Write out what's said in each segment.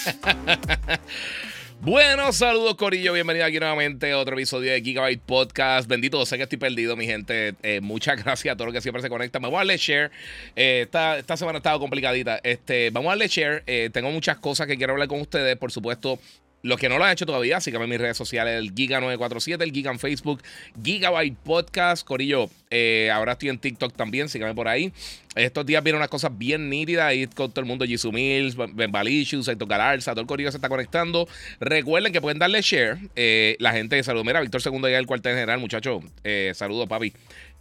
Bueno, saludos Corillo, bienvenido aquí nuevamente a otro episodio de Gigabyte Podcast. Bendito, sé que estoy perdido, mi gente. Eh, muchas gracias a todos los que siempre se conectan. Vamos a darle share. Eh, esta, esta, semana ha estado complicadita. Este, vamos a darle share. Eh, tengo muchas cosas que quiero hablar con ustedes. Por supuesto, los que no lo han hecho todavía, síganme en mis redes sociales, el Giga947, el Giga en Facebook, Gigabyte Podcast, Corillo. Eh, ahora estoy en TikTok también, síganme por ahí. Estos días vienen unas cosas bien nítidas ahí con todo el mundo, Jisoo Mills, Ben Balicious, Héctor Galarza, todo el Corillo se está conectando. Recuerden que pueden darle share. Eh, la gente de salud, mira, Víctor Segundo ya el cuartel general, muchacho. Eh, saludos, papi.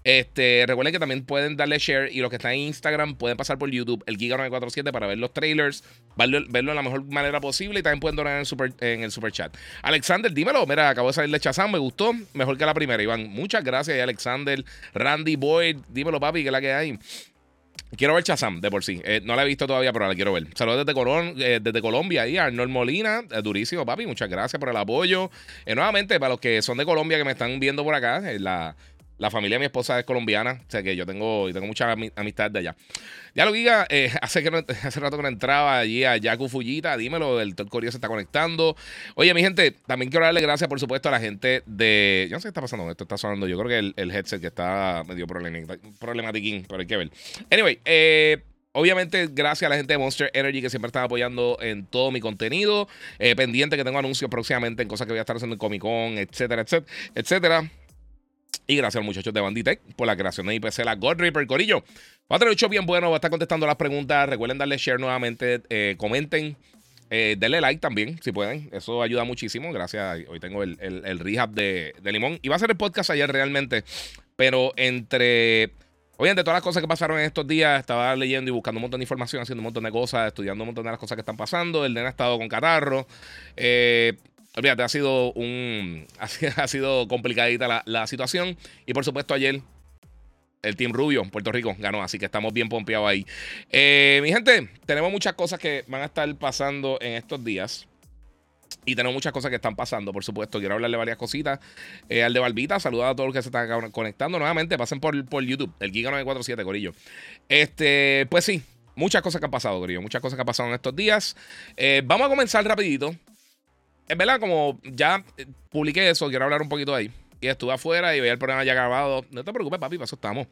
Este, recuerden que también pueden darle share y los que están en Instagram pueden pasar por YouTube, el Giga947, para ver los trailers, verlo, verlo, de la mejor manera posible y también pueden donar en el, super, en el super chat. Alexander, dímelo, mira, acabo de salir de Chazán, me gustó, mejor que la primera, Iván. Muchas gracias, Alexander, Randy Boyd, dímelo, papi, que la que hay. Quiero ver Chazam de por sí. Eh, no la he visto todavía, pero la quiero ver. Saludos desde, eh, desde Colombia ahí, Arnold Molina. Eh, durísimo, papi. Muchas gracias por el apoyo. nuevamente, para los que son de Colombia que me están viendo por acá, la, la familia de mi esposa es colombiana, o sea que yo tengo, tengo mucha amistad de allá. Ya lo diga, eh, hace, que hace rato que no entraba allí a Yaku Fujita, dímelo, el Corio se está conectando. Oye, mi gente, también quiero darle gracias, por supuesto, a la gente de. Yo no sé qué está pasando, esto está sonando. Yo creo que el, el headset que está medio problematiquín, pero hay que ver. Anyway, eh. Obviamente, gracias a la gente de Monster Energy que siempre están apoyando en todo mi contenido. Eh, pendiente que tengo anuncios próximamente en cosas que voy a estar haciendo en Comic Con, etcétera, etcétera, etcétera. Y gracias a los muchachos de Banditech por la creación de IPC, la God Reaper Corillo. Va a tener hecho bien bueno, va a estar contestando las preguntas. Recuerden darle share nuevamente, eh, comenten. Eh, denle like también, si pueden. Eso ayuda muchísimo. Gracias. Hoy tengo el, el, rehab de, de, Limón. Iba a ser el podcast ayer realmente. Pero entre. Obviamente, todas las cosas que pasaron en estos días, estaba leyendo y buscando un montón de información, haciendo un montón de cosas, estudiando un montón de las cosas que están pasando. El nene ha estado con catarro. Eh, Olvídate, ha sido un. Ha sido complicadita la, situación. Y por supuesto, ayer el Team Rubio, Puerto Rico, ganó. Así que estamos bien pompeados ahí. Eh, mi gente, tenemos muchas cosas que van a estar pasando en estos días. Y tenemos muchas cosas que están pasando, por supuesto. Quiero hablarle varias cositas. Eh, al de Barbita, saludar a todos los que se están conectando nuevamente. Pasen por, por YouTube, el Giga 947, Corillo. Este, pues sí, muchas cosas que han pasado, Corillo. Muchas cosas que han pasado en estos días. Eh, vamos a comenzar rapidito en verdad, como ya eh, publiqué eso, quiero hablar un poquito ahí. Y estuve afuera y veía el programa ya grabado. No te preocupes, papi, para eso estamos.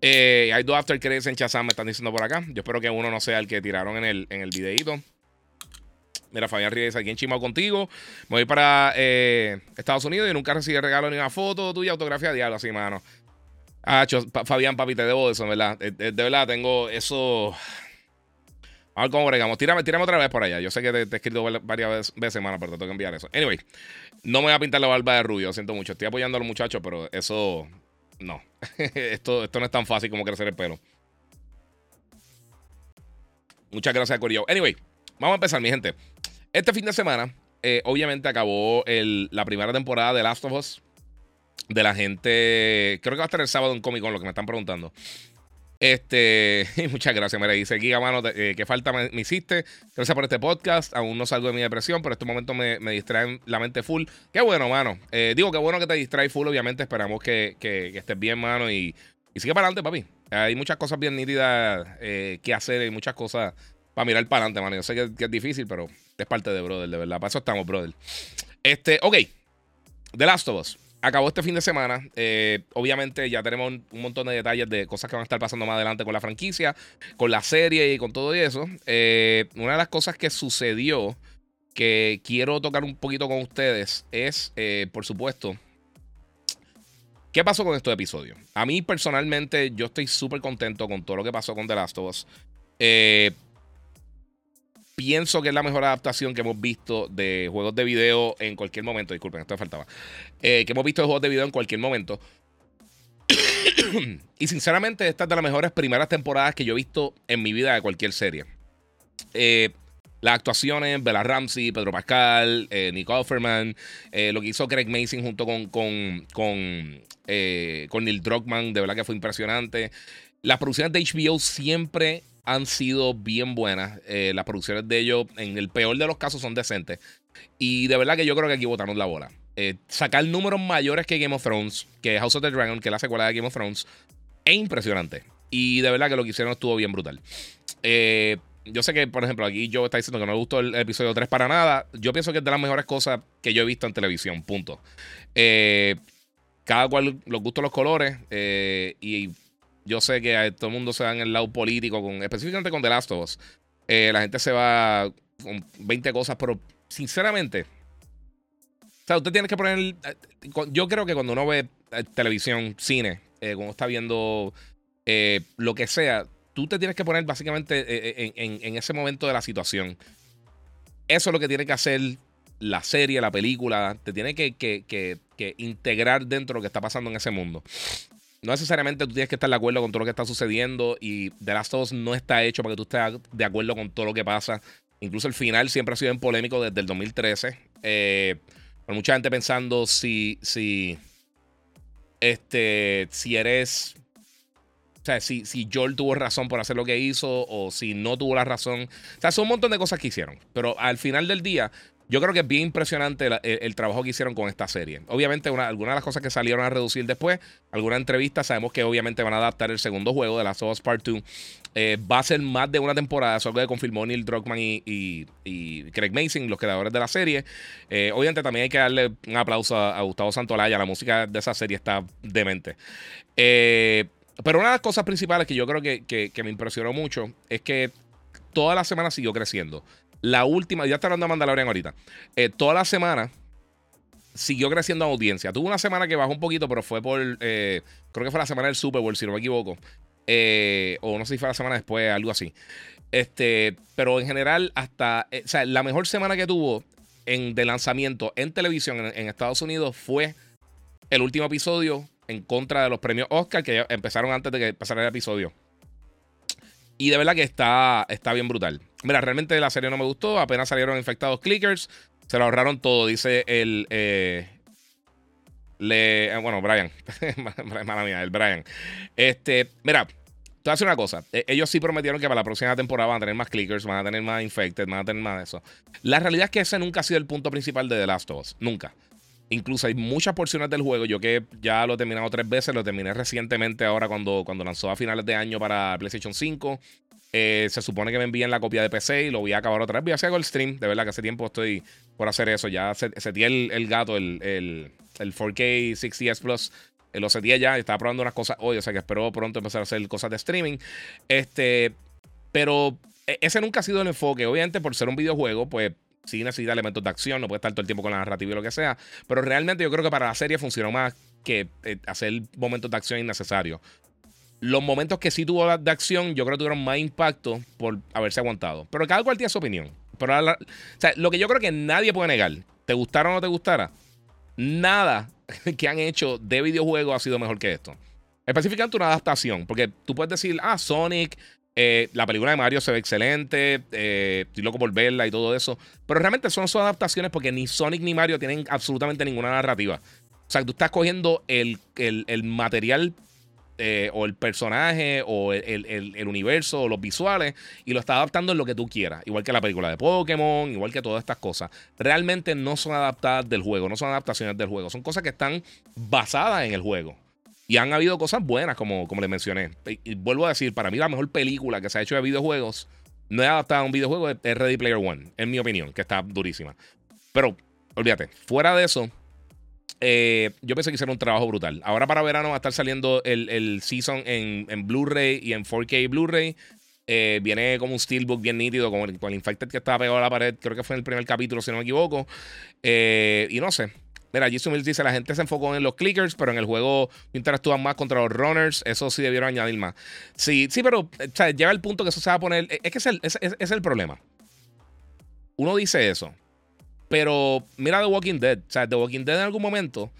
Eh, hay dos after credits en Chazam, me están diciendo por acá. Yo espero que uno no sea el que tiraron en el, en el videíto. Mira, Fabián Ríos aquí en Chimao contigo. Me voy para eh, Estados Unidos y nunca recibí regalo ni una foto tuya, autografía de algo así, mano. Ah, Fabián, papi, te debo eso, ¿verdad? de verdad, tengo eso. A ver cómo bregamos. Tírame, otra vez por allá. Yo sé que te, he escrito varias veces, mano, pero te tengo que enviar eso. Anyway, no me voy a pintar la barba de rubio, siento mucho. Estoy apoyando a los muchachos, pero eso. No. esto, esto no es tan fácil como crecer el pelo. Muchas gracias, Corillo. Anyway, vamos a empezar, mi gente. Este fin de semana, eh, obviamente, acabó la primera temporada de Last of Us. De la gente. Creo que va a estar el sábado en Comic Con, lo que me están preguntando. Este, muchas gracias, me dice Giga Mano, eh, ¿qué falta me, hiciste? Gracias por este podcast. Aún no salgo de mi depresión, pero estos momentos me, me distraen la mente full. Qué bueno, mano. Eh, digo, qué bueno que te distrae full. Obviamente, esperamos que, estés bien, mano. Y, y, sigue para adelante, papi. Hay muchas cosas bien nítidas eh, que hacer y muchas cosas para mirar para adelante, mano. Yo sé que, que, es difícil, pero es parte de brother, de verdad. Para eso estamos, brother. Este, ok. The Last of Us acabó este fin de semana. Eh, obviamente ya tenemos un montón de detalles de cosas que van a estar pasando más adelante con la franquicia, con la serie y con todo eso. Eh, una de las cosas que sucedió que quiero tocar un poquito con ustedes es, eh, por supuesto, ¿qué pasó con estos episodios? A mí personalmente yo estoy súper contento con todo lo que pasó con The Last of Us. Pienso que es la mejor adaptación que hemos visto de juegos de video en cualquier momento. Disculpen, esto me faltaba. Eh, que hemos visto de juegos de video en cualquier momento. y sinceramente, esta es de las mejores primeras temporadas que yo he visto en mi vida de cualquier serie. Eh, las actuaciones, Bella Ramsey, Pedro Pascal, eh, Nick Offerman, eh, lo que hizo Craig Mason junto con, con, con, con Neil Druckmann, de verdad que fue impresionante. Las producciones de HBO siempre han sido bien buenas. las producciones de ellos, en el peor de los casos, son decentes. Y de verdad que yo creo que aquí botaron la bola. sacar números mayores que Game of Thrones, que House of the Dragon, que la secuela de Game of Thrones, es impresionante. Y de verdad que lo que hicieron estuvo bien brutal. Eh, yo sé que, por ejemplo, aquí yo está diciendo que no me gustó el episodio 3 para nada. Yo pienso que es de las mejores cosas que yo he visto en televisión, punto. Eh, cada cual los gustos, los colores. Eh, y yo sé que todo el mundo se va en el lado político, con, específicamente con The Last of Us. la gente se va con 20 cosas, pero sinceramente, o sea, usted tiene que poner. Yo creo que cuando uno ve televisión, cine, eh, cuando está viendo eh, lo que sea, tú te tienes que poner básicamente eh, en, ese momento de la situación. Eso es lo que tiene que hacer la serie, la película. Te tiene que, integrar dentro de lo que está pasando en ese mundo. No necesariamente tú tienes que estar de acuerdo con todo lo que está sucediendo y The Last of Us no está hecho para que tú estés de acuerdo con todo lo que pasa. Incluso el final siempre ha sido en polémico desde el 2013. Eh, mucha gente pensando si, si, este, si eres. O sea, si, si Joel tuvo razón por hacer lo que hizo o si no tuvo la razón. O sea, son un montón de cosas que hicieron. Pero al final del día, yo creo que es bien impresionante el, trabajo que hicieron con esta serie. Obviamente, algunas de las cosas que salieron a reducir después, alguna entrevista, sabemos que obviamente van a adaptar el segundo juego de Last of Part 2. Eh, va a ser más de una temporada, eso que confirmó Neil Druckmann y, Craig Mason, los creadores de la serie. Eh, obviamente, también hay que darle un aplauso a, Gustavo Santolaya. La música de esa serie está demente. Eh, pero una de las cosas principales que yo creo que, que me impresionó mucho es que toda la semana siguió creciendo. La última, ya está hablando de Mandalorian ahorita. Eh, toda la semana siguió creciendo audiencia. Tuvo una semana que bajó un poquito, pero fue por. Eh, creo que fue la semana del Super Bowl, si no me equivoco. Eh, o no sé si fue la semana después, algo así. Este, pero en general, hasta. o sea, la mejor semana que tuvo en, de lanzamiento en televisión en, Estados Unidos fue el último episodio en contra de los premios Oscar que empezaron antes de que pasara el episodio. Y de verdad que está, está bien brutal. Mira, realmente la serie no me gustó. Apenas salieron infectados clickers. Se lo ahorraron todo, dice el. Eh, le, eh, bueno, Brian. Mala mía, el Brian. Este, mira, te voy a decir una cosa. E, ellos sí prometieron que para la próxima temporada van a tener más clickers, van a tener más infected, van a tener más de eso. La realidad es que ese nunca ha sido el punto principal de The Last of Us. Nunca. Incluso hay muchas porciones del juego. Yo que ya lo he terminado tres veces, lo terminé recientemente ahora cuando, cuando lanzó a finales de año para PlayStation 5. Eh, se supone que me envíen la copia de PC y lo voy a acabar otra vez. Voy a hacer el stream. De verdad que hace tiempo estoy por hacer eso. Ya setí el, gato, el, el, el 4K 60S Plus. Eh, lo setí ya. Estaba probando unas cosas hoy. O sea que espero pronto empezar a hacer cosas de streaming. Este. Pero e, ese nunca ha sido el enfoque. Obviamente, por ser un videojuego, pues sí necesita elementos de acción, no puede estar todo el tiempo con la narrativa y lo que sea. Pero realmente yo creo que para la serie funcionó más que eh, hacer momentos de acción innecesarios. Los momentos que sí tuvo de acción, yo creo que tuvieron más impacto por haberse aguantado. Pero cada cual tiene su opinión. Pero lo que yo creo que nadie puede negar, te gustara o no te gustara, nada que han hecho de videojuegos ha sido mejor que esto. Específicamente una adaptación, porque tú puedes decir, ah, Sonic, eh, la película de Mario se ve excelente. Eh, estoy loco por verla y todo eso. Pero realmente son sus adaptaciones porque ni Sonic ni Mario tienen absolutamente ninguna narrativa. O sea, tú estás cogiendo el, material eh, o el personaje o el, universo o los visuales y lo estás adaptando en lo que tú quieras. Igual que la película de Pokémon, igual que todas estas cosas. Realmente no son adaptadas del juego, no son adaptaciones del juego. Son cosas que están basadas en el juego. Y han habido cosas buenas, como, como les mencioné. Y, vuelvo a decir, para mí la mejor película que se ha hecho de videojuegos no es adaptada a un videojuego, es Ready Player One, en mi opinión, que está durísima. Pero, olvídate, fuera de eso, eh, yo pensé que hicieron un trabajo brutal. Ahora para verano va a estar saliendo el, season en, Blu-ray y en 4K Blu-ray. Eh, viene como un steelbook bien nítido, con el, con el Infected que estaba pegado a la pared. Creo que fue en el primer capítulo, si no me equivoco. Eh, y no sé, Mira, Jisoo Mills dice: la gente se enfocó en los clickers, pero en el juego interactúan más contra los runners. Eso sí debieron añadir más. Sí, sí, pero llega el punto que eso se va a poner. Es que es el, es, el problema. Uno dice eso. Pero mira The Walking Dead. O sea, The Walking Dead en algún momento.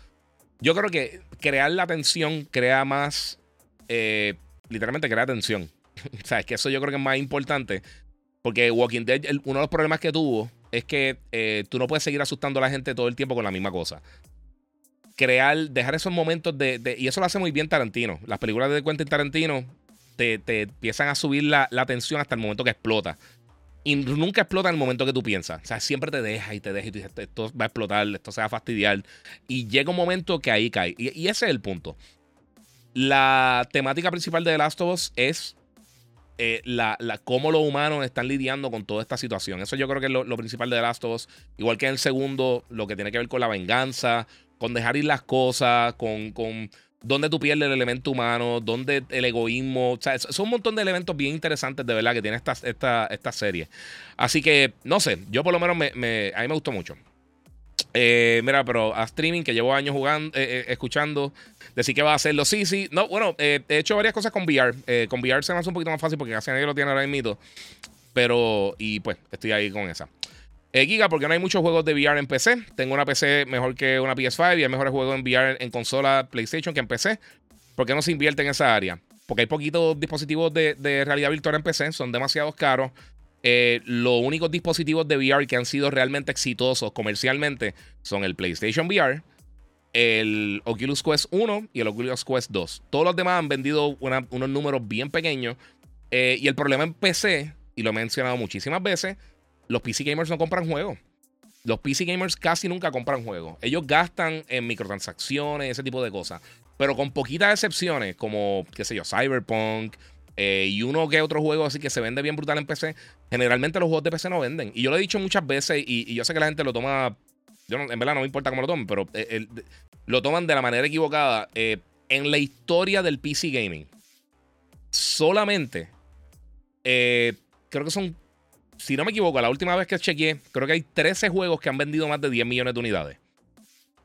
Yo creo que crear la tensión crea más eh, literalmente crea tensión. o sea, es que eso yo creo que es más importante. Porque Walking Dead, uno de los problemas que tuvo es que eh, tú no puedes seguir asustando a la gente todo el tiempo con la misma cosa. Crear, dejar esos momentos de, Y eso lo hace muy bien Tarantino. Las películas de Quentin Tarantino te, te empiezan a subir la, la tensión hasta el momento que explota. Y nunca explota en el momento que tú piensas. O sea, siempre te deja y te deja y tú dices, esto va a explotar, esto se va a fastidiar. Y llega un momento que ahí cae. Y, ese es el punto. La temática principal de The Last of Us es eh, la, cómo los humanos están lidiando con toda esta situación. Eso yo creo que es lo, principal de The Last of Us. Igual que en el segundo, lo que tiene que ver con la venganza, con dejar ir las cosas, con, con dónde tú pierdes el elemento humano, dónde el egoísmo. O sea, son un montón de elementos bien interesantes de verdad que tiene esta, esta, esta serie. Así que, no sé, yo por lo menos me, a mí me gustó mucho. Eh, mira, pero a streaming que llevo años jugando, eh, eh, escuchando, decir que va a hacerlo. Sí, sí. No, bueno, he hecho varias cosas con VR. con VR se me hace un poquito más fácil porque casi nadie lo tiene ahora mismo. Pero, y pues, estoy ahí con esa. Giga, porque no hay muchos juegos de VR en PC. Tengo una PC mejor que una PS5 y hay mejores juegos en VR en consola PlayStation que en PC. ¿Por qué no se invierte en esa área? Porque hay poquitos dispositivos de, realidad virtual en PC, son demasiado caros. Eh, los únicos dispositivos de VR que han sido realmente exitosos comercialmente son el PlayStation VR, el Oculus Quest 1 y el Oculus Quest 2. Todos los demás han vendido unos números bien pequeños. Eh, y el problema en PC, y lo he mencionado muchísimas veces, los PC gamers no compran juegos. Los PC gamers casi nunca compran juegos. Ellos gastan en microtransacciones, ese tipo de cosas. Pero con poquitas excepciones, como, qué sé yo, Cyberpunk eh, y uno que otro juego así que se vende bien brutal en PC, generalmente los juegos de PC no venden. Y yo lo he dicho muchas veces y, yo sé que la gente lo toma, yo en verdad no me importa cómo lo tomen, pero eh, lo toman de la manera equivocada. Eh, en la historia del PC gaming, solamente creo que son si no me equivoco, la última vez que chequeé, creo que hay 13 juegos que han vendido más de 10 millones de unidades.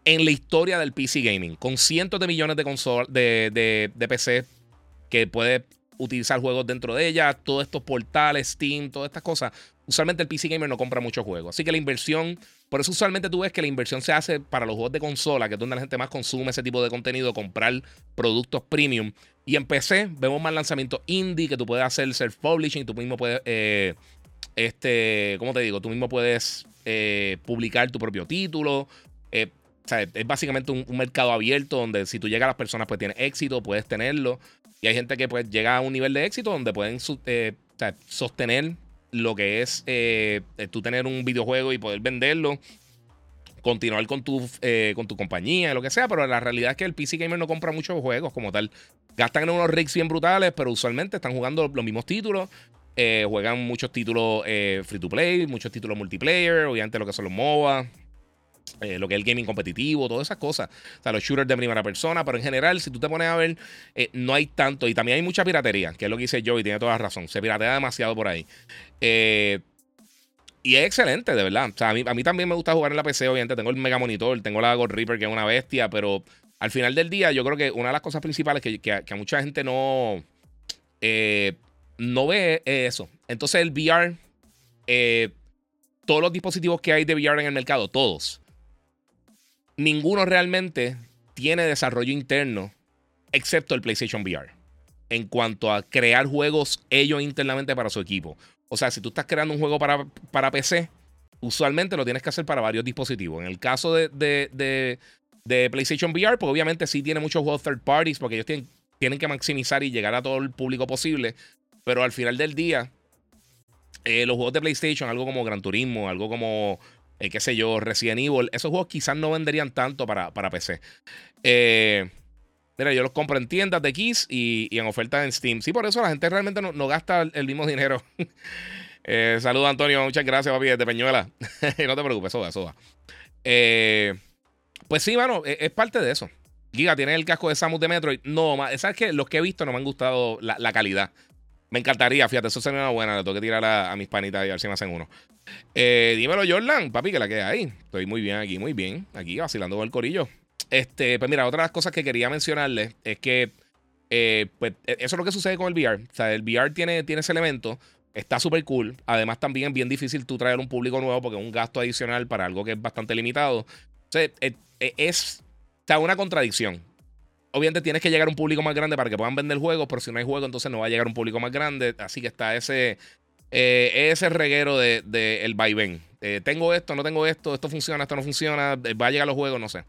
En la historia del PC Gaming, con cientos de millones de, consolas de, de, PC que puede utilizar juegos dentro de ella, todos estos portales, Steam, todas estas cosas. Usualmente el PC Gamer no compra muchos juegos. Así que la inversión, por eso usualmente tú ves que la inversión se hace para los juegos de consola, que es donde la gente más consume ese tipo de contenido, comprar productos premium. Y en PC vemos más lanzamientos indie que tú puedes hacer self-publishing, tú mismo puedes eh, este, ¿cómo te digo? Tú mismo puedes eh, publicar tu propio título. Eh, o sea, es básicamente un, mercado abierto donde si tú llegas a las personas, pues tienes éxito, puedes tenerlo. Y hay gente que pues llega a un nivel de éxito donde pueden eh, sostener lo que es tú tener un videojuego y poder venderlo. Continuar con tu, con tu compañía, lo que sea, pero la realidad es que el PC Gamer no compra muchos juegos como tal. Gastan en unos rigs bien brutales, pero usualmente están jugando los mismos títulos eh, juegan muchos títulos eh, free to play, muchos títulos multiplayer, obviamente lo que son los MOBA. Eh, lo que es el gaming competitivo, todas esas cosas. O sea, los shooters de primera persona, pero en general, si tú te pones a ver, no hay tanto. Y también hay mucha piratería, que es lo que dice yo y tiene toda la razón. Se piratea demasiado por ahí. y es excelente, de verdad. O sea, a mí, a mí, también me gusta jugar en la PC, obviamente. Tengo el Mega Monitor, tengo la God Reaper, que es una bestia, pero al final del día, yo creo que una de las cosas principales que, que, a mucha gente no no ve eso. Entonces el VR, eh, todos los dispositivos que hay de VR en el mercado, todos, ninguno realmente tiene desarrollo interno, excepto el PlayStation VR, en cuanto a crear juegos ellos internamente para su equipo. O sea, si tú estás creando un juego para, para PC, usualmente lo tienes que hacer para varios dispositivos. En el caso de, de, de, PlayStation VR, pues obviamente sí tiene muchos juegos third parties, porque ellos tienen, tienen que maximizar y llegar a todo el público posible. Pero al final del día, eh, los juegos de PlayStation, algo como Gran Turismo, algo como, eh, qué sé yo, Resident Evil, esos juegos quizás no venderían tanto para, para PC. Eh, mira, yo los compro en tiendas de Kiss y, en ofertas en Steam. Sí, por eso la gente realmente no, gasta el mismo dinero. saludos, Antonio. Muchas gracias, papi, desde Peñuela. no te preocupes, eso va, va. pues sí, mano, es, parte de eso. Giga, ¿tienes el casco de Samus de Metroid? No, ¿sabes qué? Los que he visto no me han gustado la calidad. Me encantaría, fíjate, eso sería una buena. Le tengo que tirar a, mis panitas y a ver si me hacen uno. Eh, dímelo, Jordan, papi, que la queda ahí. Estoy muy bien aquí, muy bien. Aquí vacilando con el corillo. Este, pues mira, otra de las cosas que quería mencionarles es que eh, pues, e, eso es lo que sucede con el VR. O sea, el VR tiene, tiene ese elemento. Está súper cool. Además, también es bien difícil tú traer un público nuevo porque es un gasto adicional para algo que es bastante limitado. O sea, e, e, es, una contradicción. Obviamente tienes que llegar a un público más grande para que puedan vender juegos, pero si no hay juego, entonces no va a llegar a un público más grande. Así que está ese, eh, ese reguero de, de el vaivén. Eh, tengo esto, no tengo esto, esto funciona, esto no funciona, va a llegar los juegos, no sé.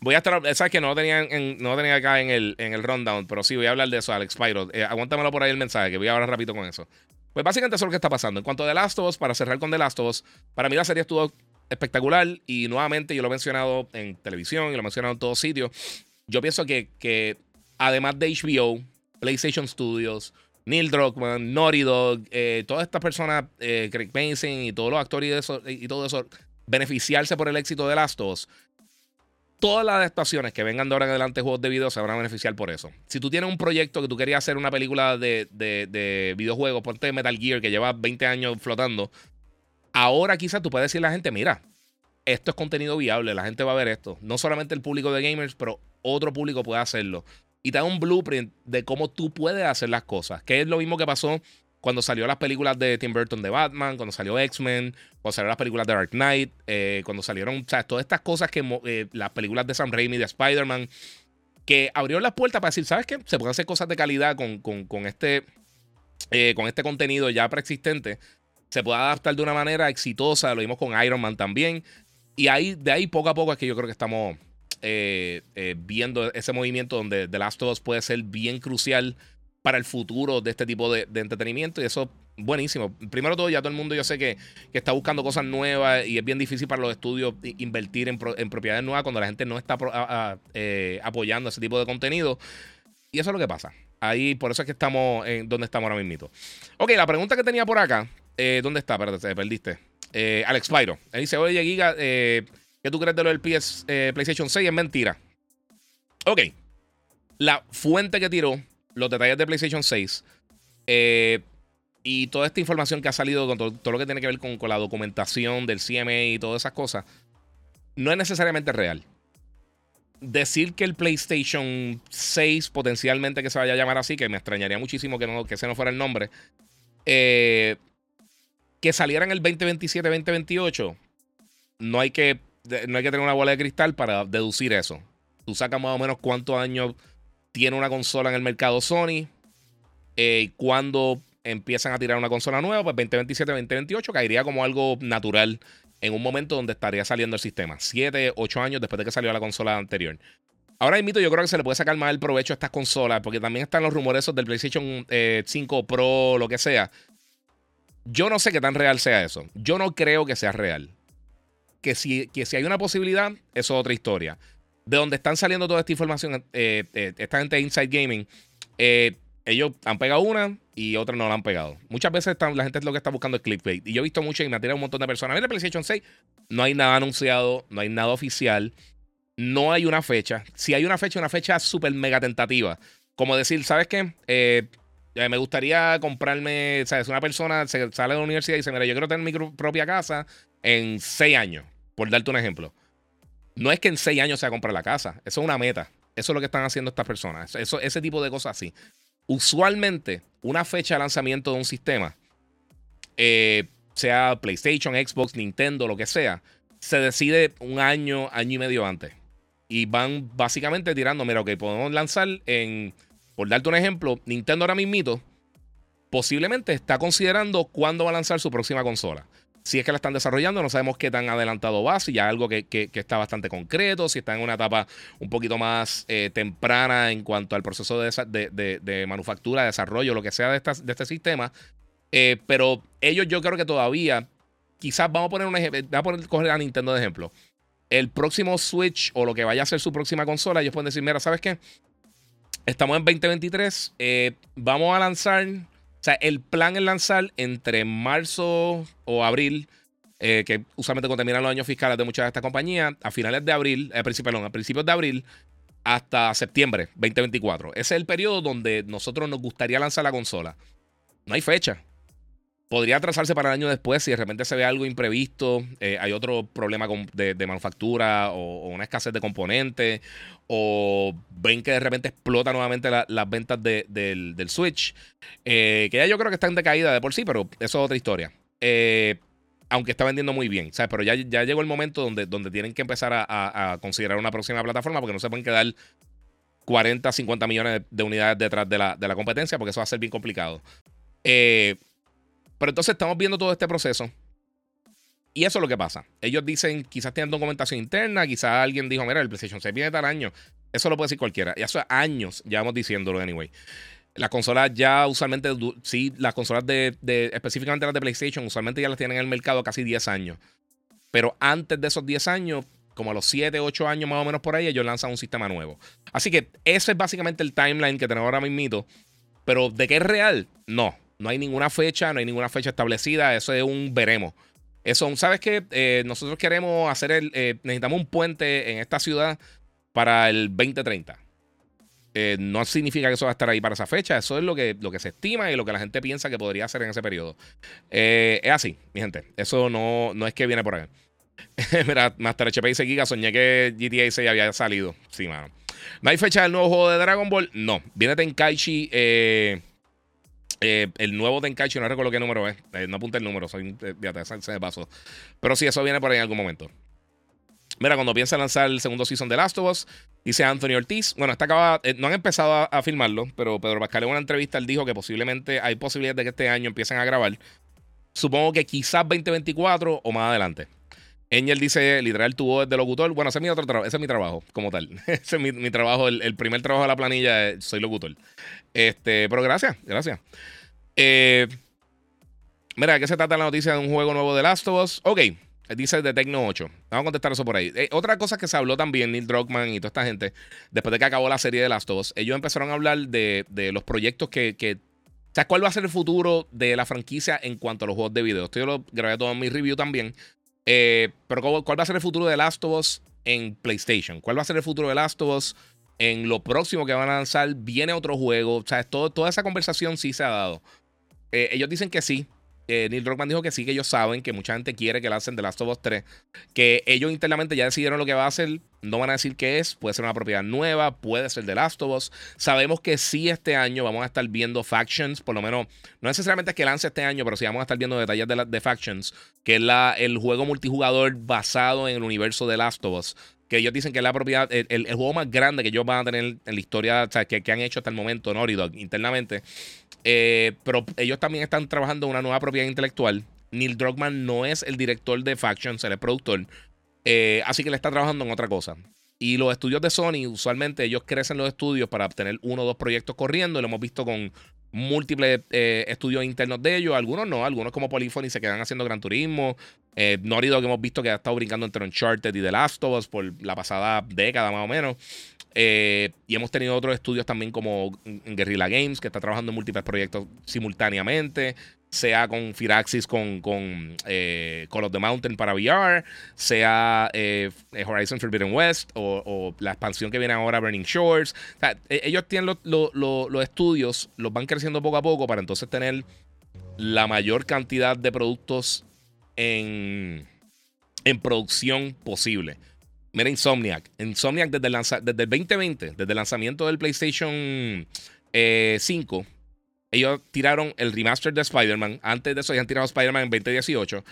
voy a estar, sabes que no tenía, no tenía acá en el, en el rundown, pero sí voy a hablar de eso, Alex Pyro. aguántamelo por ahí el mensaje, que voy a hablar rápido con eso. Pues básicamente eso es lo que está pasando. En cuanto a The Last of Us, para cerrar con The Last of Us, para mí la serie estuvo espectacular y nuevamente yo lo he mencionado en televisión y lo he mencionado en todos sitios. Yo pienso que, que además de HBO, PlayStation Studios, Neil Druckmann, Naughty Dog, eh, todas estas personas, eh, Craig Mason y todos los actores y, eso, y todo eso, beneficiarse por el éxito de Last of Us todas las adaptaciones que vengan de ahora en adelante juegos de video se van a beneficiar por eso. Si tú tienes un proyecto que tú querías hacer una película de, de, videojuegos, ponte Metal Gear que lleva 20 años flotando, ahora quizás tú puedes decirle a la gente, mira, esto es contenido viable, la gente va a ver esto. No solamente el público de gamers, pero otro público puede hacerlo. Y te da un blueprint de cómo tú puedes hacer las cosas, que es lo mismo que pasó cuando salió las películas de Tim Burton de Batman, cuando salió X-Men, cuando salieron las películas de Dark Knight, eh, cuando salieron, o todas estas cosas que eh, las películas de Sam Raimi, de Spider-Man, que abrieron las puertas para decir, ¿sabes qué? Se pueden hacer cosas de calidad con, con, este, eh, con este contenido ya preexistente. Se puede adaptar de una manera exitosa, lo vimos con Iron Man también. Y ahí, de ahí poco a poco es que yo creo que estamos viendo ese movimiento donde The Last of Us puede ser bien crucial para el futuro de este tipo de, entretenimiento. Y eso buenísimo. Primero todo, ya todo el mundo yo sé que, que, está buscando cosas nuevas y es bien difícil para los estudios invertir en, propiedades nuevas cuando la gente no está eh, apoyando ese tipo de contenido. Y eso es lo que pasa. Ahí, por eso es que estamos en donde estamos ahora mismo. Ok, la pregunta que tenía por acá, eh, ¿dónde está? Espérate, te perdiste. Eh, Alex Pyro. Él dice, oye, Giga, ¿qué tú crees de lo del PS, PlayStation 6? Es mentira. Ok. La fuente que tiró los detalles de PlayStation 6 eh, y toda esta información que ha salido con todo, lo que tiene que ver con, la documentación del CMA y todas esas cosas, no es necesariamente real. Decir que el PlayStation 6 potencialmente que se vaya a llamar así, que me extrañaría muchísimo que, no, que ese no fuera el nombre, eh, que saliera en el 2027-2028, no hay que no hay que tener una bola de cristal para deducir eso. Tú sacas más o menos cuántos años tiene una consola en el mercado Sony. Eh, cuando empiezan a tirar una consola nueva, pues 2027, 2028 caería como algo natural en un momento donde estaría saliendo el sistema. 7, 8 años después de que salió la consola anterior. Ahora mito, yo creo que se le puede sacar más el provecho a estas consolas, porque también están los rumores del PlayStation 5 eh, Pro, lo que sea. Yo no sé qué tan real sea eso. Yo no creo que sea real. Que si, que si hay una posibilidad, eso es otra historia de donde están saliendo toda esta información, eh, eh, esta gente de Inside Gaming, eh, ellos han pegado una y otras no la han pegado. Muchas veces la gente es lo que está buscando el clickbait. Y yo he visto mucho y me ha tirado un montón de personas. Mira, PlayStation 6, no hay nada anunciado, no hay nada oficial, no hay una fecha. Si hay una fecha, una fecha súper mega tentativa. Como decir, ¿sabes qué? Me gustaría comprarme, ¿sabes? Una persona se sale de la universidad y dice, mira, yo quiero tener mi propia casa en seis años, por darte un ejemplo. No es que en seis años se va a comprar la casa. Eso es una meta. Eso es lo que están haciendo estas personas. Eso, ese tipo de cosas así. Usualmente, una fecha de lanzamiento de un sistema, eh, sea PlayStation, Xbox, Nintendo, lo que sea, se decide un año, año y medio antes. Y van básicamente tirando, mira, ok, podemos lanzar en, por darte un ejemplo, Nintendo ahora mismito, posiblemente está considerando cuándo va a lanzar su próxima consola si es que la están desarrollando, no sabemos qué tan adelantado va, si ya algo que, está bastante concreto, si está en una etapa un poquito más eh, temprana en cuanto al proceso de, manufactura, desarrollo, lo que sea de, de este sistema. Eh, pero ellos yo creo que todavía, quizás vamos a poner un ejemplo, vamos a poner, a Nintendo de ejemplo. El próximo Switch o lo que vaya a ser su próxima consola, ellos pueden decir, mira, ¿sabes qué? Estamos en 2023, eh, vamos a lanzar o sea, el plan es lanzar entre marzo o abril, eh, que usualmente cuando terminan los años fiscales de muchas de estas compañías, a finales de abril, eh, a principios de abril, hasta septiembre 2024. Ese es el periodo donde nosotros nos gustaría lanzar la consola. No hay fecha. Podría atrasarse para el año después si de repente se ve algo imprevisto, eh, hay otro problema de, manufactura o, una escasez de componentes, o ven que de repente explota nuevamente las ventas del, Switch, eh, que ya yo creo que están de caída de por sí, pero eso es otra historia. Eh, aunque está vendiendo muy bien, ¿sabes? Pero ya, llegó el momento donde, donde tienen que empezar a, considerar una próxima plataforma porque no se pueden quedar 40, 50 millones de, unidades detrás de la, de la, competencia porque eso va a ser bien complicado. Eh, pero entonces estamos viendo todo este proceso. Y eso es lo que pasa. Ellos dicen, quizás tienen documentación interna, quizás alguien dijo, mira, el PlayStation 6 viene tal año. Eso lo puede decir cualquiera. Y hace años llevamos diciéndolo, anyway. Las consolas ya usualmente, sí, las consolas de, específicamente las de PlayStation, usualmente ya las tienen en el mercado casi 10 años. Pero antes de esos 10 años, como a los 7, 8 años más o menos por ahí, ellos lanzan un sistema nuevo. Así que ese es básicamente el timeline que tenemos ahora mismo. Pero de qué es real, no. No hay ninguna fecha, no hay ninguna fecha establecida. Eso es un veremos. Eso, ¿sabes qué? Eh, nosotros queremos hacer el. Eh, necesitamos un puente en esta ciudad para el 2030. Eh, no significa que eso va a estar ahí para esa fecha. Eso es lo que, lo que se estima y lo que la gente piensa que podría hacer en ese periodo. Es así, mi gente. Eso no, no es que viene por ahí. Mira, Master HP dice Giga, soñé que GTA 6 había salido. Sí, mano. ¿No hay fecha del nuevo juego de Dragon Ball? No. Viene Tenkaichi. Eh, el nuevo Tenkaichi, no recuerdo qué número es. no apunte el número, soy, fíjate, se me pasó. Pero sí, eso viene por ahí en algún momento. Mira, cuando piensa lanzar el segundo season de Last of Us, dice Anthony Ortiz. Bueno, está acaba, eh, no han empezado a, filmarlo, pero Pedro Pascal en una entrevista él dijo que posiblemente hay posibilidades de que este año empiecen a grabar. Supongo que quizás 2024 o más adelante. Angel dice, literal, tu voz de locutor. Bueno, ese es mi otro trabajo, ese es mi trabajo, como tal. ese es mi, trabajo, el, primer trabajo de la planilla, eh, soy locutor. Este, pero gracias, gracias. Eh, mira, ¿de qué se trata la noticia de un juego nuevo de Last of Us? Ok. Dice de Tecno 8. Vamos a contestar eso por ahí. Eh, otra cosa que se habló también, Neil Druckmann y toda esta gente, después de que acabó la serie de Last of Us, ellos empezaron a hablar de, los proyectos que, O sea, ¿cuál va a ser el futuro de la franquicia en cuanto a los juegos de video? Esto yo lo grabé todo en mi review también. Eh, pero ¿cuál va a ser el futuro de Last of Us en PlayStation? ¿Cuál va a ser el futuro de Last of Us en lo próximo que van a lanzar? ¿Viene otro juego? O sea, todo, toda esa conversación sí se ha dado. Eh, ellos dicen que sí, eh, Neil Druckmann dijo que sí, que ellos saben que mucha gente quiere que lancen The Last of Us 3, que ellos internamente ya decidieron lo que va a hacer, no van a decir qué es, puede ser una propiedad nueva, puede ser The Last of Us. Sabemos que sí este año vamos a estar viendo Factions, por lo menos, no necesariamente que lance este año, pero sí vamos a estar viendo detalles de, de Factions, que es la, el juego multijugador basado en el universo de Last of Us que ellos dicen que es la propiedad, el, juego más grande que ellos van a tener en la historia o sea, que, que, han hecho hasta el momento Naughty Dog internamente. Eh, pero ellos también están trabajando en una nueva propiedad intelectual. Neil Druckmann no es el director de Factions, él es productor. Eh, así que le está trabajando en otra cosa. Y los estudios de Sony, usualmente ellos crecen los estudios para obtener uno o dos proyectos corriendo. Lo hemos visto con múltiples eh, estudios internos de ellos. Algunos no, algunos como Polyphony se quedan haciendo Gran Turismo. Eh, que hemos visto que ha estado brincando entre Uncharted y The Last of Us por la pasada década más o menos. Eh, y hemos tenido otros estudios también como Guerrilla Games, que está trabajando en múltiples proyectos simultáneamente, sea con Firaxis, con, con eh, Call of the Mountain para VR, sea eh, Horizon Forbidden West o, la expansión que viene ahora, Burning Shores. E, ellos tienen los estudios, los van creciendo poco a poco para entonces tener la mayor cantidad de productos en, en producción posible. Mira, Insomniac. Insomniac desde el, desde el 2020, desde el lanzamiento del PlayStation 5, eh, ellos tiraron el remaster de Spider-Man. Antes de eso, ya han tirado Spider-Man en 2018.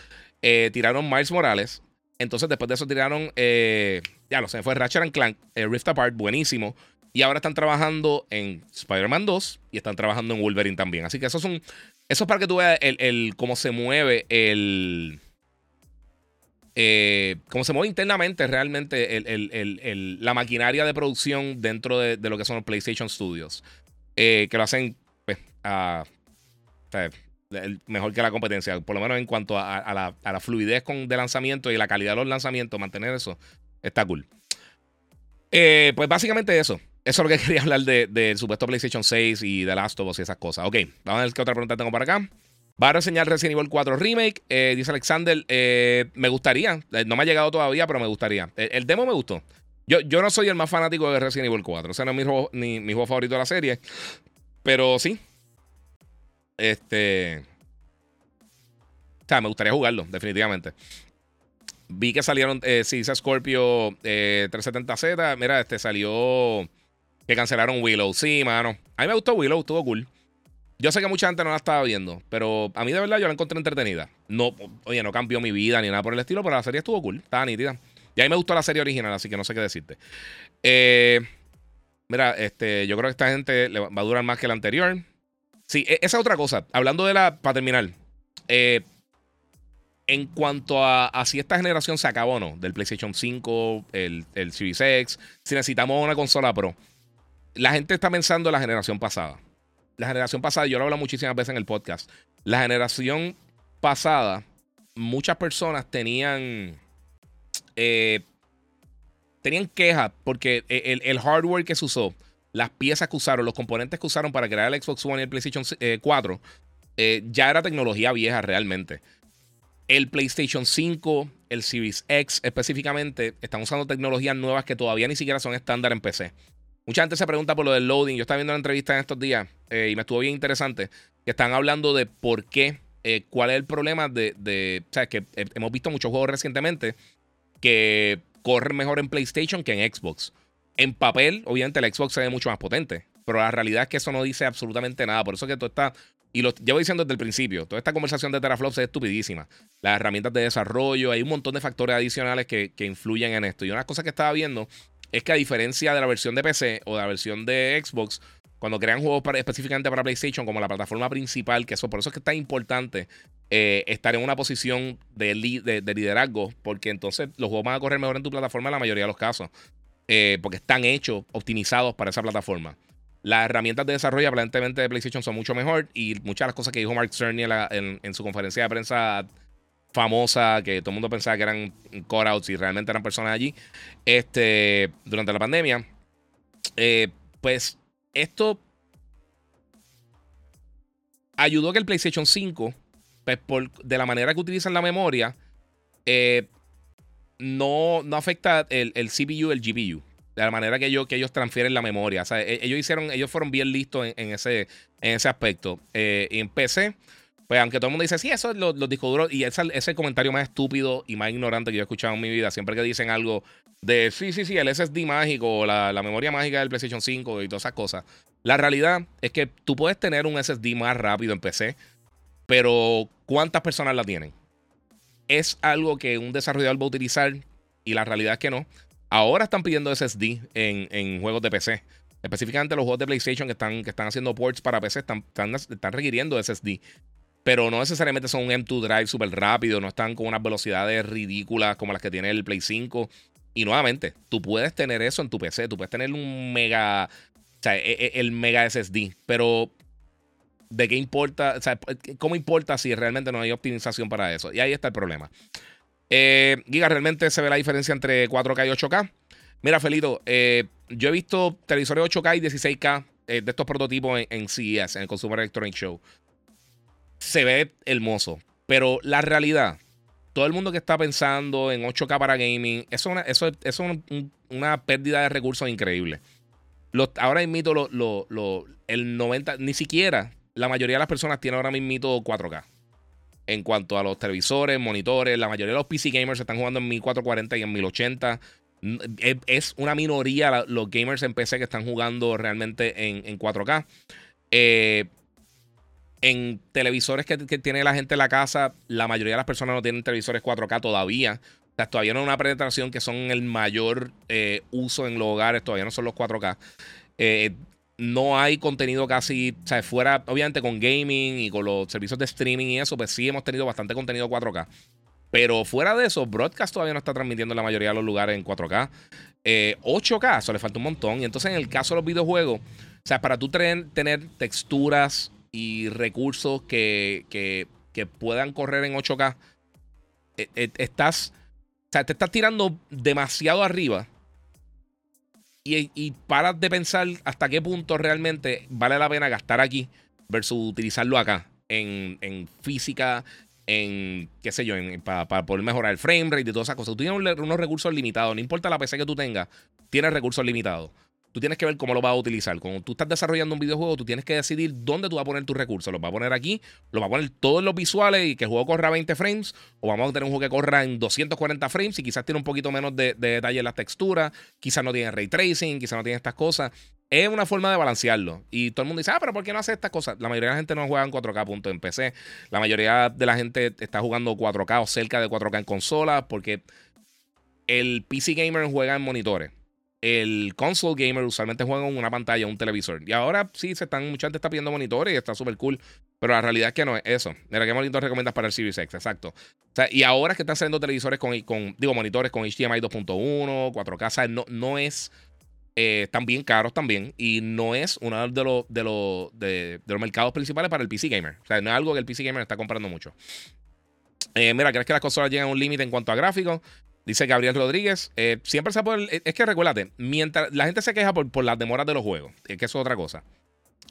Eh, tiraron Miles Morales. Entonces, después de eso, tiraron. Eh, ya no sé, fue Ratchet and Clank, Rift Apart, buenísimo. Y ahora están trabajando en Spider-Man 2 y están trabajando en Wolverine también. Así que eso es un. Eso es para que tú veas el cómo se mueve el eh, cómo se mueve internamente realmente la maquinaria de producción dentro de, lo que son los PlayStation Studios. Eh, que lo hacen pues, mejor que la competencia, por lo menos en cuanto a, la, fluidez de lanzamiento y la calidad de los lanzamientos, mantener eso está cool. Eh, pues básicamente eso. Eso es lo que quería hablar del de, supuesto PlayStation 6 y de Last of Us y esas cosas. Ok, vamos a ver qué otra pregunta tengo para acá. Va a reseñar Resident Evil 4 Remake. Eh, dice Alexander, eh, me gustaría. Eh, no me ha llegado todavía, pero me gustaría. El, demo me gustó. Yo, yo, no soy el más fanático de Resident Evil 4. O sea, no es mi juego, mi juego favorito de la serie. Pero sí. Este. O sea, me gustaría jugarlo, definitivamente. Vi que salieron, eh, dice Scorpio 370Z. Mira, este salió que cancelaron Willow. Sí, mano. A mí me gustó Willow, estuvo cool. Yo sé que mucha gente no la estaba viendo, pero a mí de verdad yo la encontré entretenida. No, oye, no cambió mi vida ni nada por el estilo, pero la serie estuvo cool, estaba nítida. Y a mí me gustó la serie original, así que no sé qué decirte. Eh, mira, este, yo creo que esta gente va a durar más que la anterior. Sí, e, esa es otra cosa. Hablando de la. Para terminar. Eh, en cuanto a, si esta generación se acabó o no, del PlayStation 5, el, el Series X, si necesitamos una consola Pro, la gente está pensando en la generación pasada. La generación pasada, yo lo hablo muchísimas veces en el podcast. La generación pasada, muchas personas tenían. Eh, tenían quejas porque el, el, hardware que se usó, las piezas que usaron, los componentes que usaron para crear el Xbox One y el PlayStation 4, eh, eh, ya era tecnología vieja realmente. El PlayStation 5, el Series X específicamente, están usando tecnologías nuevas que todavía ni siquiera son estándar en PC. Mucha gente se pregunta por lo del loading. Yo estaba viendo una entrevista en estos días eh, y me estuvo bien interesante. Que están hablando de por qué, eh, cuál es el problema de. O sea, que hemos visto muchos juegos recientemente que corren mejor en PlayStation que en Xbox. En papel, obviamente, el Xbox se ve mucho más potente. Pero la realidad es que eso no dice absolutamente nada. Por eso que todo está y lo llevo diciendo desde el principio, toda esta conversación de teraflops es estupidísima. Las herramientas de desarrollo, hay un montón de factores adicionales que, influyen en esto. Y una cosa que estaba viendo es que a diferencia de la versión de PC o de la versión de Xbox, cuando crean juegos específicamente para PlayStation como la plataforma principal, que eso por eso es que está importante eh, estar en una posición de, liderazgo, porque entonces los juegos van a correr mejor en tu plataforma en la mayoría de los casos, eh, porque están hechos, optimizados para esa plataforma. Las herramientas de desarrollo aparentemente de PlayStation son mucho mejor y muchas de las cosas que dijo Mark Cerny en, su conferencia de prensa famosa, que todo el mundo pensaba que eran cutouts y realmente eran personas allí, este, durante la pandemia, eh, pues esto ayudó a que el PlayStation 5, pues de la manera que utilizan la memoria, eh, no, no afecta el, el CPU, el GPU de la manera que ellos, que ellos transfieren la memoria. E, ellos hicieron, ellos fueron bien listos en, ese, en ese aspecto. Eh, en PC, pues aunque todo el mundo dice, sí, eso es los, discos duros, y ese es el comentario más estúpido y más ignorante que yo he escuchado en mi vida. Siempre que dicen algo de, sí, sí, sí, el SSD mágico, la, la memoria mágica del PlayStation 5 y todas esas cosas. La realidad es que tú puedes tener un SSD más rápido en PC, pero ¿cuántas personas la tienen? Es algo que un desarrollador va a utilizar y la realidad es que no. Ahora están pidiendo SSD en, juegos de PC. Específicamente los juegos de PlayStation que están, que están haciendo ports para PC están, están, requiriendo SSD. Pero no necesariamente son un M2 Drive súper rápido, no están con unas velocidades ridículas como las que tiene el Play 5. Y nuevamente, tú puedes tener eso en tu PC, tú puedes tener un mega, o sea, e, e, el mega SSD, pero ¿de qué importa? ¿cómo importa si realmente no hay optimización para eso? Y ahí está el problema. Eh, Giga, ¿realmente se ve la diferencia entre 4K y 8K? Mira, Felito, eh, yo he visto televisores 8K y 16K eh, de estos prototipos en, CES, en el Consumer Electronic Show. Se ve hermoso, pero la realidad, todo el mundo que está pensando en 8K para gaming, eso, eso, es una pérdida de recursos increíble. ahora mismo lo, el 90, ni siquiera la mayoría de las personas tienen ahora mismo 4K en cuanto a los televisores, monitores. La mayoría de los PC gamers están jugando en 1440 y en 1080. Es una minoría los gamers en PC que están jugando realmente en, 4K. Eh, en televisores que, tiene la gente en la casa, la mayoría de las personas no tienen televisores 4K todavía. O sea, todavía no es una penetración que son el mayor eh, uso en los hogares, todavía no son los 4K. Eh, no hay contenido casi, o sea, fuera, obviamente con gaming y con los servicios de streaming y eso, pues sí hemos tenido bastante contenido 4K. Pero fuera de eso, Broadcast todavía no está transmitiendo en la mayoría de los lugares en 4K. 8K, eh, eso le falta un montón. Y entonces en el caso de los videojuegos, o sea, para tú tener, texturas y recursos que, que, puedan correr en 8K, eh, eh, estás, o sea, te estás tirando demasiado arriba y, paras de pensar hasta qué punto realmente vale la pena gastar aquí versus utilizarlo acá en, física, en qué sé yo, para, poder mejorar el frame rate y todas esas cosas. Tú tienes unos recursos limitados, no importa la PC que tú tengas, tienes recursos limitados tú tienes que ver cómo lo vas a utilizar. Cuando tú estás desarrollando un videojuego, tú tienes que decidir dónde tú vas a poner tus recursos. ¿Los vas a poner aquí? ¿Los vas a poner todos los visuales y que el juego corra a 20 frames? ¿O vamos a tener un juego que corra en 240 frames y quizás tiene un poquito menos de, detalle en las texturas? Quizás no tiene ray tracing, quizás no tiene estas cosas. es una forma de balancearlo. Y todo el mundo dice, ah, pero ¿por qué no hace estas cosas? La mayoría de la gente no juega en 4K punto en PC. La mayoría de la gente está jugando 4K o cerca de 4K en consolas porque el PC gamer juega en monitores. El console gamer usualmente juega en una pantalla, un televisor. Y ahora sí, se están, mucha gente está pidiendo monitores y está súper cool. Pero la realidad es que no es eso. Mira, ¿qué monitor recomiendas para el Series X? Exacto. O y ahora que están saliendo televisores con, con digo, monitores con HDMI 2.1, 4K, no, no es eh, están bien caros también y no es uno de los, de, los, de, los mercados principales para el PC Gamer. O sea, no es algo que el PC Gamer está comprando mucho. Eh, mira, ¿crees que las consolas llegan a un límite en cuanto a gráficos? Dice Gabriel Rodríguez. Eh, siempre se puede. Es que recuérdate, mientras la gente se queja por, por las demoras de los juegos, que eso es otra cosa.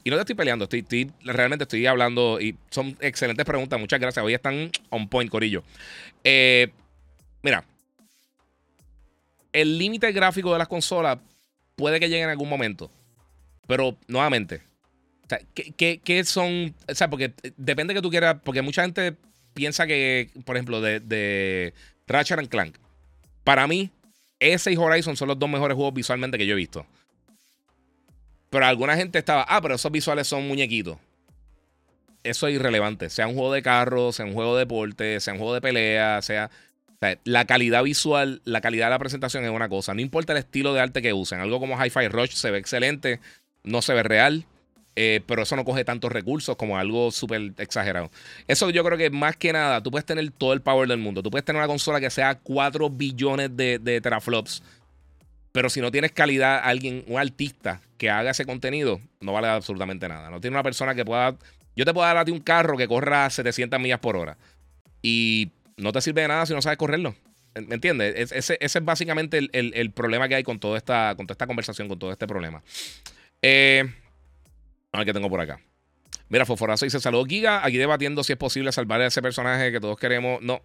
Y no te estoy peleando, estoy, realmente estoy hablando y son excelentes preguntas. Muchas gracias. Hoy están on point, Corillo. mira, el límite gráfico de las consolas puede que llegue en algún momento. Pero nuevamente, o sea, ¿qué, son? O sea, porque depende que tú quieras, porque mucha gente piensa que, por ejemplo, de, de Ratchet and Clank, para mí, ese y Horizon son los dos mejores juegos visualmente que yo he visto. Pero alguna gente estaba, ah, pero esos visuales son muñequitos. Eso es irrelevante. Sea un juego de carros, sea un juego de deporte, sea un juego de pelea, sea la calidad visual, la calidad de la presentación es una cosa. No importa el estilo de arte que usen. Algo como Hi-Fi Rush se ve excelente, no se ve real. Eh, pero eso no coge tantos recursos como algo súper exagerado. Eso yo creo que más que nada, tú puedes tener todo el power del mundo. Tú puedes tener una consola que sea 4 billones de, teraflops. Pero si no tienes calidad, alguien, un artista que haga ese contenido, no vale absolutamente nada. No tiene una persona que pueda. Yo te puedo dar a ti un carro que corra 700 millas por hora. Y no te sirve de nada si no sabes correrlo. ¿Me entiendes? Ese, es básicamente el, problema que hay con toda, esta, con toda esta conversación, con todo este problema. Eh, a ver qué tengo por acá. Mira, Fosforazo dice: Saludos, Giga. Aquí debatiendo si es posible salvar a ese personaje que todos queremos. No.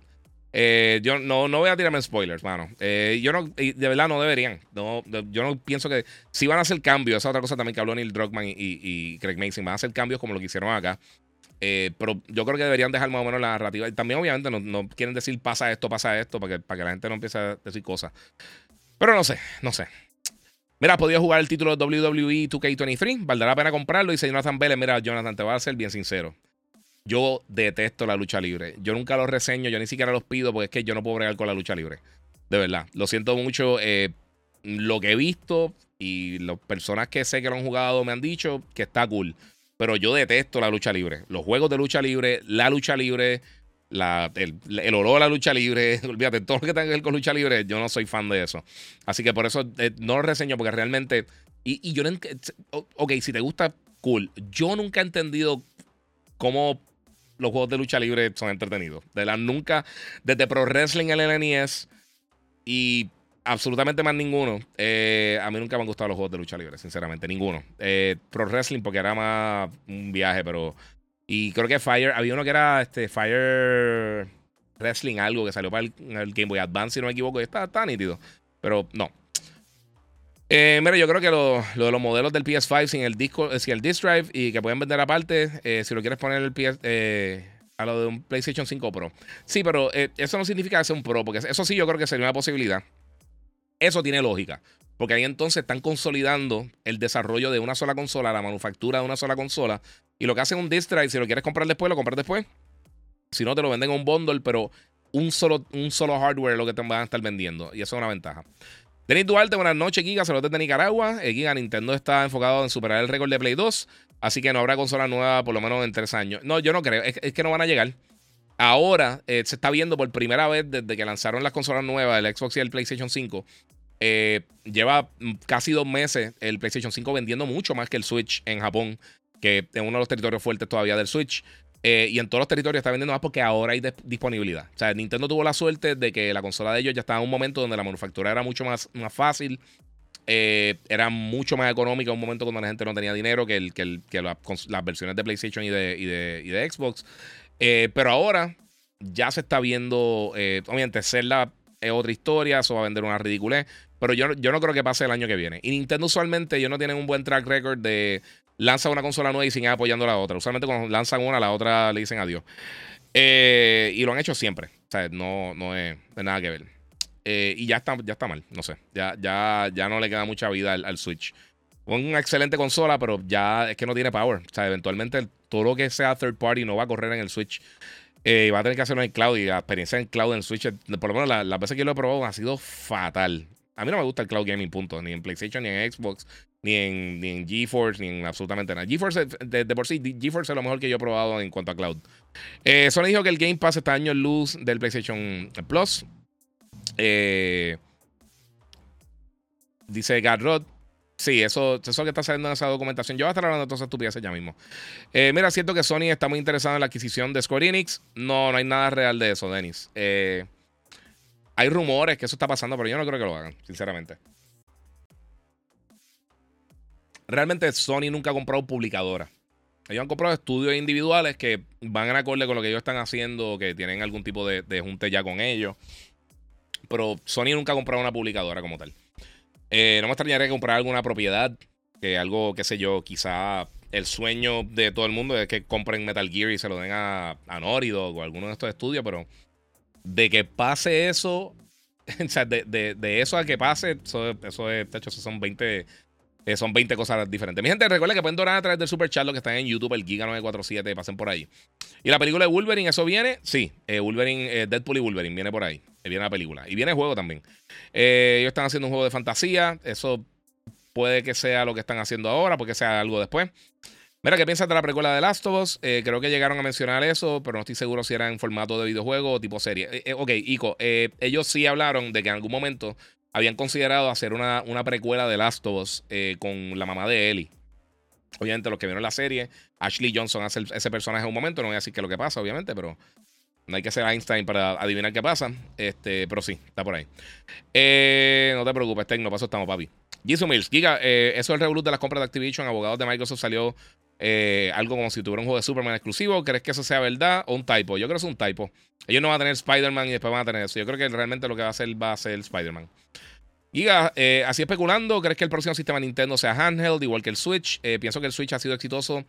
Eh, yo no, no voy a tirarme spoilers, mano. Eh, yo no, de verdad no deberían. No, yo no pienso que. Si van a hacer cambios, esa otra cosa también que habló Neil Druckmann y, y Craig Mason, van a hacer cambios como lo que hicieron acá. Eh, pero yo creo que deberían dejar más o menos la narrativa. Y también, obviamente, no, quieren decir pasa esto, pasa esto, para que, para que la gente no empiece a decir cosas. Pero no sé, no sé. Mira, podía jugar el título WWE 2K23. Valdrá la pena comprarlo. Dice Jonathan Vélez. Mira, Jonathan, te voy a ser bien sincero. Yo detesto la lucha libre. Yo nunca los reseño, yo ni siquiera los pido porque es que yo no puedo bregar con la lucha libre. De verdad. Lo siento mucho. Eh, lo que he visto y las personas que sé que lo han jugado me han dicho que está cool pero yo detesto la lucha libre. Los juegos de lucha libre, la lucha libre, el, olor a la lucha libre, olvídate, todo lo que tenga que ver con lucha libre, yo no soy fan de eso. Así que por eso eh, no lo reseño, porque realmente. Y, y yo no. Ok, si te gusta, cool. Yo nunca he entendido cómo los juegos de lucha libre son entretenidos. De la nunca. Desde Pro Wrestling en el NES y absolutamente más ninguno. Eh, a mí nunca me han gustado los juegos de lucha libre, sinceramente, ninguno. Eh, Pro Wrestling porque era más un viaje, pero... Y creo que Fire, había uno que era este Fire Wrestling, algo que salió para el, Game Boy Advance, si no me equivoco, y está, nítido. Pero no. Eh, mira, yo creo que lo, de los modelos del PS5 sin el disco, sin el disc drive y que pueden vender aparte, si lo quieres poner el PS, a lo de un PlayStation 5 Pro. Sí, pero eso no significa sea un Pro, porque eso sí yo creo que sería una posibilidad. Eso tiene lógica. Porque ahí entonces están consolidando el desarrollo de una sola consola, la manufactura de una sola consola. Y lo que hacen un drive, si lo quieres comprar después, lo compras después. Si no, te lo venden en un bundle, pero un solo, un solo hardware es lo que te van a estar vendiendo. Y eso es una ventaja. Denis Duarte, buenas noches, Giga. Saludos desde Nicaragua. Eh, Giga, Nintendo está enfocado en superar el récord de Play 2. Así que no habrá consola nueva por lo menos en tres años. No, yo no creo. Es, que no van a llegar. Ahora eh, se está viendo por primera vez desde que lanzaron las consolas nuevas, el Xbox y el PlayStation 5. Eh, lleva casi dos meses el PlayStation 5 vendiendo mucho más que el Switch en Japón, que es uno de los territorios fuertes todavía del Switch. Eh, y en todos los territorios está vendiendo más porque ahora hay disponibilidad. O sea, Nintendo tuvo la suerte de que la consola de ellos ya estaba en un momento donde la manufactura era mucho más, más fácil. era mucho más económica en un momento cuando la gente no tenía dinero que, el, que, las versiones de PlayStation y de, y de Xbox. Eh, pero ahora ya se está viendo, eh, obviamente, Zelda es otra historia, eso va a vender una ridiculez, pero yo, yo no creo que pase el año que viene. Y Nintendo usualmente ellos no tienen un buen track record de lanza una consola nueva y siguen apoyando a la otra. Usualmente cuando lanzan una, la otra le dicen adiós. Eh, y lo han hecho siempre. O sea, no, no es nada que ver. y ya está, ya está mal, no sé. Ya, ya, ya no le queda mucha vida al, Switch. una excelente consola, pero ya es que no tiene power. O sea, eventualmente todo lo que sea third party no va a correr en el Switch. Eh, va a tener que hacerlo en el cloud y la experiencia en cloud en Switch, por lo menos las la veces que yo lo he probado, ha sido fatal. A mí no me gusta el cloud gaming, punto. Ni en PlayStation, ni en Xbox, ni en, ni en GeForce, ni en absolutamente nada. GeForce, de, por sí, GeForce es lo mejor que yo he probado en cuanto a cloud. Eh, Sony dijo que el Game Pass está año luz del PlayStation Plus. Eh, dice Garrod. Sí, eso, eso que está saliendo en esa documentación. Yo voy a estar hablando de todas esas estupideces ya mismo. Eh, mira, siento que Sony está muy interesado en la adquisición de Square Enix. No, no hay nada real de eso, Denis. Eh, hay rumores que eso está pasando, pero yo no creo que lo hagan, sinceramente. Realmente Sony nunca ha comprado publicadoras. Ellos han comprado estudios individuales que van en acorde con lo que ellos están haciendo, que tienen algún tipo de, de junte ya con ellos. Pero Sony nunca ha comprado una publicadora como tal. Eh, no me extrañaría comprar alguna propiedad, que algo, qué sé yo, quizá el sueño de todo el mundo es que compren Metal Gear y se lo den a, a o a alguno de estos estudios, pero de que pase eso, o sea, de, eso a que pase, eso, eso es, de hecho, eso son 20, eh, son 20 cosas diferentes. Mi gente, recuerden que pueden donar a través del Super Chat lo que están en YouTube, el Giga947, pasen por ahí. Y la película de Wolverine, ¿eso viene? Sí, eh, Wolverine, Deadpool y Wolverine viene por ahí. Viene la película. Y viene el juego también. Eh, ellos están haciendo un juego de fantasía. Eso puede que sea lo que están haciendo ahora, porque sea algo después. Mira, ¿qué piensas de la precuela de Last of Us? Eh, creo que llegaron a mencionar eso, pero no estoy seguro si era en formato de videojuego o tipo serie. Eh, ok, Ico, ellos sí hablaron de que en algún momento habían considerado hacer una, una precuela de Last of Us con la mamá de Ellie. Obviamente, los que vieron la serie, Ashley Johnson hace ese personaje en un momento. No voy a decir qué es lo que pasa, obviamente, pero no hay que ser Einstein para adivinar qué pasa. Este, pero sí, está por ahí. Eh, no te preocupes, Tecno, paso estamos, papi. Jisoo Mills, Giga, eh, eso es el revolut de las compras de Activision. Abogados de Microsoft salió eh, algo como si tuviera un juego de Superman exclusivo. ¿Crees que eso sea verdad o un typo? Yo creo que es un typo. Ellos no van a tener Spider-Man y después van a tener eso. Yo creo que realmente lo que va a hacer va a ser Spider-Man. Giga, eh, así especulando, ¿crees que el próximo sistema Nintendo sea handheld, igual que el Switch? Pienso que el Switch ha sido exitoso,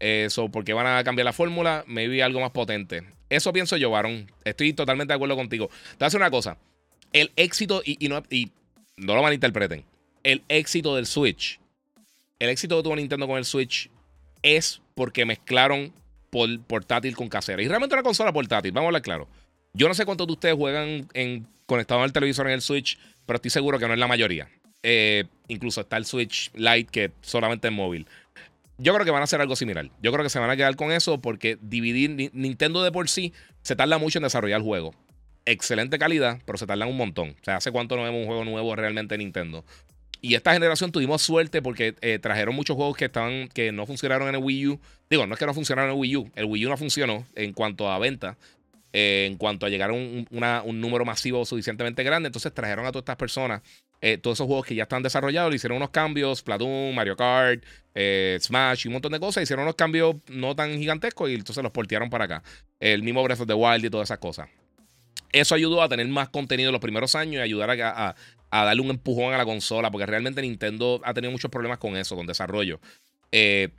eh, porque van a cambiar la fórmula, maybe algo más potente. Eso pienso yo, Varón. Estoy totalmente de acuerdo contigo. Te voy a decir una cosa. El éxito, y no lo malinterpreten, el éxito del Switch, el éxito que tuvo Nintendo con el Switch es porque mezclaron por, portátil con casera. Y realmente una consola portátil, vamos a hablar claro. Yo no sé cuántos de ustedes juegan en, conectado al televisor en el Switch pero estoy seguro que no es la mayoría. Eh, incluso está el Switch Lite que solamente es móvil. Yo creo que van a hacer algo similar. Yo creo que se van a quedar con eso porque dividir Nintendo de por sí se tarda mucho en desarrollar el juego. Excelente calidad, pero se tarda un montón. O sea, ¿hace cuánto no vemos un juego nuevo realmente en Nintendo? Y esta generación tuvimos suerte porque eh, trajeron muchos juegos que estaban que no funcionaron en el Wii U. Digo, no es que no funcionaron en el Wii U. El Wii U no funcionó en cuanto a venta. Eh, en cuanto a llegar a un, número masivo suficientemente grande. Entonces trajeron a todas estas personas eh, todos esos juegos que ya están desarrollados, le hicieron unos cambios, Platoon, Mario Kart, Smash y un montón de cosas. Hicieron unos cambios no tan gigantescos y entonces los portearon para acá. El mismo Breath of the Wild y todas esas cosas. Eso ayudó a tener más contenido en los primeros años y ayudar a, darle un empujón a la consola, porque realmente Nintendo ha tenido muchos problemas con eso, con desarrollo.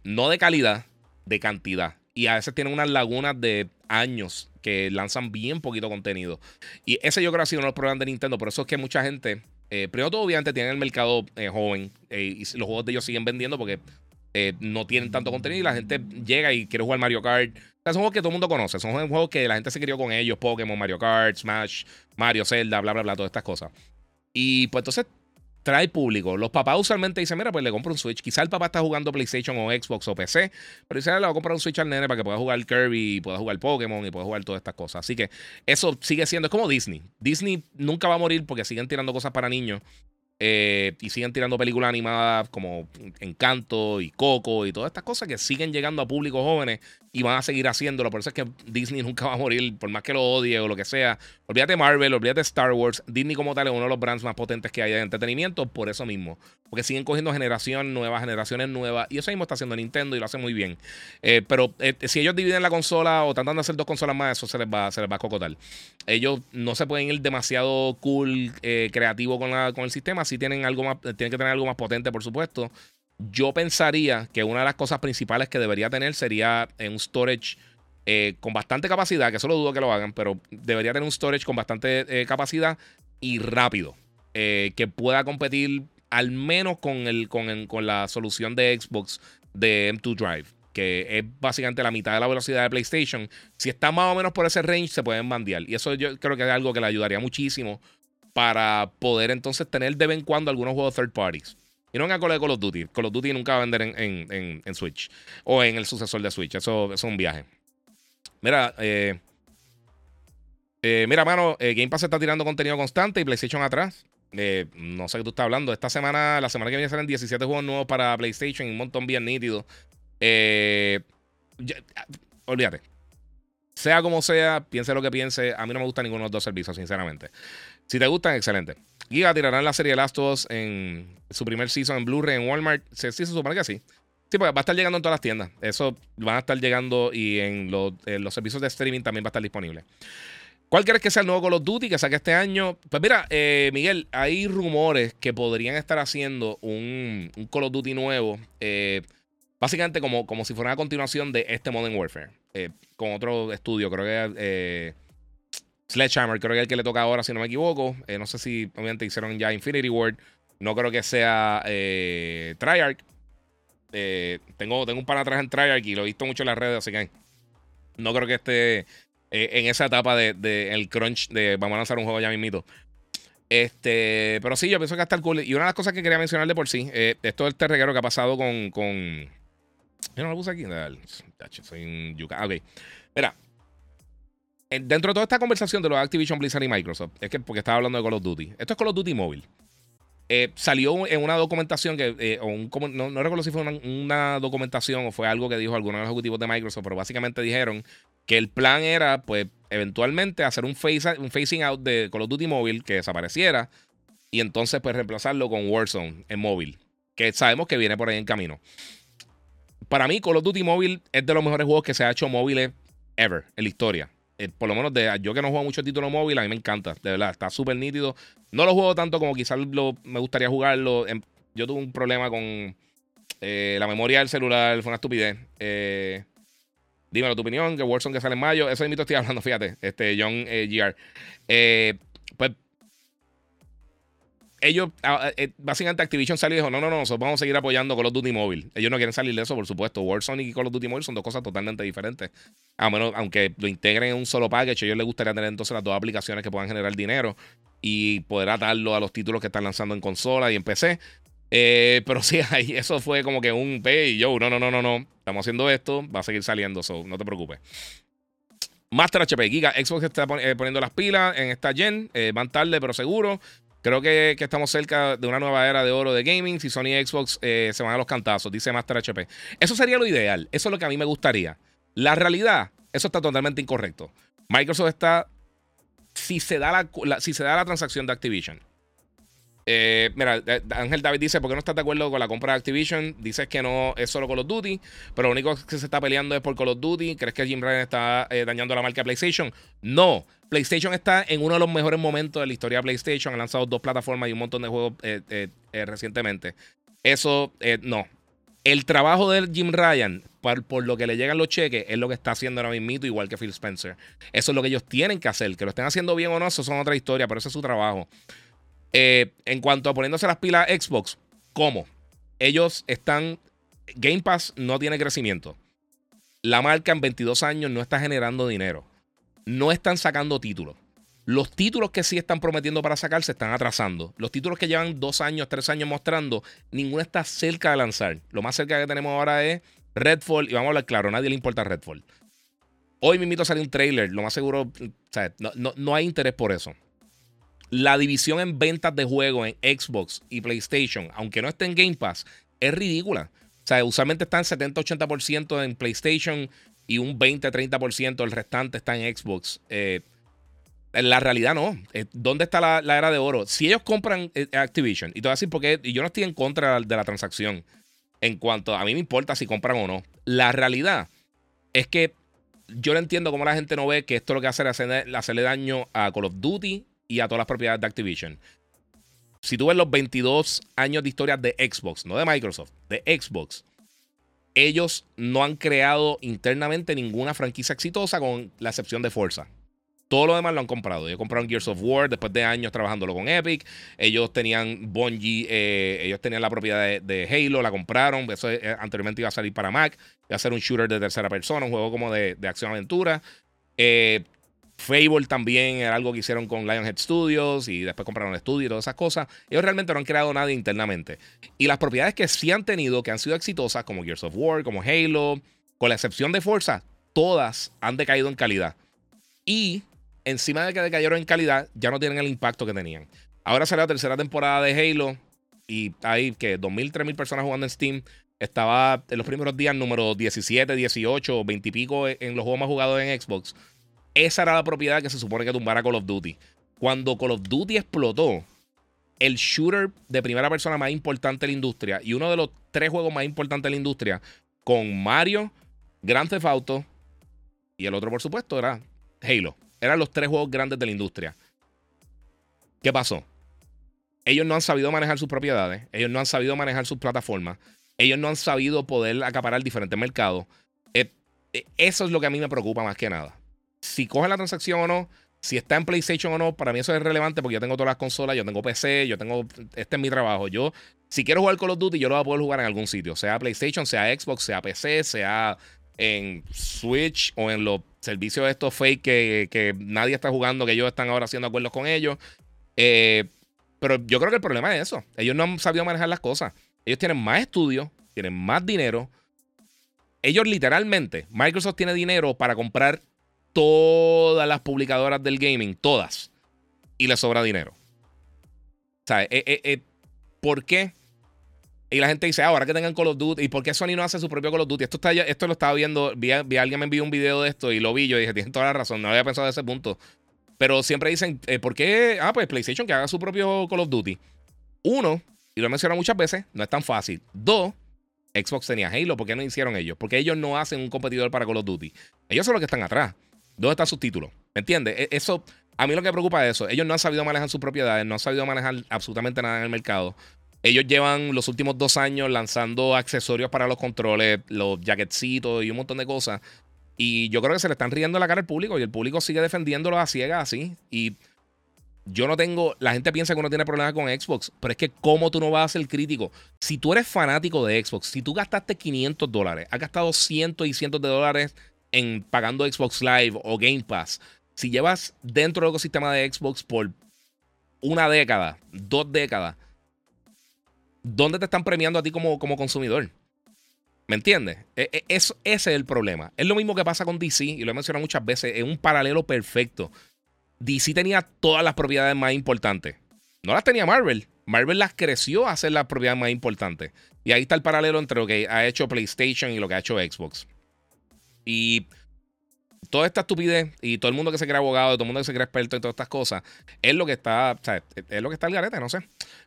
no de calidad, de cantidad. Y a veces tienen unas lagunas de años que lanzan bien poquito contenido. Y ese yo creo que ha sido uno de los problemas de Nintendo. Por eso es que mucha gente, eh, primero todo obviamente tienen el mercado eh, joven eh, y los juegos de ellos siguen vendiendo porque no tienen tanto contenido y la gente llega y quiere jugar Mario Kart. son juegos que todo el mundo conoce, son juegos que la gente se crió con ellos, Pokémon, Mario Kart, Smash, Mario, Zelda, bla, bla, bla, todas estas cosas. Y pues entonces trae público. Los papás usualmente dicen, mira, pues le compro un Switch. Quizá el papá está jugando PlayStation o Xbox o PC, pero dice, le voy a comprar un Switch al nene para que pueda jugar Kirby, pueda jugar Pokémon y pueda jugar todas estas cosas. Así que eso sigue siendo, es como Disney. Disney nunca va a morir porque siguen tirando cosas para niños. Eh, y siguen tirando películas animadas como Encanto y Coco y todas estas cosas que siguen llegando a públicos jóvenes y van a seguir haciéndolo. Por eso es que Disney nunca va a morir, por más que lo odie o lo que sea. Olvídate Marvel, olvídate Star Wars. Disney como tal es uno de los brands más potentes que hay de entretenimiento por eso mismo. Porque siguen cogiendo generaciones nuevas, generaciones nuevas. Y eso mismo está haciendo Nintendo y lo hace muy bien. Eh, pero eh, si ellos dividen la consola o tratan de hacer dos consolas más, eso se les va, se les va a cocotar. Ellos no se pueden ir demasiado cool, eh, creativo con, con el sistema. Si tienen algo más, tienen que tener algo más potente, por supuesto. Yo pensaría que una de las cosas principales que debería tener sería un storage eh, con bastante capacidad, que solo dudo que lo hagan, pero debería tener un storage con bastante eh, capacidad y rápido, eh, que pueda competir al menos con, el, con, con la solución de Xbox de M2 Drive, que es básicamente la mitad de la velocidad de PlayStation. Si está más o menos por ese range, se pueden bandear. Y eso yo creo que es algo que le ayudaría muchísimo para poder entonces tener de vez en cuando algunos juegos third parties. Y no en de Call of Duty. Call of Duty nunca va a vender en, Switch o en el sucesor de Switch. Eso, es un viaje. Mira, eh, eh, mira, mano, eh, Game Pass está tirando contenido constante y PlayStation atrás. no sé qué tú estás hablando. Esta semana, la semana que viene salen 17 juegos nuevos para PlayStation y un montón bien nítido. olvídate. Sea como sea, piense lo que piense. A mí no me gusta ninguno de los dos servicios, sinceramente. Si te gustan, excelente. Giga tirarán la serie de Last of Us en su primer season en Blu-ray en Walmart. Sí, se supone que sí. Sí, porque va a estar llegando en todas las tiendas. Eso van a estar llegando y en los, servicios de streaming también va a estar disponible. ¿Cuál crees que sea el nuevo Call of Duty que saque este año? Pues mira, eh, Miguel, hay rumores que podrían estar haciendo un, Call of Duty nuevo. Eh, básicamente como, como si fuera una continuación de este Modern Warfare. Eh, con otro estudio, creo que Sledgehammer, creo que es el que le toca ahora, si no me equivoco. Eh, no sé si obviamente hicieron ya Infinity Ward. No creo que sea eh, Triarch. Eh, tengo, tengo un pan atrás en Triarch y lo he visto mucho en las redes, así que no creo que esté en esa etapa de, el crunch de vamos a lanzar un juego ya mismito. Este, pero sí, yo pienso que hasta el cool. Y una de las cosas que quería mencionar de por sí, esto es el reguero que ha pasado con, con. No lo puse aquí. Soy un yuca. Ok. Mira, dentro de toda esta conversación de los Activision Blizzard y Microsoft, es que porque estaba hablando de Call of Duty. Esto es Call of Duty móvil. Eh, salió en una documentación que, eh, no, recuerdo si fue una, documentación o fue algo que dijo algunos ejecutivos de Microsoft, pero básicamente dijeron que el plan era, pues, eventualmente hacer un, face, un phasing out de Call of Duty móvil que desapareciera y entonces, pues, reemplazarlo con Warzone en móvil, que sabemos que viene por ahí en camino. Para mí, Call of Duty móvil es de los mejores juegos que se ha hecho móviles ever en la historia. Eh, por lo menos de yo que no juego mucho título móvil, a mí me encanta, de verdad, está súper nítido. No lo juego tanto como quizás me gustaría jugarlo. Em, yo tuve un problema con eh, la memoria del celular, fue una estupidez. Eh, dímelo tu opinión, que Warzone que sale en mayo, eso de mito estoy hablando, fíjate, este John GR. Ellos, ah, ah, eh, básicamente Activision salió y dijo, no, no, no, nosotros vamos a seguir apoyando Call of Duty Mobile. Ellos no quieren salir de eso, por supuesto. Warzone y Call of Duty Mobile son dos cosas totalmente diferentes. A menos, aunque lo integren en un solo package, a ellos les gustaría tener entonces las dos aplicaciones que puedan generar dinero y poder atarlo a los títulos que están lanzando en consola y en PC. Eh, pero sí, ahí eso fue como que un P y yo, no, no, no, no, no. Estamos haciendo esto, va a seguir saliendo, so, no te preocupes. Master HP, Giga, Xbox está eh, poniendo las pilas en esta gen, van tarde pero seguro. Creo que, estamos cerca de una nueva era de oro de gaming. Si Sony y Xbox eh, se van a los cantazos, dice Master HP. Eso sería lo ideal. Eso es lo que a mí me gustaría. La realidad, eso está totalmente incorrecto. Microsoft está. Si se da la, si se da la transacción de Activision. Eh, mira, eh, Ángel David dice: ¿Por qué no estás de acuerdo con la compra de Activision? Dices que no es solo Call of Duty, pero lo único que se está peleando es por Call of Duty. ¿Crees que Jim Ryan está dañando la marca PlayStation? No. PlayStation está en uno de los mejores momentos de la historia de PlayStation. Ha lanzado dos plataformas y un montón de juegos eh, eh, eh, recientemente. Eso, no. El trabajo de Jim Ryan, por, lo que le llegan los cheques, es lo que está haciendo ahora mismo, igual que Phil Spencer. Eso es lo que ellos tienen que hacer. Que lo estén haciendo bien o no, eso son otra historia, pero ese es su trabajo. En cuanto a poniéndose las pilas Xbox, ¿cómo? Ellos están. Game Pass no tiene crecimiento. La marca en 22 años no está generando dinero no están sacando títulos. Los títulos que sí están prometiendo para sacar se están atrasando. Los títulos que llevan dos años, tres años mostrando, ninguno está cerca de lanzar. Lo más cerca que tenemos ahora es Redfall. Y vamos a hablar claro, a nadie le importa Redfall. Hoy me invito a salir un trailer. Lo más seguro, o no, no, hay interés por eso. La división en ventas de juegos en Xbox y PlayStation, aunque no esté en Game Pass, es ridícula. O sea, usualmente están 70-80% en PlayStation y un 20-30% el restante está en Xbox. Eh, la realidad no. Eh, ¿Dónde está la, era de oro? Si ellos compran eh, Activision, y te voy a decir porque yo no estoy en contra de la transacción en cuanto a mí me importa si compran o no. La realidad es que yo no entiendo cómo la gente no ve que esto lo que hace es hacerle daño a Call of Duty y a todas las propiedades de Activision. Si tú ves los 22 años de historia de Xbox, no de Microsoft, de Xbox, ellos no han creado internamente ninguna franquicia exitosa con la excepción de Forza. Todo lo demás lo han comprado. Ellos compraron Gears of War después de años trabajándolo con Epic. Ellos tenían Bungie, eh, ellos tenían la propiedad de, Halo, la compraron. Eso eh, anteriormente iba a salir para Mac. Iba a ser un shooter de tercera persona, un juego como de, de acción-aventura. Eh, Fable también era algo que hicieron con Lionhead Studios y después compraron el estudio y todas esas cosas. Ellos realmente no han creado nada internamente. Y las propiedades que sí han tenido, que han sido exitosas, como Gears of War, como Halo, con la excepción de Forza, todas han decaído en calidad. Y encima de que decayeron en calidad, ya no tienen el impacto que tenían. Ahora sale la tercera temporada de Halo y hay que 2.000, 3.000 personas jugando en Steam. Estaba en los primeros días número 17, 18, 20 y pico en los juegos más jugados en Xbox. Esa era la propiedad que se supone que tumbara Call of Duty. Cuando Call of Duty explotó, el shooter de primera persona más importante de la industria y uno de los tres juegos más importantes de la industria, con Mario, Grand Theft Auto y el otro, por supuesto, era Halo. Eran los tres juegos grandes de la industria. ¿Qué pasó? Ellos no han sabido manejar sus propiedades, ellos no han sabido manejar sus plataformas, ellos no han sabido poder acaparar diferentes mercados. Eh, eh, eso es lo que a mí me preocupa más que nada si coge la transacción o no, si está en PlayStation o no, para mí eso es relevante porque yo tengo todas las consolas, yo tengo PC, yo tengo. Este es mi trabajo. Yo, si quiero jugar Call of Duty, yo lo voy a poder jugar en algún sitio, sea PlayStation, sea Xbox, sea PC, sea en Switch o en los servicios de estos fake que, nadie está jugando, que ellos están ahora haciendo acuerdos con ellos. Eh, pero yo creo que el problema es eso. Ellos no han sabido manejar las cosas. Ellos tienen más estudios, tienen más dinero. Ellos literalmente, Microsoft tiene dinero para comprar todas las publicadoras del gaming, todas, y le sobra dinero. Sea, eh, eh, eh, ¿por qué? Y la gente dice, ah, ahora que tengan Call of Duty, ¿y por qué Sony no hace su propio Call of Duty? Esto, está, esto lo estaba viendo, vi, alguien me envió un video de esto y lo vi, yo dije, tienen toda la razón, no había pensado de ese punto. Pero siempre dicen, ¿por qué? Ah, pues PlayStation que haga su propio Call of Duty. Uno, y lo he mencionado muchas veces, no es tan fácil. Dos, Xbox tenía Halo, ¿por qué no hicieron ellos? Porque ellos no hacen un competidor para Call of Duty. Ellos son los que están atrás. ¿Dónde están sus títulos? ¿Me entiendes? E, eso, a mí lo que me preocupa es eso. Ellos no han sabido manejar sus propiedades, no han sabido manejar absolutamente nada en el mercado. Ellos llevan los últimos dos años lanzando accesorios para los controles, los jacketcitos y un montón de cosas. Y yo creo que se le están riendo la cara al público y el público sigue defendiéndolo a ciegas así. Y yo no tengo. La gente piensa que uno tiene problemas con Xbox, pero es que, ¿cómo tú no vas a ser crítico? Si tú eres fanático de Xbox, si tú gastaste 500 dólares, has gastado cientos y cientos de dólares en pagando Xbox Live o Game Pass, si llevas dentro del ecosistema de Xbox por una década, dos décadas, ¿dónde te están premiando a ti como, como consumidor? ¿Me entiendes? E, e, ese es el problema. Es lo mismo que pasa con DC, y lo he mencionado muchas veces, es un paralelo perfecto. DC tenía todas las propiedades más importantes. No las tenía Marvel. Marvel las creció a ser las propiedades más importantes. Y ahí está el paralelo entre lo que ha hecho PlayStation y lo que ha hecho Xbox. Y toda esta estupidez y todo el mundo que se cree abogado, todo el mundo que se cree experto en todas estas cosas, es lo que está, o sea, es lo que está el garete, no sé.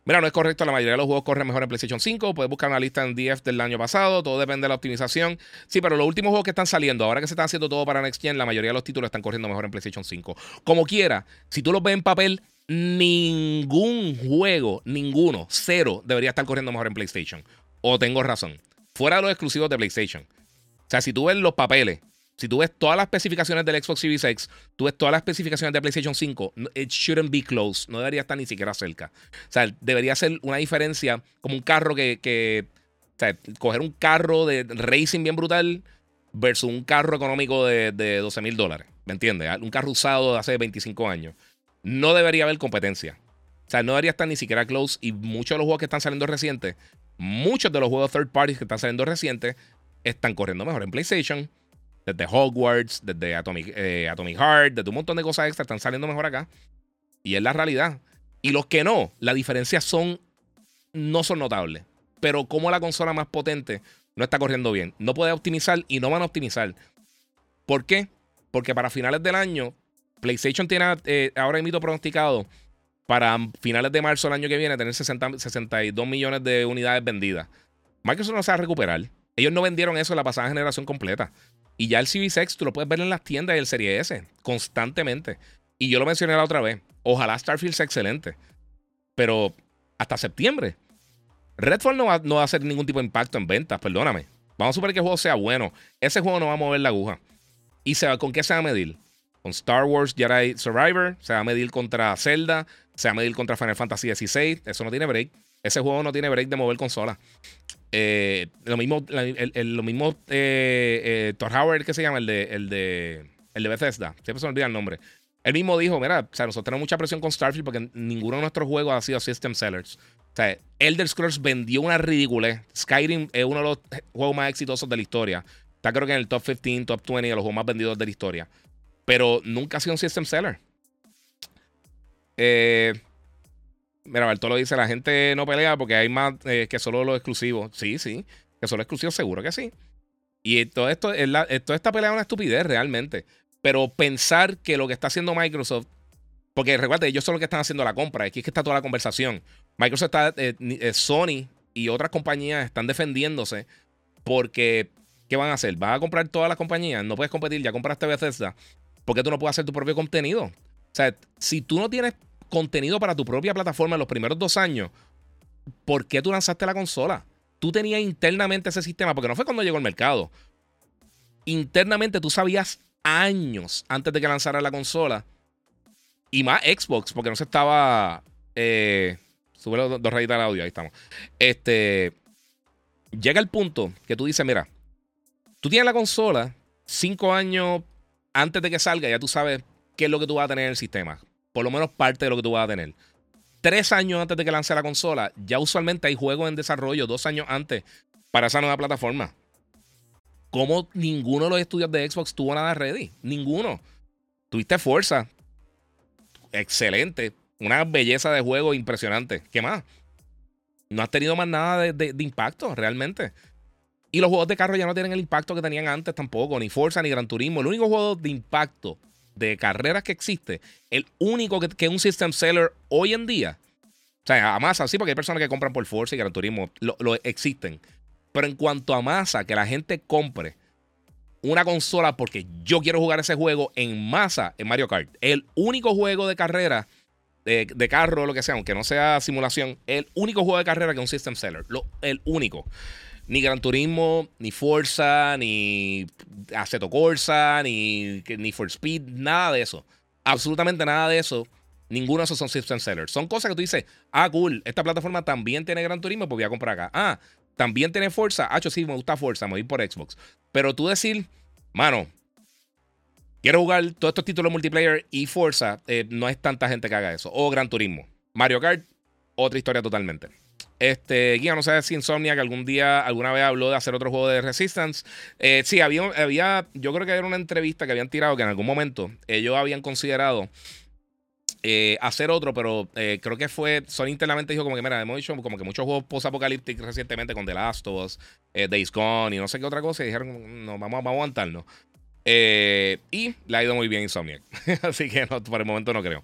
Mira, no es correcto, la mayoría de los juegos corren mejor en PlayStation 5, puedes buscar una lista en DF del año pasado, todo depende de la optimización. Sí, pero los últimos juegos que están saliendo, ahora que se están haciendo todo para Next Gen, la mayoría de los títulos están corriendo mejor en PlayStation 5. Como quiera, si tú los ves en papel, ningún juego, ninguno, cero, debería estar corriendo mejor en PlayStation. O tengo razón. Fuera de los exclusivos de PlayStation. O sea, si tú ves los papeles, si tú ves todas las especificaciones del Xbox Series X, tú ves todas las especificaciones de PlayStation 5, it shouldn't be close. No debería estar ni siquiera cerca. O sea, debería ser una diferencia como un carro que. o sea, coger un carro de racing bien brutal versus un carro económico de, de 12 mil dólares. ¿Me entiendes? Un carro usado de hace 25 años. No debería haber competencia. O sea, no debería estar ni siquiera close. Y muchos de los juegos que están saliendo recientes, muchos de los juegos third parties que están saliendo recientes, están corriendo mejor en PlayStation. Desde Hogwarts, desde Atomic, eh, Atomic Heart, desde un montón de cosas extra están saliendo mejor acá. Y es la realidad. Y los que no, la diferencia son. No son notables. Pero como la consola más potente no está corriendo bien. No puede optimizar y no van a optimizar. ¿Por qué? Porque para finales del año, PlayStation tiene eh, ahora emito pronosticado para finales de marzo del año que viene tener 60, 62 millones de unidades vendidas. Microsoft no se va a recuperar. Ellos no vendieron eso en la pasada generación completa. Y ya el Series X tú lo puedes ver en las tiendas del Serie S constantemente. Y yo lo mencioné la otra vez. Ojalá Starfield sea excelente. Pero hasta septiembre. Redfall no va, no va a hacer ningún tipo de impacto en ventas, perdóname. Vamos a suponer que el juego sea bueno. Ese juego no va a mover la aguja. ¿Y se va, con qué se va a medir? con Star Wars Jedi Survivor, se va a medir contra Zelda, se va a medir contra Final Fantasy XVI. Eso no tiene break. Ese juego no tiene break de mover consola. Eh, lo mismo, lo mismo eh, eh, Thor Howard, que se llama, el de, el de, el de Bethesda. Siempre se me olvida el nombre. Él mismo dijo, mira, o sea, nosotros tenemos mucha presión con Starfield porque ninguno de nuestros juegos ha sido system sellers. O sea, Elder Scrolls vendió una ridícula. Skyrim es uno de los juegos más exitosos de la historia. Está creo que en el top 15, top 20 de los juegos más vendidos de la historia. Pero nunca ha sido un system seller. Eh, mira, Bartolo dice, la gente no pelea porque hay más eh, que solo los exclusivos. Sí, sí. Que solo exclusivos, seguro que sí. Y todo esto, es la, toda esta pelea es una estupidez realmente. Pero pensar que lo que está haciendo Microsoft, porque recuerda, ellos son los que están haciendo la compra, aquí es que está toda la conversación. Microsoft está, eh, eh, Sony y otras compañías están defendiéndose porque, ¿qué van a hacer? ¿Vas a comprar todas las compañías? No puedes competir, ya compraste Bethesda. ¿Por qué tú no puedes hacer tu propio contenido? O sea, si tú no tienes contenido para tu propia plataforma en los primeros dos años, ¿por qué tú lanzaste la consola? Tú tenías internamente ese sistema, porque no fue cuando llegó al mercado. Internamente tú sabías años antes de que lanzara la consola. Y más Xbox, porque no se estaba. Eh, sube dos rayitas al audio, ahí estamos. Este. Llega el punto que tú dices: Mira, tú tienes la consola cinco años antes de que salga, ya tú sabes qué es lo que tú vas a tener en el sistema. Por lo menos parte de lo que tú vas a tener. Tres años antes de que lance la consola, ya usualmente hay juegos en desarrollo, dos años antes, para esa nueva plataforma. ¿Cómo ninguno de los estudios de Xbox tuvo nada ready? Ninguno. Tuviste fuerza. Excelente. Una belleza de juego impresionante. ¿Qué más? No has tenido más nada de, impacto realmente. Y los juegos de carro ya no tienen el impacto que tenían antes tampoco. Ni Forza ni Gran Turismo. El único juego de impacto de carreras que existe, el único que, es un system seller hoy en día. O sea, a masa, sí, porque hay personas que compran por Forza y Gran Turismo. lo existen. Pero en cuanto a masa, que la gente compre una consola porque yo quiero jugar ese juego en masa en Mario Kart. El único juego de carrera, de, carro o lo que sea, aunque no sea simulación, el único juego de carrera que es un system seller. el único. Ni Gran Turismo, ni Forza, ni Aceto Corsa, ni, ni For Speed, nada de eso. Absolutamente nada de eso. Ninguno de esos son system sellers. Son cosas que tú dices, ah, cool, esta plataforma también tiene Gran Turismo, pues voy a comprar acá. Ah, también tiene fuerza. Ah, sí, me gusta fuerza, me voy por Xbox. Pero tú decir, mano, quiero jugar todos estos títulos multiplayer y fuerza, eh, no es tanta gente que haga eso. O Gran Turismo. Mario Kart, otra historia totalmente. Este, guía, no sé si Insomnia que algún día, alguna vez habló de hacer otro juego de Resistance. Eh, sí, había, había, yo creo que era una entrevista que habían tirado que en algún momento ellos habían considerado eh, hacer otro, pero eh, creo que fue, Sony internamente dijo como que, mira, hemos hecho como que muchos juegos post-apocalípticos recientemente con The Last of Us, eh, Days Gone y no sé qué otra cosa, y dijeron, no, vamos, vamos a aguantarnos. y le ha ido muy bien Insomniac, así que por el momento no creo.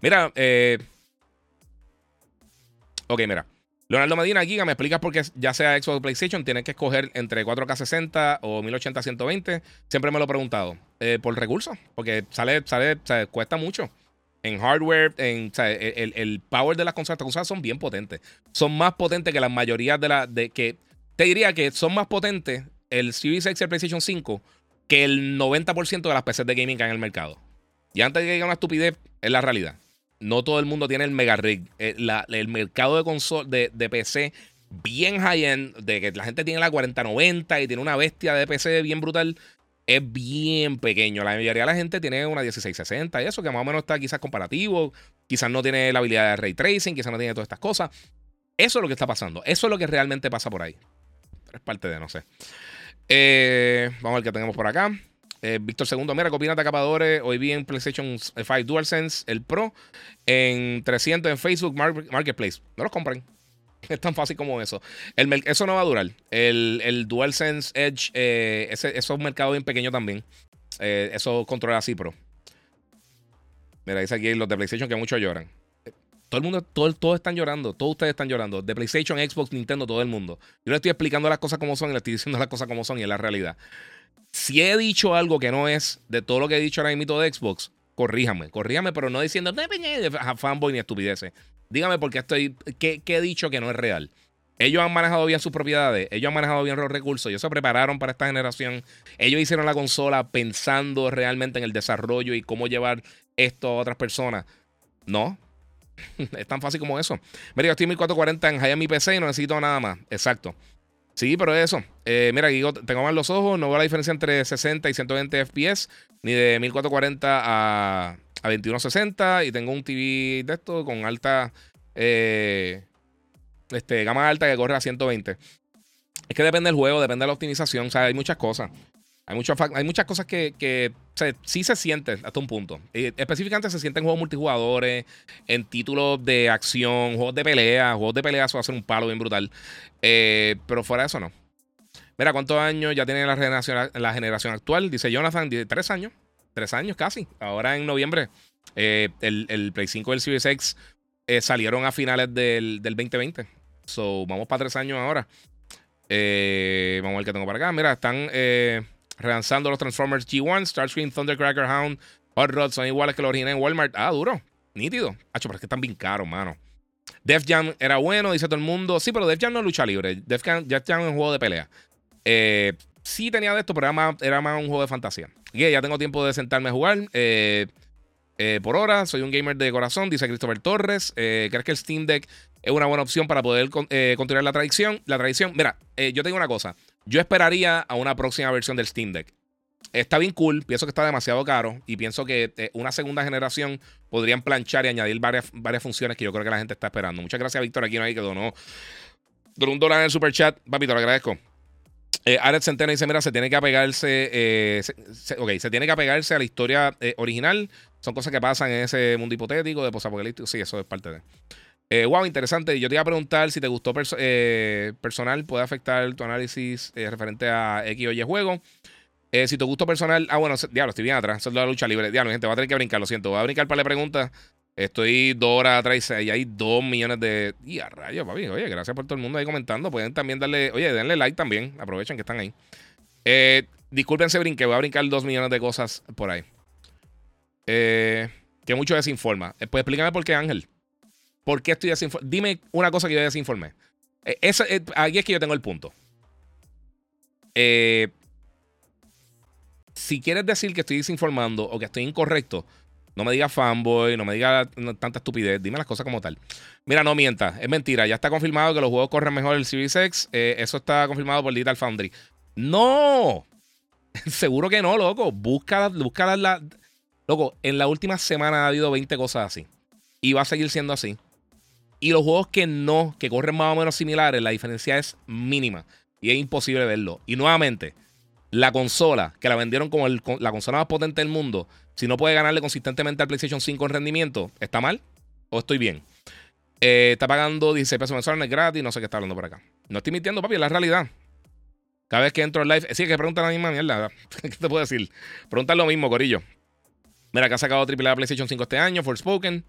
Mira, ok, mira. Leonardo Medina, Giga, ¿me explicas por qué ya sea Xbox o PlayStation tienes que escoger entre 4K 60 o 1080 120? Siempre me lo he preguntado. por recursos, porque sale, sale, sale, cuesta mucho en hardware, en, el, power de las consolas, consolas son bien potentes. Son más potentes que la mayoría de las. De, que, te diría que son más potentes el Series X y el PlayStation 5 que el 90% de las PCs de gaming que hay en el mercado. Y antes de que diga una estupidez, es la realidad. No todo el mundo tiene el mega rig. Eh, el, mercado de, console, de, de PC bien high-end, de que la gente tiene la 4090 y tiene una bestia de PC bien brutal es bien pequeño. La mayoría de la gente tiene una 1660 y eso, que más o menos está quizás comparativo. Quizás no tiene la habilidad de ray tracing, quizás no tiene todas estas cosas. Eso es lo que está pasando. Eso es lo que realmente pasa por ahí. Es parte de, no sé. Eh, vamos a ver qué tenemos por acá. Eh, Víctor Segundo, mira, copina de acapadores. Hoy vi en PlayStation 5 DualSense, el Pro, en 300 en Facebook Marketplace. No los compren. Es tan fácil como eso. eso no va a durar. El, el DualSense Edge, eh, ese, eso es un mercado bien pequeño también. Eh, eso controla así, Pro. Mira, dice aquí los de PlayStation que muchos lloran. Todo el mundo, todo, todos están llorando. Todos ustedes están llorando. De PlayStation, Xbox, Nintendo, todo el mundo. Yo le estoy explicando las cosas como son y le estoy diciendo las cosas como son y es la realidad. Si he dicho algo que no es de todo lo que he dicho ahora mismo de Xbox, corríjame. Corríjame, pero no diciendo no de fanboy ni estupideces. Dígame por qué estoy. ¿qué, he dicho que no es real? Ellos han manejado bien sus propiedades, ellos han manejado bien los recursos, ellos se prepararon para esta generación, ellos hicieron la consola pensando realmente en el desarrollo y cómo llevar esto a otras personas. No, es tan fácil como eso. Mira, yo estoy en 1440 en high en mi PC y no necesito nada más. Exacto. Sí, pero eso. Eh, mira, aquí tengo mal los ojos, no veo la diferencia entre 60 y 120 FPS, ni de 1440 a, a 2160, y tengo un TV de esto con alta eh, este, gama alta que corre a 120. Es que depende del juego, depende de la optimización. O sea, hay muchas cosas. Hay, hay muchas cosas que, que sí se sienten hasta un punto. específicamente se sienten en juegos multijugadores, en títulos de acción, juegos de pelea. Juegos de pelea, eso va a ser un palo bien brutal. Eh, pero fuera de eso, no. Mira, ¿cuántos años ya tiene la generación, la generación actual? Dice Jonathan, tres años. Tres años casi. Ahora en noviembre. Eh, el, el, Play 5 del Series X eh, salieron a finales del, del 2020. So, vamos para tres años ahora. Eh, vamos a ver qué tengo para acá. Mira, están eh, relanzando los Transformers G1, Starscream, Thundercracker, Hound, Hot Rod. Son iguales que los originales en Walmart. Ah, duro. Nítido. Hacho, pero es que están bien caros, mano. Def Jam era bueno, dice todo el mundo. Sí, pero Def Jam no es lucha libre. Def Jam, Def Jam es un juego de pelea. Eh, sí tenía de esto, pero era más, un juego de fantasía. Y ya tengo tiempo de sentarme a jugar. Eh, eh, por hora. Soy un gamer de corazón, dice Christopher Torres. ¿Crees que el Steam Deck es una buena opción para poder continuar la tradición? La tradición, mira, yo te digo una cosa. Yo esperaría a una próxima versión del Steam Deck. Está bien cool, pienso que está demasiado caro y pienso que una segunda generación podrían planchar y añadir varias, varias funciones que yo creo que la gente está esperando. Muchas gracias a Víctor aquí ahí que donó, donó un dólar en el super chat. Papito, lo agradezco. Eh, Aret Centeno dice: Mira, se tiene que apegarse. Eh, se, se tiene que apegarse a la historia eh, original. Son cosas que pasan en ese mundo hipotético de posapocalíptico. Sí, eso es parte de. Eh, wow, interesante. Yo te iba a preguntar si te gustó personal, puede afectar tu análisis referente a X o Y juego. si te gustó personal, ah, bueno, diablo, estoy bien atrás. Eso es la lucha libre. Diablo, gente, va a tener que brincar, lo siento. Voy a brincar para la pregunta. Estoy dos horas atrás y hay dos millones de. Y a rayos, papi. Oye, gracias por todo el mundo ahí comentando. Pueden también darle. Oye, denle like también. Aprovechen que están ahí. Eh, discúlpense, brinque. Voy a brincar dos millones de cosas por ahí. Eh, que mucho desinforma. Eh, pues explícame por qué, Ángel. ¿Por qué estoy desinformado? Dime una cosa que yo desinformé. Eh, eh, aquí es que yo tengo el punto. si quieres decir que estoy desinformando o que estoy incorrecto, no me digas fanboy, no me digas tanta estupidez. Dime las cosas como tal. Mira, no mienta. Es mentira. Ya está confirmado que los juegos corren mejor el Series X. Eh, eso está confirmado por Digital Foundry. ¡No! Seguro que no, loco. Busca, busca la, Loco, en la última semana ha habido 20 cosas así. Y va a seguir siendo así. Y los juegos que no, que corren más o menos similares, la diferencia es mínima. Y es imposible verlo. Y nuevamente, la consola, que la vendieron como la consola más potente del mundo, si no puede ganarle consistentemente al PlayStation 5 en rendimiento, ¿está mal? ¿O estoy bien? Eh, está pagando 16 pesos mensuales gratis, no sé qué está hablando por acá. No estoy mintiendo, papi, es la realidad. Cada vez que entro en live, sí, que preguntan la misma mierda. ¿Qué te puedo decir? Preguntan lo mismo, Corillo. Mira, que ha sacado AAA PlayStation 5 este año, Forspoken.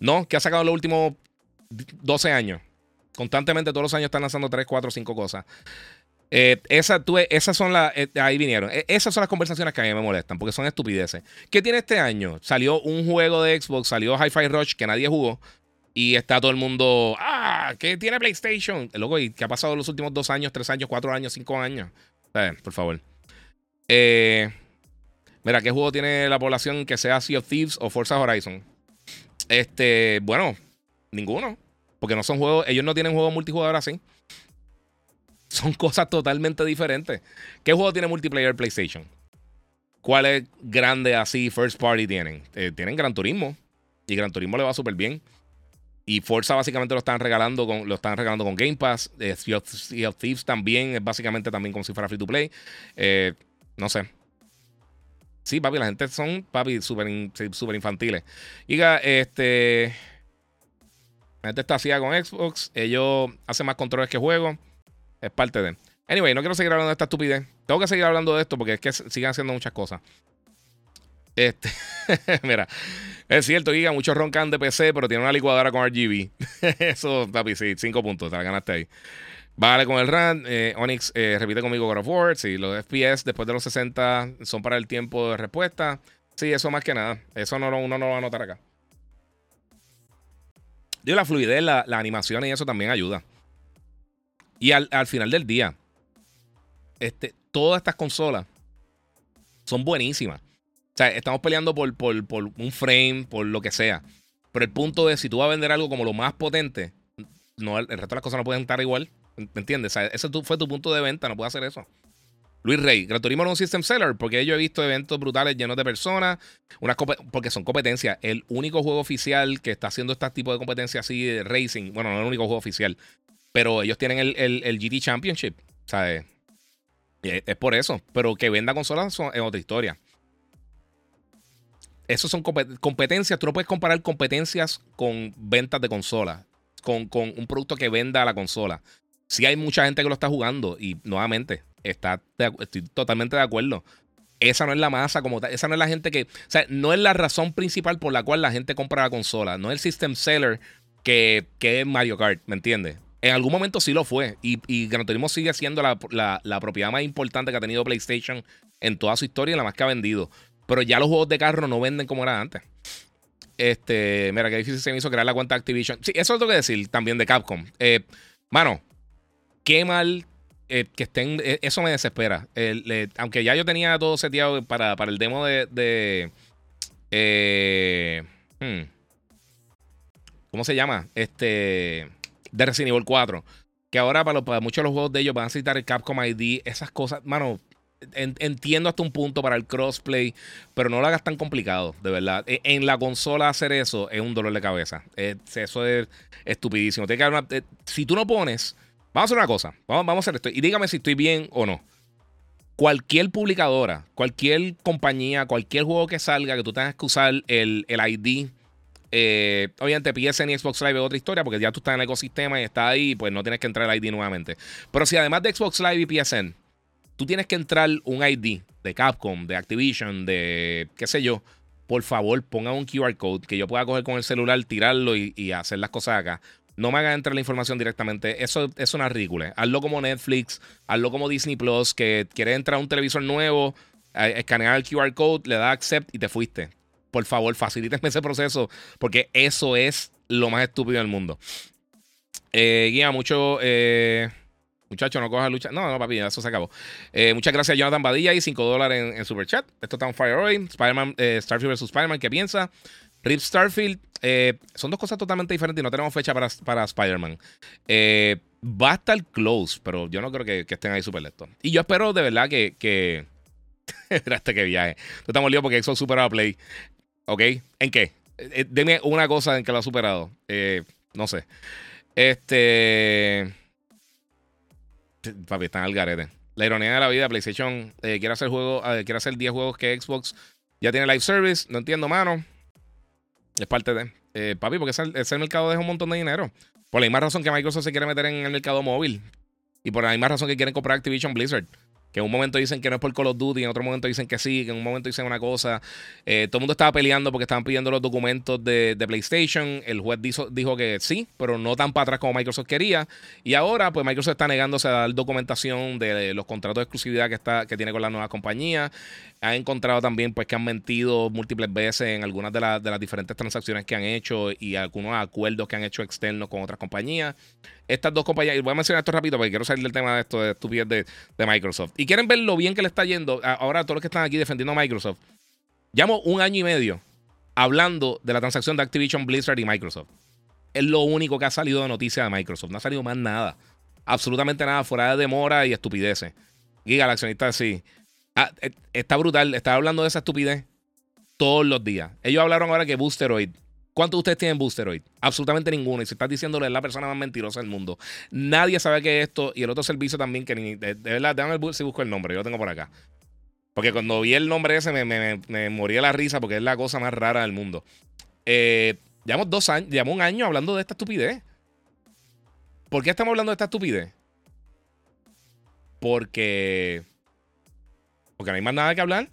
No, que ha sacado los últimos 12 años. Constantemente todos los años están lanzando 3, 4, 5 cosas. Eh, esa, esas son las. Eh, ahí vinieron. E, esas son las conversaciones que a mí me molestan, porque son estupideces. ¿Qué tiene este año? Salió un juego de Xbox, salió Hi-Fi Rush, que nadie jugó. Y está todo el mundo. ¡Ah! ¿Qué tiene PlayStation? Loco, ¿y qué ha pasado los últimos dos años, tres años, cuatro años, cinco años? Eh, por favor. mira, ¿qué juego tiene la población que sea Sea of Thieves o Forza Horizon? Este, bueno, ninguno. Porque no son juegos. Ellos no tienen juegos multijugador así. Son cosas totalmente diferentes. ¿Qué juego tiene multiplayer PlayStation? ¿Cuáles grandes así first party tienen? Eh, tienen Gran Turismo. Y Gran Turismo le va súper bien. Y Forza básicamente lo están regalando con, lo están regalando con Game Pass. Eh, sea, of, Thieves también es básicamente también como si fuera free to play. Eh, no sé. Sí, papi, la gente son, papi, súper super infantiles. Y este. La está así con Xbox. Ellos hacen más controles que juegos. Es parte de. Anyway, no quiero seguir hablando de esta estupidez. Tengo que seguir hablando de esto porque es que siguen haciendo muchas cosas. Este, mira, es cierto, Giga, muchos roncan de PC, pero tiene una licuadora con RGB. Eso, papi, sí, cinco puntos, te la ganaste ahí. Vale con el RAM. Eh, Onyx eh, repite conmigo God of War. Sí, los FPS después de los 60 son para el tiempo de respuesta. Sí, eso más que nada. Eso no, uno no lo va a notar acá. Digo, la fluidez, la, la animación y eso también ayuda. Y al, final del día, este, todas estas consolas son buenísimas. O sea, estamos peleando por, por, un frame, por lo que sea. Pero el punto es, si tú vas a vender algo como lo más potente, no, el resto de las cosas no pueden estar igual. ¿Me entiendes? O sea, ese fue tu punto de venta, no puedes hacer eso. Luis Rey, Gran Turismo no es un system seller porque yo he visto eventos brutales llenos de personas, porque son competencias. El único juego oficial que está haciendo este tipo de competencias así de racing, bueno, no es el único juego oficial, pero ellos tienen el, el, GT Championship, ¿sabes? Es por eso, pero que venda consolas es otra historia. Eso son competencias, tú no puedes comparar competencias con ventas de consolas, con, con un producto que venda a la consola. Sí hay mucha gente que lo está jugando y nuevamente, está estoy totalmente de acuerdo. Esa no es la masa como tal. Esa no es la gente que. O sea, no es la razón principal por la cual la gente compra la consola. No es el system seller que, que es Mario Kart, ¿me entiendes? En algún momento sí lo fue. Y, y Gran Turismo sigue siendo la, la, propiedad más importante que ha tenido PlayStation en toda su historia y la más que ha vendido. Pero ya los juegos de carro no venden como era antes. Este, mira, qué difícil se me hizo crear la cuenta Activision. Sí, eso es lo que decir también de Capcom. Eh, mano, qué mal eh, que estén. Eh, eso me desespera. aunque ya yo tenía todo seteado para, para el demo de. Eh, hmm, ¿Cómo se llama? Este. De Resident Evil 4. Que ahora para, para muchos de los juegos de ellos van a necesitar el Capcom ID. Esas cosas. Mano, entiendo hasta un punto para el crossplay, pero no lo hagas tan complicado, de verdad. E, en la consola hacer eso es un dolor de cabeza. eso es estupidísimo. si tú no pones Vamos a hacer una cosa. Vamos, a hacer esto. Y dígame si estoy bien o no. Cualquier publicadora, cualquier compañía, cualquier juego que salga que tú tengas que usar el, ID. Eh, obviamente PSN y Xbox Live es otra historia porque ya tú estás en el ecosistema y está ahí, pues no tienes que entrar el ID nuevamente. Pero si además de Xbox Live y PSN, tú tienes que entrar un ID de Capcom, de Activision, de qué sé yo, por favor ponga un QR code que yo pueda coger con el celular, tirarlo y, y hacer las cosas acá. No me hagan entrar la información directamente. Eso es una ridícula. Hazlo como Netflix, hazlo como Disney Plus, que quiere entrar a un televisor nuevo, escanear el QR code, le da accept y te fuiste. Por favor, facilítenme ese proceso, porque eso es lo más estúpido del mundo. Eh, guía, mucho. Eh, Muchacho, no coja lucha. No, no, papi, eso se acabó. Eh, muchas gracias, Jonathan Badilla, y 5 dólares en, Super Chat. Esto está en Fire hoy. Spider-Man, eh, Starfield vs. Spider-Man, ¿qué piensa? Rip Starfield, eh, son dos cosas totalmente diferentes y no tenemos fecha para, para Spider-Man. Eh, va a estar close, pero yo no creo que, estén ahí súper listos. Y yo espero de verdad que. que... este que viaje. Tú estamos líos porque Xbox superado a Play. ¿Ok? ¿En qué? Eh, deme una cosa en que lo ha superado. no sé. Este. Papi, están al garete. La ironía de la vida, PlayStation quiere hacer juego, quiere hacer 10 juegos que Xbox ya tiene live service. No entiendo, mano. Es parte de. Eh, papi, porque ese, ese, mercado deja un montón de dinero. Por la misma razón que Microsoft se quiere meter en el mercado móvil. Y por la misma razón que quieren comprar Activision Blizzard. Que en un momento dicen que no es por Call of Duty, en otro momento dicen que sí, que en un momento dicen una cosa. Eh, todo el mundo estaba peleando porque estaban pidiendo los documentos de, PlayStation. El juez dijo, que sí, pero no tan para atrás como Microsoft quería. Y ahora, pues Microsoft está negándose a dar documentación de los contratos de exclusividad que, está, que tiene con la nueva compañía. Ha encontrado también pues que han mentido múltiples veces en algunas de, de las diferentes transacciones que han hecho y algunos acuerdos que han hecho externos con otras compañías estas dos compañías, y voy a mencionar esto rápido porque quiero salir del tema de esto de estupidez de, de Microsoft. Y quieren ver lo bien que le está yendo ahora todos los que están aquí defendiendo a Microsoft. Llevamos un año y medio hablando de la transacción de Activision Blizzard y Microsoft. Es lo único que ha salido de noticia de Microsoft. No ha salido más nada. Absolutamente nada, fuera de demora y estupideces. Giga, el accionista, sí. Ah, eh, está brutal. Está hablando de esa estupidez todos los días. Ellos hablaron ahora que Boosteroid ¿Cuántos de ustedes tienen Boosteroid? Absolutamente ninguno. Y si estás diciéndole es la persona más mentirosa del mundo. Nadie sabe qué es esto. Y el otro servicio también que ni. De, verdad, déjame ver si busco el nombre. Yo lo tengo por acá. Porque cuando vi el nombre ese me, me, me moría la risa porque es la cosa más rara del mundo. Eh, llevamos dos años, llevamos un año hablando de esta estupidez. ¿Por qué estamos hablando de esta estupidez? Porque. Porque no hay más nada que hablar.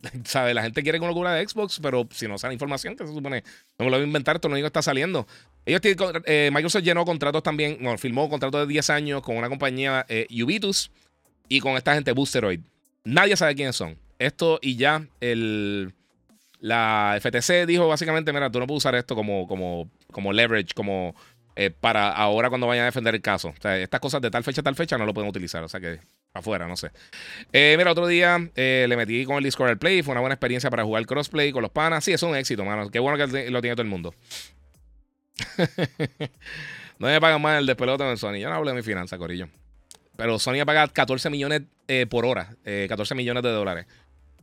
¿Sabe? La gente quiere con locura de Xbox, pero si no sale información, que se supone? No me lo voy a inventar, esto lo único que está saliendo. Ellos eh, Microsoft llenó contratos también, bueno, firmó contratos de 10 años con una compañía eh, Ubitus y con esta gente Boosteroid. Nadie sabe quiénes son. Esto y ya el, la FTC dijo básicamente, mira, tú no puedes usar esto como, como, como leverage, como, eh, para ahora cuando vayan a defender el caso. O sea, estas cosas de tal fecha a tal fecha no lo pueden utilizar. O sea que afuera, no sé. Eh, mira, otro día eh, le metí con el Discord al Play. Fue una buena experiencia para jugar crossplay con los panas. Sí, es un éxito, mano. Qué bueno que lo tiene todo el mundo. no me pagan más el despelote en Sony. Yo no hablo de mi finanza, Corillo. Pero Sony va a pagar 14 millones por hora. 14 millones de dólares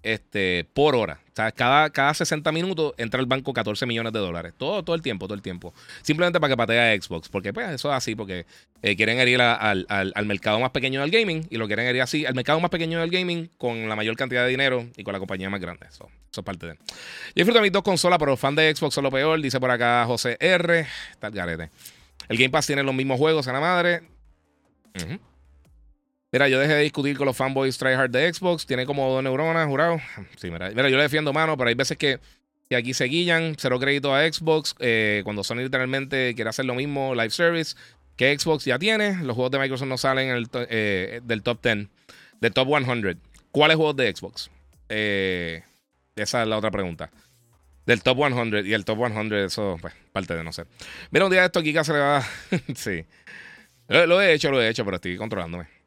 este, por hora. O sea, cada, cada 60 minutos entra al banco 14 millones de dólares. Todo, todo el tiempo, todo el tiempo. Simplemente para que patea Xbox. Porque pues eso es así, porque eh, quieren herir al, mercado más pequeño del gaming y lo quieren herir así, al mercado más pequeño del gaming con la mayor cantidad de dinero y con la compañía más grande. Eso, eso es parte de. Yo disfruto mis dos consolas, pero fan de Xbox son lo peor. Dice por acá José R. Está el garete. El Game Pass tiene los mismos juegos a la madre. Mira, yo dejé de discutir con los fanboys tryhard de Xbox. Tiene como dos neuronas, jurado. Sí, mira, mira yo le defiendo mano, pero hay veces que, aquí se guillan. Cero crédito a Xbox. Eh, cuando Sony literalmente quiere hacer lo mismo, live service, que Xbox ya tiene. Los juegos de Microsoft no salen eh, del top 10, del top 100. ¿Cuáles juegos de Xbox? Eh, esa es la otra pregunta. Del top 100. Y el top 100, eso, pues, parte de no sé. Mira, un día esto aquí se le va. sí. lo he hecho, lo he hecho, pero estoy controlándome.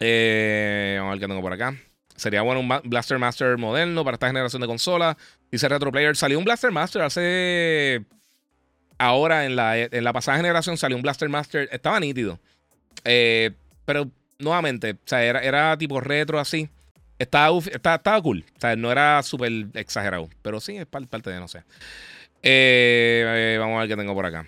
Eh, vamos a ver qué tengo por acá. Sería bueno un Blaster Master moderno para esta generación de consolas. Dice Retro Player. Salió un Blaster Master hace. Ahora, en la, en la pasada generación, salió un Blaster Master. Estaba nítido. Eh, pero nuevamente, o sea, era, era tipo retro así. Estaba, estaba, cool. O sea, no era súper exagerado. Pero sí, es parte de, no sé. Eh, vamos a ver qué tengo por acá.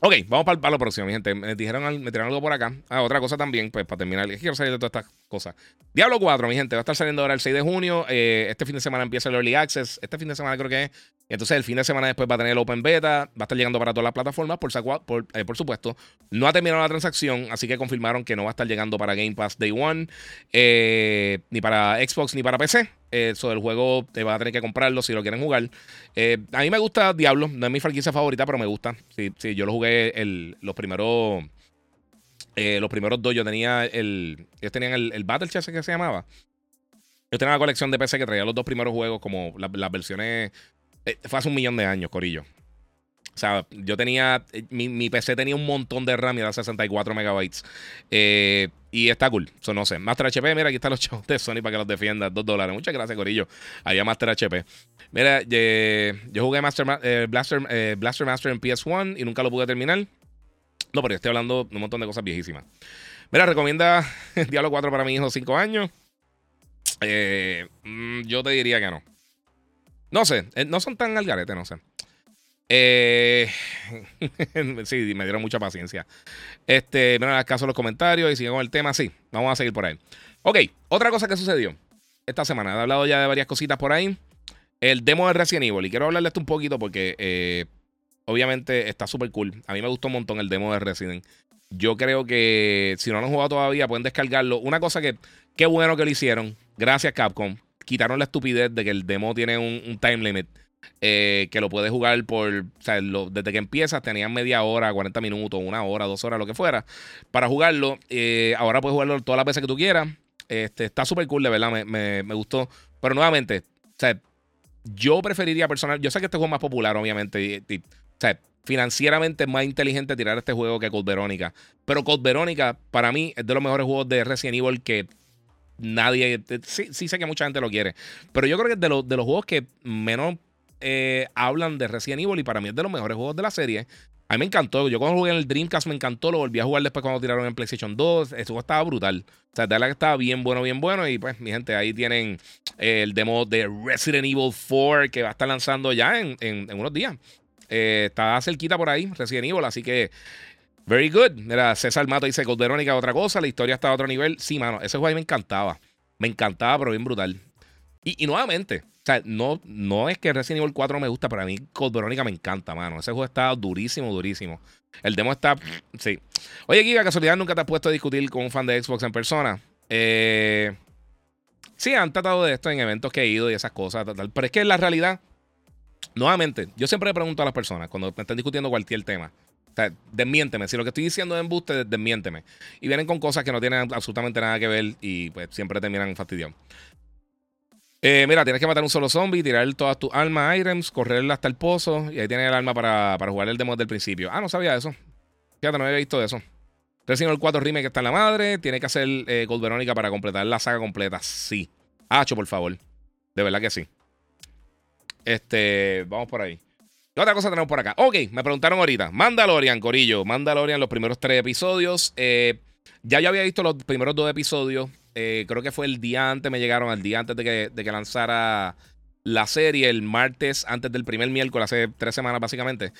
Ok, vamos para, lo próximo, mi gente. Me dijeron, me tiraron algo por acá. Ah, otra cosa también, pues para terminar. Quiero salir de todas estas cosas. Diablo 4, mi gente, va a estar saliendo ahora el 6 de junio. Eh, este fin de semana empieza el Early Access. Este fin de semana creo que es. Entonces, el fin de semana después va a tener el Open Beta. Va a estar llegando para todas las plataformas, por, por, eh, por supuesto. No ha terminado la transacción, así que confirmaron que no va a estar llegando para Game Pass Day One, eh, ni para Xbox, ni para PC. Eso del juego te va a tener que comprarlo si lo quieren jugar. Eh, a mí me gusta Diablo, no es mi franquicia favorita, pero me gusta. Sí, sí yo lo jugué el, los primeros. Eh, los primeros dos. Yo tenía el. Ellos tenían el, Battle Chess que se llamaba. Yo tenía la colección de PC que traía los dos primeros juegos, como las versiones. Eh, fue hace un millón de años, Corillo. O sea, yo tenía. Mi, PC tenía un montón de RAM y era 64 megabytes. Eh, y está cool. Eso no sé. Master HP, mira, aquí están los chavos de Sony para que los defienda. Dos dólares. Muchas gracias, Corillo. Había Master HP. Mira, yo jugué Master, eh, Blaster, eh, Blaster Master en PS1 y nunca lo pude terminar. No, pero estoy hablando de un montón de cosas viejísimas. Mira, recomienda Diablo 4 para mi hijo 5 años. Mm, yo te diría que no. No sé, no son tan al garete, no sé. Eh, sí, me dieron mucha paciencia. Este, miren caso los comentarios y siguen el tema. Sí, vamos a seguir por ahí. Ok, otra cosa que sucedió esta semana. He hablado ya de varias cositas por ahí. El demo de Resident Evil. Y quiero hablarle esto un poquito porque eh, obviamente está súper cool. A mí me gustó un montón el demo de Resident. Yo creo que si no lo han jugado todavía, pueden descargarlo. Una cosa que, qué bueno que lo hicieron. Gracias, Capcom. Quitaron la estupidez de que el demo tiene un time limit. Eh, que lo puedes jugar por, desde que empiezas tenían media hora, 40 minutos, una hora, dos horas, lo que fuera, para jugarlo. Eh, ahora puedes jugarlo todas las veces que tú quieras. Este, está súper cool, de verdad, me, gustó. Pero nuevamente, o sea, yo preferiría personal, yo sé que este juego es más popular, obviamente, o sea, financieramente es más inteligente tirar este juego que Code Verónica. Pero Code Verónica, para mí, es de los mejores juegos de Resident Evil que nadie. Sí, sí sé que mucha gente lo quiere. Pero yo creo que es de, de los juegos que menos eh, hablan de Resident Evil y para mí es de los mejores juegos de la serie. A mí me encantó. Yo cuando jugué en el Dreamcast me encantó. Lo volví a jugar después cuando tiraron en PlayStation 2. Ese juego estaba brutal. O sea, de verdad que estaba bien bueno, bien bueno. Y pues, mi gente, ahí tienen el demo de Resident Evil 4 que va a estar lanzando ya en, unos días. Eh, está cerquita por ahí, Resident Evil. Así que, very good. Mira, César Mato dice Cold Verónica otra cosa. La historia está a otro nivel. Sí, mano, ese juego a mí me encantaba. Me encantaba, pero bien brutal. y nuevamente, sea, no, no es que Resident Evil 4 me gusta, pero a mí Code Verónica me encanta, mano. Ese juego está durísimo, durísimo. El demo está. Sí. Oye, Giga, casualidad nunca te has puesto a discutir con un fan de Xbox en persona. Eh, sí, han tratado de esto en eventos que he ido y esas cosas, pero es que la realidad, nuevamente, yo siempre le pregunto a las personas cuando me están discutiendo cualquier tema. O desmiénteme. Si lo que estoy diciendo es embuste, desmiénteme. Y vienen con cosas que no tienen absolutamente nada que ver y pues siempre terminan fastidiando. Eh, mira, tienes que matar un solo zombie, tirar todas tus armas, items, correr hasta el pozo y ahí tienes el arma para, jugar el demo desde el principio. Ah, no sabía eso. Fíjate, no había visto eso. Resident el 4 Remake está en la madre. Tiene que hacer eh, Gold Verónica para completar la saga completa. Sí. Hacho, por favor. De verdad que sí. Este, vamos por ahí. ¿Qué otra cosa tenemos por acá? Ok, me preguntaron ahorita. Mandalorian, Corillo. Mandalorian, los primeros tres episodios. Eh, ya yo había visto los primeros dos episodios. Eh, creo que fue el día antes, me llegaron al día antes de que, de que lanzara la serie, el martes antes del primer miércoles, hace tres semanas básicamente.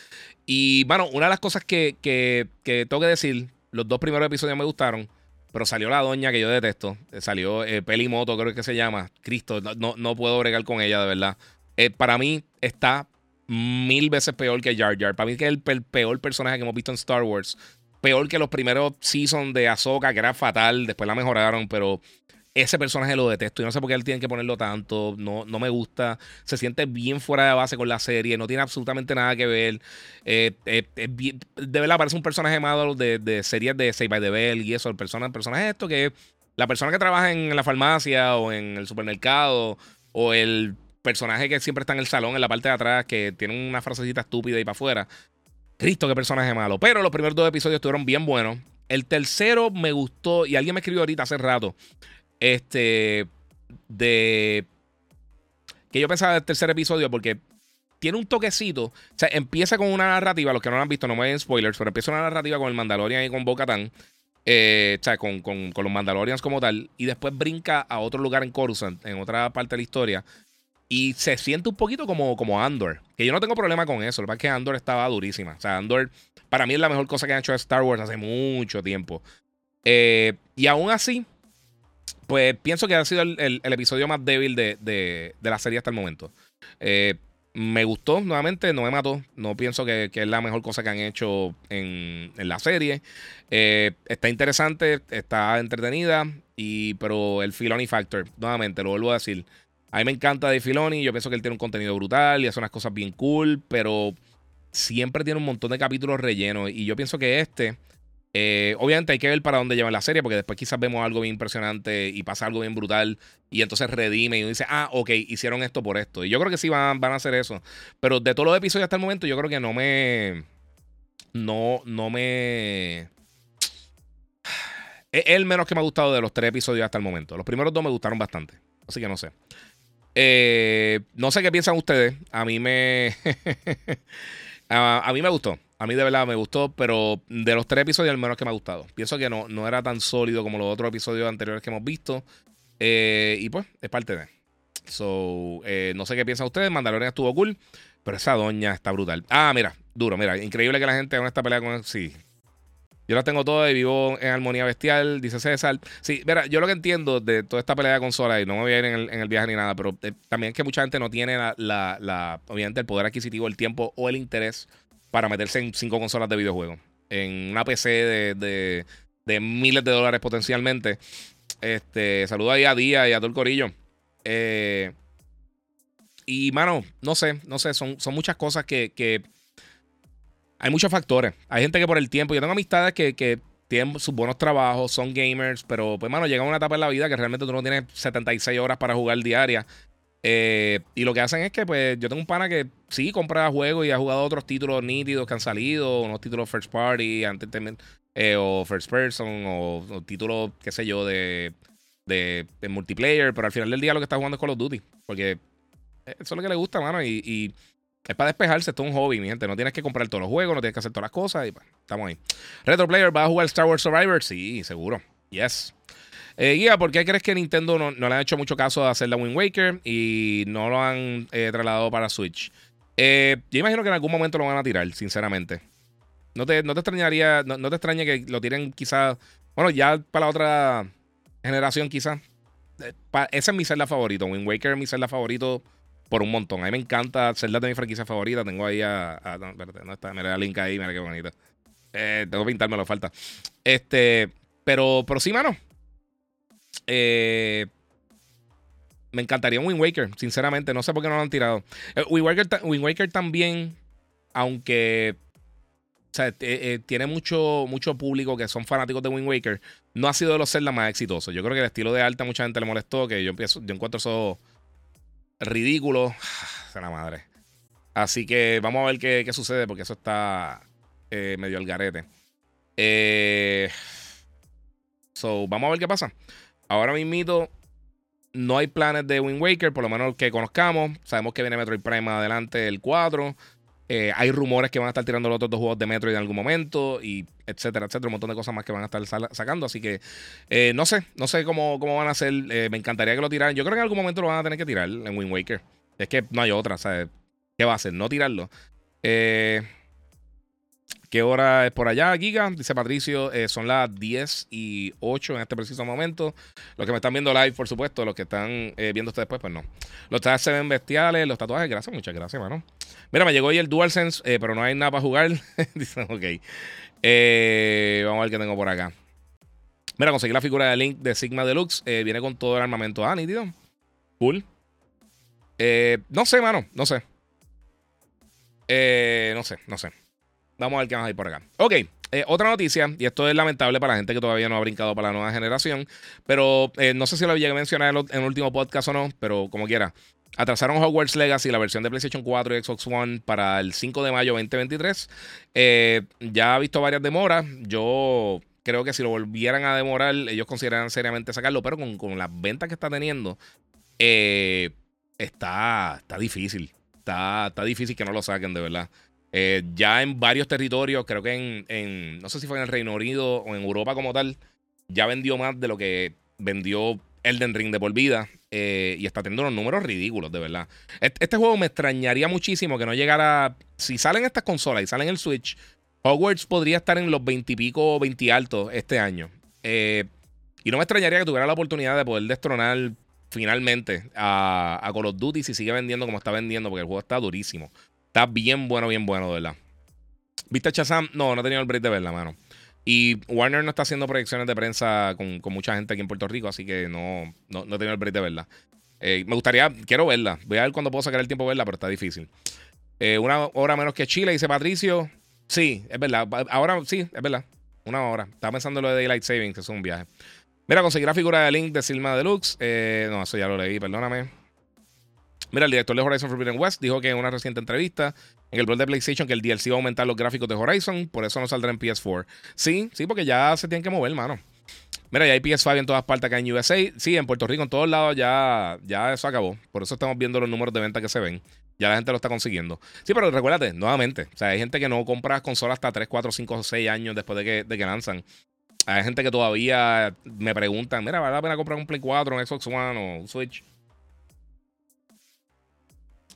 Y bueno, una de las cosas que, que, que tengo que decir, los dos primeros episodios me gustaron. Pero salió la doña que yo detesto. Eh, salió eh, Pelimoto, creo que se llama. Cristo, no, no puedo bregar con ella, de verdad. Para mí está mil veces peor que Jar Jar. Para mí es el, peor personaje que hemos visto en Star Wars. Peor que los primeros seasons de Ahsoka, que era fatal. Después la mejoraron, pero ese personaje lo detesto. Y no sé por qué él tiene que ponerlo tanto. No, no me gusta. Se siente bien fuera de base con la serie. No tiene absolutamente nada que ver. Eh, eh, de verdad, parece un personaje malo de, series de Save by the Bell y eso. El personaje, personaje esto que la persona que trabaja en la farmacia o en el supermercado o el personaje que siempre está en el salón en la parte de atrás que tiene una frasecita estúpida y para afuera. Cristo, qué personaje malo. Pero los primeros dos episodios estuvieron bien buenos. El tercero me gustó y alguien me escribió ahorita hace rato este, de. Que yo pensaba del tercer episodio porque tiene un toquecito. O sea, empieza con una narrativa. Los que no lo han visto, no me den spoilers, pero empieza una narrativa con el Mandalorian y con Bo eh, o sea, con, con, los Mandalorians como tal. Y después brinca a otro lugar en Coruscant, en otra parte de la historia. Y se siente un poquito como, como Andor. Que yo no tengo problema con eso. Lo que pasa es que Andor estaba durísima. O sea, Andor para mí es la mejor cosa que han hecho de Star Wars hace mucho tiempo. Eh, y aún así, pues pienso que ha sido el, episodio más débil de, la serie hasta el momento. Eh, me gustó nuevamente, no me mató. No pienso que, es la mejor cosa que han hecho en, la serie. Eh, está interesante, está entretenida, y, pero el Filoni Factor, nuevamente, lo vuelvo a decir. A mí me encanta de Filoni, yo pienso que él tiene un contenido brutal y hace unas cosas bien cool, pero siempre tiene un montón de capítulos rellenos. Y yo pienso que este eh, obviamente hay que ver para dónde lleva la serie, porque después quizás vemos algo bien impresionante y pasa algo bien brutal y entonces redime y uno dice, ah, ok, hicieron esto por esto. Y yo creo que sí van, van a hacer eso. Pero de todos los episodios hasta el momento, yo creo que no me... No, no me... Es el menos que me ha gustado de los tres episodios hasta el momento. Los primeros dos me gustaron bastante. Así que no sé. Eh, no sé qué piensan ustedes. A mí me... a mí me gustó. A mí de verdad me gustó, pero de los tres episodios, al menos que me ha gustado. Pienso que no, no era tan sólido como los otros episodios anteriores que hemos visto. Eh, y pues, es parte de. So, eh, no sé qué piensan ustedes. Mandalorian estuvo cool, pero esa doña está brutal. Ah, mira, duro, mira. Increíble que la gente haga esta pelea con. Sí. Yo la tengo todas y vivo en armonía bestial, dice César. Sí, mira, yo lo que entiendo de toda esta pelea de consola, y no me voy a ir en el, viaje ni nada, pero eh, también es que mucha gente no tiene la, la, obviamente, el poder adquisitivo, el tiempo o el interés para meterse en cinco consolas de videojuegos. En una PC de, de, miles de dólares potencialmente. Este, saludo ahí a Día y a todo el corillo. Eh, y, mano, no sé, no sé, son, son muchas cosas que, que, Hay muchos factores. Hay gente que por el tiempo... Yo tengo amistades que, tienen sus buenos trabajos, son gamers, pero pues, mano, llega una etapa en la vida que realmente tú no tienes 76 horas para jugar diaria. Eh, y lo que hacen es que, pues, yo tengo un pana que sí compra juegos y ha jugado otros títulos nítidos que han salido, unos títulos first party, antes eh, o first person, o, títulos, qué sé yo, de, de, multiplayer, pero al final del día lo que está jugando es Call of Duty, porque eso es lo que le gusta, mano, y, es para despejarse, esto es un hobby, mi gente. No tienes que comprar todos los juegos, no tienes que hacer todas las cosas, y pues, estamos ahí. Retro Player, ¿va a jugar Star Wars Survivor? Sí, seguro. Yes. Eh, Guía, ¿por qué crees que Nintendo no, le ha hecho mucho caso a hacer la Wind Waker y no lo han eh, trasladado para Switch? Eh, yo imagino que en algún momento lo van a tirar, sinceramente. No te, no te extrañaría, no, te extraña que lo tiren quizás, bueno, ya para la otra generación quizás. Eh, esa es mi celda favorito. Wind Waker es mi celda favorito por un montón. A mí me encanta celda de mi franquicia favorita. Tengo ahí a. no, espérate, no está. Mira el link ahí, mira qué bonita. tengo que pintarme, lo falta. Este. Pero, pero sí, mano. Eh, me encantaría un Wind Waker, sinceramente. No sé por qué no lo han tirado. Eh, Wind, Waker, también, aunque eh, tiene mucho, mucho público que son fanáticos de Wind Waker, no ha sido de los Zelda más exitosos. Yo creo que el estilo de alta mucha gente le molestó, que yo, empiezo, yo encuentro eso ridículo. Se la madre. Así que vamos a ver qué, sucede porque eso está eh, medio al garete. Eh, so, vamos a ver qué pasa. Ahora mismo no hay planes de Wind Waker, por lo menos que conozcamos. Sabemos que viene Metroid Prime adelante el 4. Eh, hay rumores que van a estar tirando los otros dos juegos de Metroid en algún momento, y etcétera, etcétera. Un montón de cosas más que van a estar sacando. Así que no sé, no sé cómo, cómo van a hacer. me encantaría que lo tiraran. Yo creo que en algún momento lo van a tener que tirar en Wind Waker. Es que no hay otra, ¿sabes? ¿Qué va a hacer? No tirarlo. Eh, ¿Qué hora es por allá, Giga? Dice Patricio, eh, son las 10 y 8 en este preciso momento. Los que me están viendo live, por supuesto, los que están eh, viendo ustedes después, pues no. Los tatuajes se ven bestiales, los tatuajes, gracias, muchas gracias, mano. Mira, me llegó hoy el DualSense, pero no hay nada para jugar. Dicen, ok. vamos a ver qué tengo por acá. Mira, conseguí la figura de Link de Sigma Deluxe. viene con todo el armamento. Ah, nítido. Cool. no sé, mano, no sé. Eh, no sé, no sé. Vamos a ver qué más hay por acá. Ok, eh, otra noticia, y esto es lamentable para la gente que todavía no ha brincado para la nueva generación, pero eh, no sé si lo llegué a mencionar en el, último podcast o no, pero como quiera. Atrasaron Hogwarts Legacy, la versión de PlayStation 4 y Xbox One, para el 5 de mayo 2023. ya he visto varias demoras. Yo creo que si lo volvieran a demorar, ellos consideran seriamente sacarlo, pero con, con las ventas que está teniendo, está, está difícil está, difícil que no lo saquen, de verdad. Eh, ya en varios territorios, creo que en, no sé si fue en el Reino Unido o en Europa como tal, ya vendió más de lo que vendió Elden Ring de por vida. Eh, y está teniendo unos números ridículos, de verdad. Este, juego me extrañaría muchísimo que no llegara. Si salen estas consolas y salen el Switch, Hogwarts podría estar en los 20 y pico, 20 altos este año. Eh, y no me extrañaría que tuviera la oportunidad de poder destronar finalmente a, a Call of Duty si sigue vendiendo como está vendiendo, porque el juego está durísimo. Está bien bueno, bien bueno, de verdad. ¿Viste Chazam? No, no he tenido el break de verla, mano. Y Warner no está haciendo proyecciones de prensa con, mucha gente aquí en Puerto Rico, así que no, no, he tenido el break de verla. Eh, me gustaría, quiero verla. Voy a ver cuándo puedo sacar el tiempo de verla, pero está difícil. Eh, una hora menos que Chile, dice Patricio. Sí, es verdad. Ahora sí, es verdad. Una hora. Estaba pensando en lo de Daylight Savings, que es un viaje. Mira, conseguir la figura de Link de Silma Deluxe. Eh, no, eso ya lo leí, perdóname. Mira, el director de Horizon Forbidden West dijo que en una reciente entrevista en el blog de PlayStation que el DLC va a aumentar los gráficos de Horizon, por eso no saldrá en PS4. Sí, sí, porque ya se tienen que mover, mano. Mira, ya hay PS5 en todas partes acá en USA. Sí, en Puerto Rico, en todos lados ya, ya eso acabó. Por eso estamos viendo los números de venta que se ven. Ya la gente lo está consiguiendo. Sí, pero recuérdate, nuevamente, o sea, hay gente que no compra consolas hasta 3, 4, 5, 6 años después de que, de que lanzan. Hay gente que todavía me preguntan, mira, ¿vale la pena comprar un Play 4, un Xbox One o un Switch?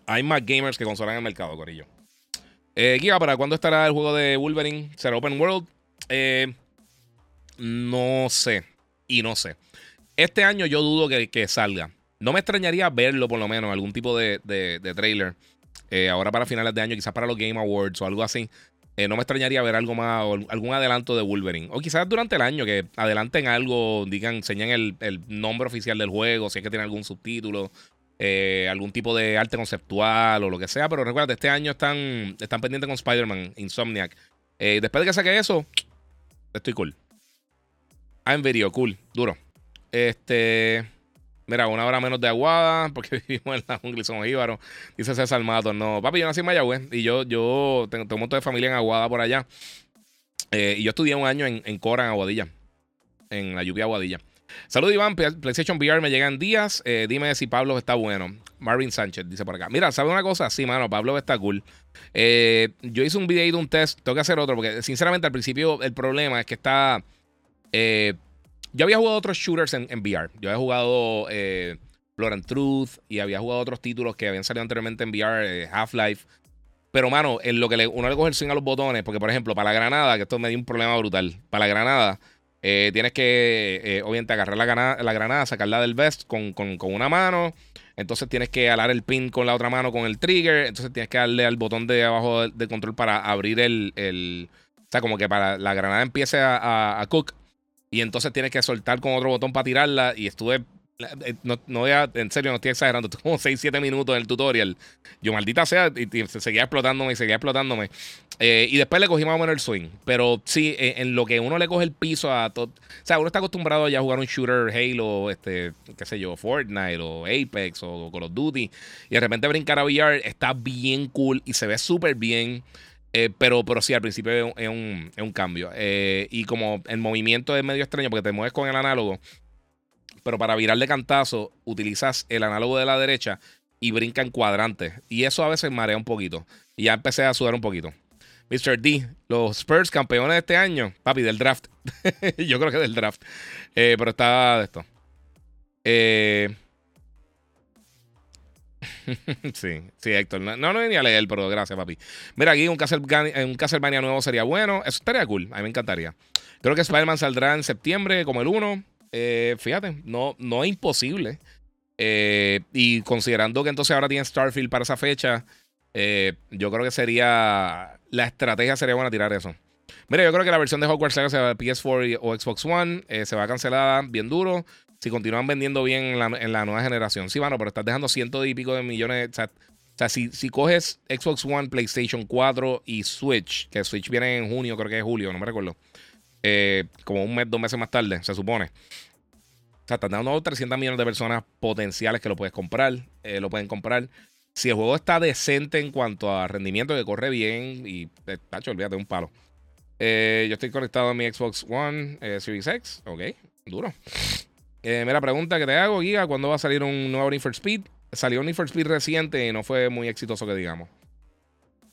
Hay más gamers que consolan en el mercado, Corillo. Eh, Giga, ¿para cuándo estará el juego de Wolverine? ¿Será Open World? Eh, no sé. Y no sé. Este año yo dudo que, salga. No me extrañaría verlo, por lo menos, algún tipo de, trailer. Eh, ahora para finales de año, quizás para los Game Awards o algo así. Eh, no me extrañaría ver algo más o algún adelanto de Wolverine. O quizás durante el año que adelanten algo, digan, enseñen el, nombre oficial del juego, si es que tiene algún subtítulo, eh, algún tipo de arte conceptual o lo que sea. Pero recuerda, este año están, están pendientes con Spider-Man, Insomniac. Eh, después de que saque eso, estoy cool. I'm video, cool, duro. Este. Mira, una hora menos de aguada, porque vivimos en la jungla y somos íbaros. Dice César Matos. No, papi, yo nací en Mayagüez y yo, yo tengo, un montón de familia en Aguada por allá. Eh, y yo estudié un año en, en Cora, en Aguadilla. En la lluvia Aguadilla. Salud, Iván. PlayStation VR me llegan días. Eh, dime si Pablo está bueno. Marvin Sánchez dice por acá. Mira, ¿sabe una cosa? Sí, mano, Pablo está cool. Eh, yo hice un video de un test. Tengo que hacer otro porque, sinceramente, al principio el problema es que está. Yo había jugado otros shooters en, VR. Yo había jugado eh, and Truth y había jugado otros títulos que habían salido anteriormente en VR, eh, Half-Life. Pero, mano, en lo que uno le coge el swing a los botones, porque, por ejemplo, para la granada, que esto me dio un problema brutal. Para la granada, eh, tienes que, obviamente, agarrar la granada, la granada, sacarla del vest con, una mano. Entonces tienes que alar el pin con la otra mano con el trigger. Entonces tienes que darle al botón de abajo del, control para abrir el, O sea, como que para la granada empiece a, a cook. Y entonces tienes que soltar con otro botón para tirarla. Y estuve eh, no, no voy a, en serio, no estoy exagerando, como 6, 7 minutos en el tutorial. Yo, maldita sea, y, se seguía explotándome y seguía explotándome. Eh, y después le cogí más o menos el swing. Pero sí, eh, en, lo que uno le coge el piso a todo. O sea, uno está acostumbrado ya a jugar un shooter Halo, este, qué sé yo, Fortnite o Apex o Call of Duty. Y de repente brincar a VR está bien cool y se ve súper bien. pero, pero sí, al principio es un, es un, cambio. y como el movimiento es medio extraño porque te mueves con el análogo, pero para virar de cantazo utilizas el análogo de la derecha y brinca en cuadrantes. Y eso a veces marea un poquito. Y ya empecé a sudar un poquito. Mr. D, los Spurs campeones de este año, papi, del draft. Yo creo que del draft. Eh, pero está de esto. Eh... sí, sí, Héctor. No, no venía a leer, pero gracias, papi. Mira, aquí un Castlevania, nuevo sería bueno. Eso estaría cool. A mí me encantaría. Creo que Spider-Man saldrá en septiembre, como el 1. Eh, fíjate, no, no es imposible. Y considerando que entonces ahora tiene Starfield para esa fecha, eh, yo creo que sería. La estrategia sería buena tirar eso. Mira, yo creo que la versión de Hogwarts Legacy de PS4 o Xbox One se va a cancelar bien duro si continúan vendiendo bien en la, nueva generación. Sí, bueno, pero estás dejando cientos y pico de millones. O sea, si, si, coges Xbox One, PlayStation 4 y Switch, que Switch viene en junio, creo que es julio, no me recuerdo. Eh, como un mes, dos meses más tarde, se supone. O sea, están dando 300 millones de personas potenciales que lo puedes comprar, eh, lo pueden comprar. Si el juego está decente en cuanto a rendimiento, que corre bien y, eh, tacho, olvídate, un palo. yo estoy conectado a mi Xbox One Series X. Ok, duro. mira, pregunta que te hago, Giga, ¿cuándo va a salir un nuevo Need for Speed? Salió un Need for Speed reciente y no fue muy exitoso que digamos.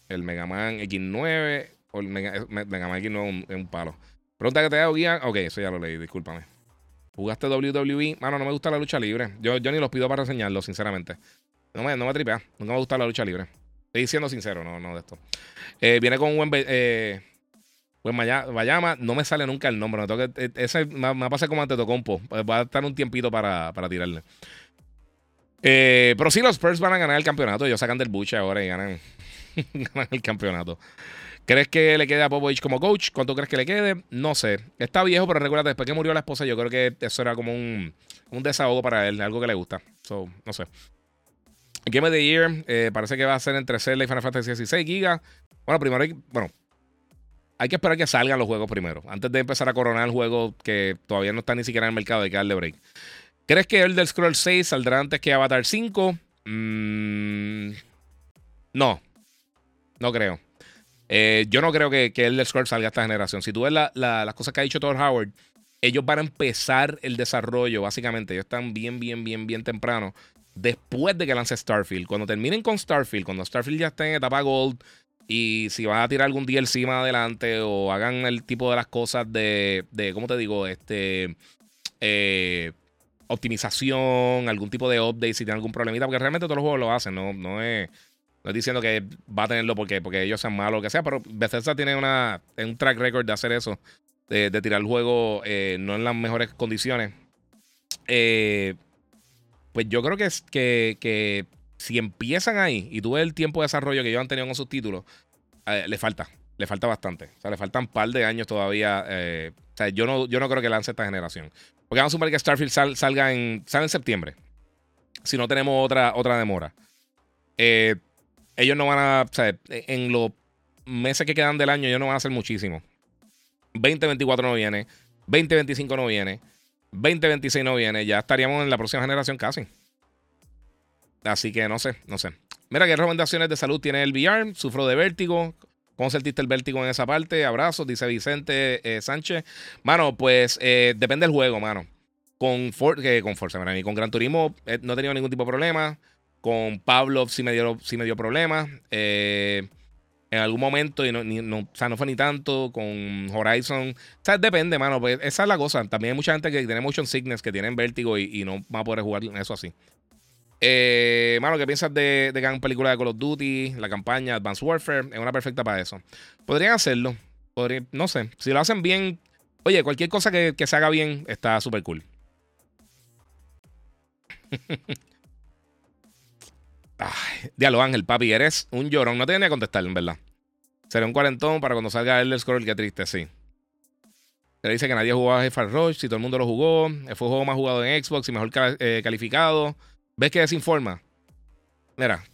El Mega Man X9 o el Mega, Man X9 es un palo. Pregunta que te hago, guía. Ok, eso ya lo leí, discúlpame. ¿Jugaste WWE? Mano, no me gusta la lucha libre. Yo, yo ni los pido para reseñarlo, sinceramente. No me, no me tripea. No me gusta la lucha libre. Estoy siendo sincero, no, no de esto. Eh, viene con un buen. Eh, pues Bayama, no me sale nunca el nombre. Me que, eh, ese me, como ante Tocompo. Pues va a estar un tiempito para, para tirarle. Eh, pero sí, los Spurs van a ganar el campeonato. Ellos sacan del buche ahora y ganan, ganan el campeonato. ¿Crees que le quede a Popovich como coach? ¿Cuánto crees que le quede? No sé. Está viejo, pero recuerda, después que murió la esposa, yo creo que eso era como un, un desahogo para él, algo que le gusta. So, no sé. Game of the Year eh, parece que va a ser entre Zelda y Final Fantasy 16 gigas. Bueno, primero hay, bueno, hay que esperar que salgan los juegos primero. Antes de empezar a coronar el juego que todavía no está ni siquiera en el mercado, hay que darle break. ¿Crees que el del Scroll 6 saldrá antes que Avatar 5? Mm, no. No creo. Eh, yo no creo que, que el Scrolls salga esta generación. Si tú ves las cosas que ha dicho Todd Howard, ellos van a empezar el desarrollo, básicamente. Ellos están bien, bien, bien, bien temprano. Después de que lance Starfield. Cuando terminen con Starfield, cuando Starfield ya esté en etapa Gold, y si van a tirar algún DLC más adelante, o hagan el tipo de las cosas de, de ¿cómo te digo? Este. Eh, optimización, algún tipo de update si tienen algún problemita, porque realmente todos los juegos lo hacen, no, no es no estoy diciendo que va a tenerlo porque, porque ellos sean malos o que sea, pero Bethesda tiene una, un track record de hacer eso, de, tirar el juego eh, no en las mejores condiciones. Eh, pues yo creo que, que, que, si empiezan ahí y tú ves el tiempo de desarrollo que ellos han tenido con sus títulos, eh, le falta, le falta bastante. O sea, le faltan un par de años todavía. o sea, yo no, yo no creo que lance esta generación. Porque vamos a suponer que Starfield salga en, salga en septiembre. Si no tenemos otra, otra demora. Eh, ellos no van a, o sea, en los meses que quedan del año, ellos no van a hacer muchísimo. 2024 no viene, 2025 no viene, 2026 no viene, ya estaríamos en la próxima generación casi. Así que no sé, no sé. Mira, ¿qué recomendaciones de salud tiene el VR? Sufro de vértigo. ¿Cómo sentiste el vértigo en esa parte? Abrazos, dice Vicente eh, Sánchez. Mano, pues eh, depende del juego, mano. Con, For con Forza, mira, con Gran Turismo eh, no he tenido ningún tipo de problema. Con Pavlov sí me dio, sí me dio problemas. Eh, en algún momento, y no, no, o sea, no fue ni tanto. Con Horizon. O sea, depende, mano. Pues esa es la cosa. También hay mucha gente que tiene motion sickness, que tienen vértigo y, no va a poder jugar eso así. Eh, mano, ¿qué piensas de, de gran película de Call of Duty? La campaña Advanced Warfare. Es una perfecta para eso. Podrían hacerlo. no sé. Si lo hacen bien. Oye, cualquier cosa que, que se haga bien está súper cool. Ay, diablo, Ángel, papi, eres un llorón. No te venía a contestar, en verdad. Será un cuarentón para cuando salga el Scroll, qué triste, sí. Le dice que nadie jugó a Far Rush, si todo el mundo lo jugó. Fue el juego más jugado en Xbox y mejor eh, calificado. ¿Ves que desinforma? Mira,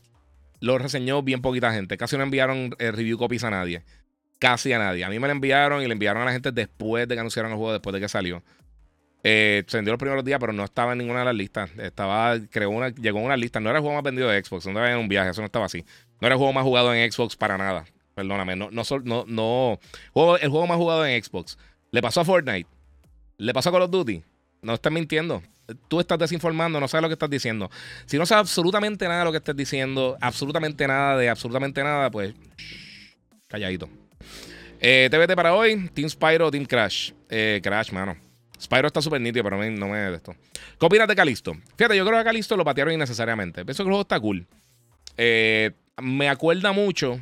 lo reseñó bien poquita gente. Casi no enviaron eh, review copies a nadie. Casi a nadie. A mí me lo enviaron y le enviaron a la gente después de que anunciaron el juego, después de que salió. Eh, se vendió los primeros días, pero no estaba en ninguna de las listas. Estaba, creó una, llegó a una lista. No era el juego más vendido de Xbox, no estaba en un viaje, eso no estaba así. No era el juego más jugado en Xbox para nada. Perdóname, no, no, no, no. el juego más jugado en Xbox. Le pasó a Fortnite. Le pasó a Call of Duty. No estás mintiendo. Tú estás desinformando, no sabes lo que estás diciendo. Si no sabes absolutamente nada de lo que estés diciendo, absolutamente nada de absolutamente nada, pues calladito. Eh, TBT para hoy, Team Spyro o Team Crash. Eh, Crash, mano. Spyro está súper nítido, pero no me de esto. ¿Qué de Calisto? Fíjate, yo creo que Calisto lo patearon innecesariamente. Pienso que el juego está cool. Eh, me acuerda mucho